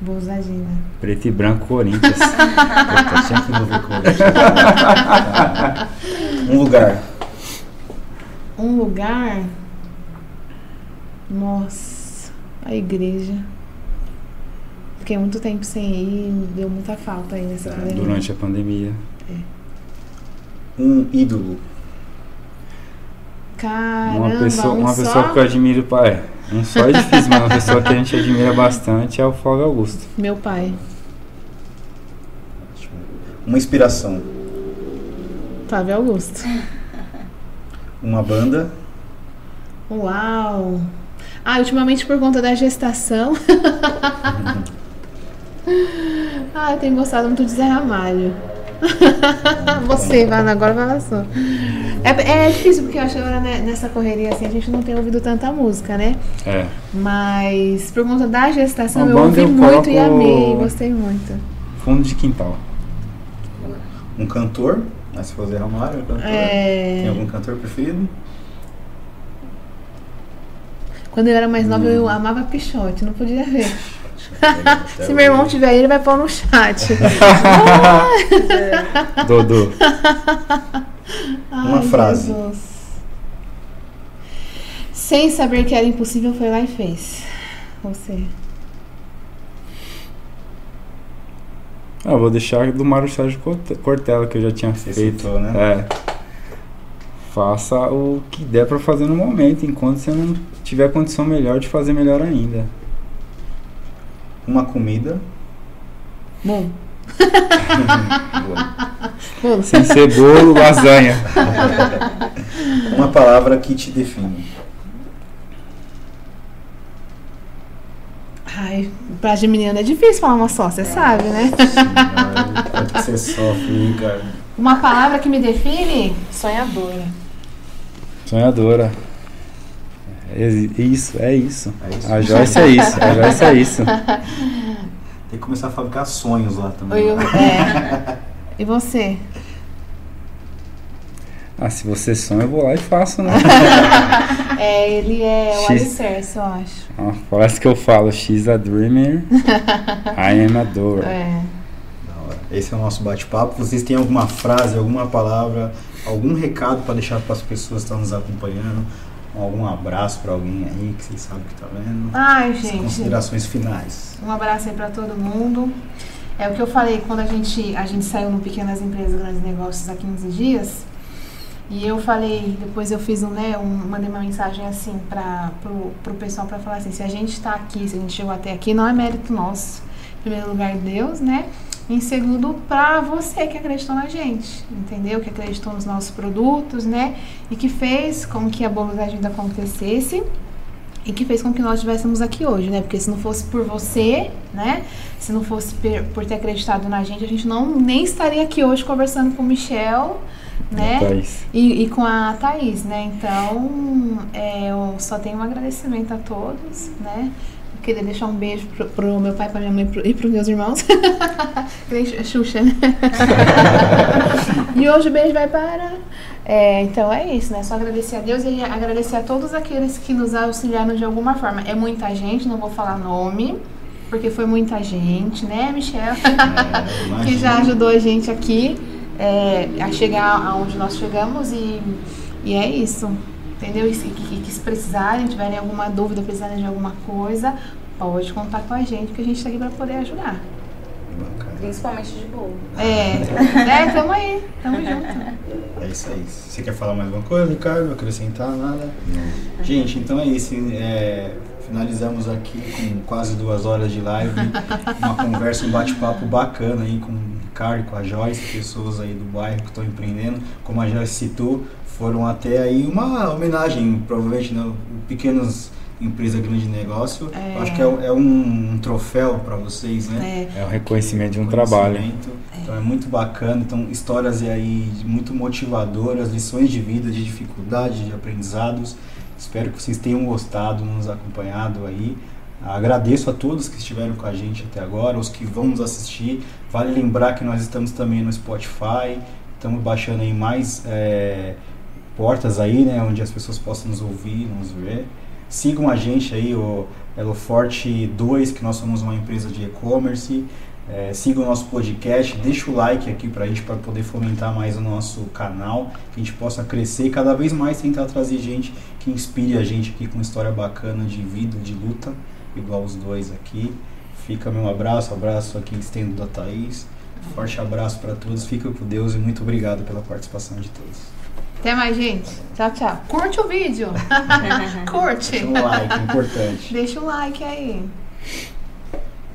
Vou usar Gina. Preto e branco Corinthians. Puta, tinha que envolver cor. um lugar. Um lugar. Nossa, a igreja. Fiquei muito tempo sem ir, deu muita falta aí nessa É, pandemia. Durante a pandemia. Um ídolo. Caramba, Uma pessoa, um uma só? pessoa que eu admiro, pai. Um só é difícil, mas uma pessoa que a gente admira bastante é o Flávio Augusto. Meu pai, Uma inspiração. Flávio Augusto. Uma banda. Uau! Ah, ultimamente por conta da gestação. ah, eu tenho gostado muito de Zé Ramalho. Você, vai agora vai lá só. É, é difícil porque eu acho que agora né, nessa correria assim a gente não tem ouvido tanta música, né? É. Mas por conta da gestação eu ouvi eu muito e amei, gostei muito. Fundo de quintal. Um cantor. Mas se for Zé Ramalho, um cantor. É, Tem algum cantor preferido? Quando eu era mais nova eu amava Pichote, não podia ver. Se meu irmão tiver aí, ele vai pôr no chat. Dodô. Uma Ai, frase. Jesus. Sem saber que era impossível, foi lá e fez. Você. Ah, vou deixar do Mário Sérgio Corte- Cortella, que eu já tinha Você feito. citou, né? É. Faça o que der pra fazer no momento, enquanto você não tiver condição melhor de fazer melhor ainda. Uma comida. Bom. Bom. Sem ser bolo, lasanha. Uma palavra que te define. Ai, pra geminiana é difícil falar uma só, você sabe, né? Você sofre, cara? Uma palavra que me define? Sonhadora. Sonhadora. É isso, é isso. É isso. A Joyce é isso, a Joyce é isso. Tem que começar a fabricar sonhos lá também. Eu- é. E você? Ah, se você sonha, eu vou lá e faço, né? É, ele é o X. alicerce, eu acho. Ah, Parece que eu falo, she's a dreamer, I am a doer. É. Esse é o nosso bate-papo. Vocês têm alguma frase, alguma palavra, algum recado para deixar para as pessoas que estão nos acompanhando? Algum abraço para alguém aí que vocês sabem que tá vendo? Ai, As gente. Considerações finais. Um abraço aí pra todo mundo. É o que eu falei quando a gente, a gente saiu no Pequenas Empresas, Grandes Negócios há 15 dias. E eu falei, depois eu fiz um, né, um, mandei uma mensagem assim para pro, pro pessoal para falar assim, se a gente está aqui, se a gente chegou até aqui, não é mérito nosso. Em primeiro lugar, Deus, né? Em segundo, para você que acreditou na gente, entendeu? Que acreditou nos nossos produtos, né? E que fez com que a Bolos da Vida acontecesse e que fez com que nós estivéssemos aqui hoje, né? Porque se não fosse por você, né? Se não fosse per- por ter acreditado na gente, a gente não nem estaria aqui hoje conversando com o Michel, né? E, e com a Thaís, né? Então, é, eu só tenho um agradecimento a todos, né? Queria deixar um beijo pro, pro meu pai, pra minha mãe pro- e pros meus irmãos. Xuxa, né? e hoje o beijo vai para. É, então é isso, né? Só agradecer a Deus e agradecer a todos aqueles que nos auxiliaram de alguma forma. É muita gente, não vou falar nome, porque foi muita gente, né, Michel? É, que já ajudou a gente aqui é, a chegar aonde nós chegamos e, e é isso. Entendeu? E se, que, que se precisarem, tiverem alguma dúvida, precisarem de alguma coisa, pode contar com a gente, que a gente está aqui para poder ajudar. Bacana. Principalmente de bolo. É, né? Tamo aí, tamo junto. É isso aí. Você quer falar mais alguma coisa, Ricardo? Acrescentar nada? Gente, então é isso. é, finalizamos aqui com quase duas horas de live. Uma conversa, um bate-papo bacana aí com o Ricardo, com a Joyce, pessoas aí do bairro que estão empreendendo. Como a Joyce citou, foram até aí uma homenagem, provavelmente, né? Pequenos empresa grande negócio. É. Eu Acho que é, é um, um troféu para vocês, né? É, É o reconhecimento de um trabalho. Então é muito bacana. Então, histórias aí muito motivadoras, lições de vida, de dificuldade, de aprendizados. Espero que vocês tenham gostado, nos acompanhado aí. Agradeço a todos que estiveram com a gente até agora, os que vão nos assistir. Vale lembrar que nós estamos também no Spotify, estamos baixando aí mais é, portas aí, né, onde as pessoas possam nos ouvir, nos ver. Sigam a gente aí, o Elo Forte 2, que nós somos uma empresa de e-commerce. É, sigam o nosso podcast, deixa o like aqui pra gente para poder fomentar mais o nosso canal, que a gente possa crescer e cada vez mais tentar trazer gente que inspire a gente aqui com história bacana de vida, de luta, igual os dois aqui. Fica meu abraço, abraço aqui estendo da Thaís. Forte abraço para todos, fica com Deus e muito obrigado pela participação de todos. Até mais, gente. Tchau, tchau. Curte o vídeo. Curte. Deixa um like, importante. Deixa o like aí.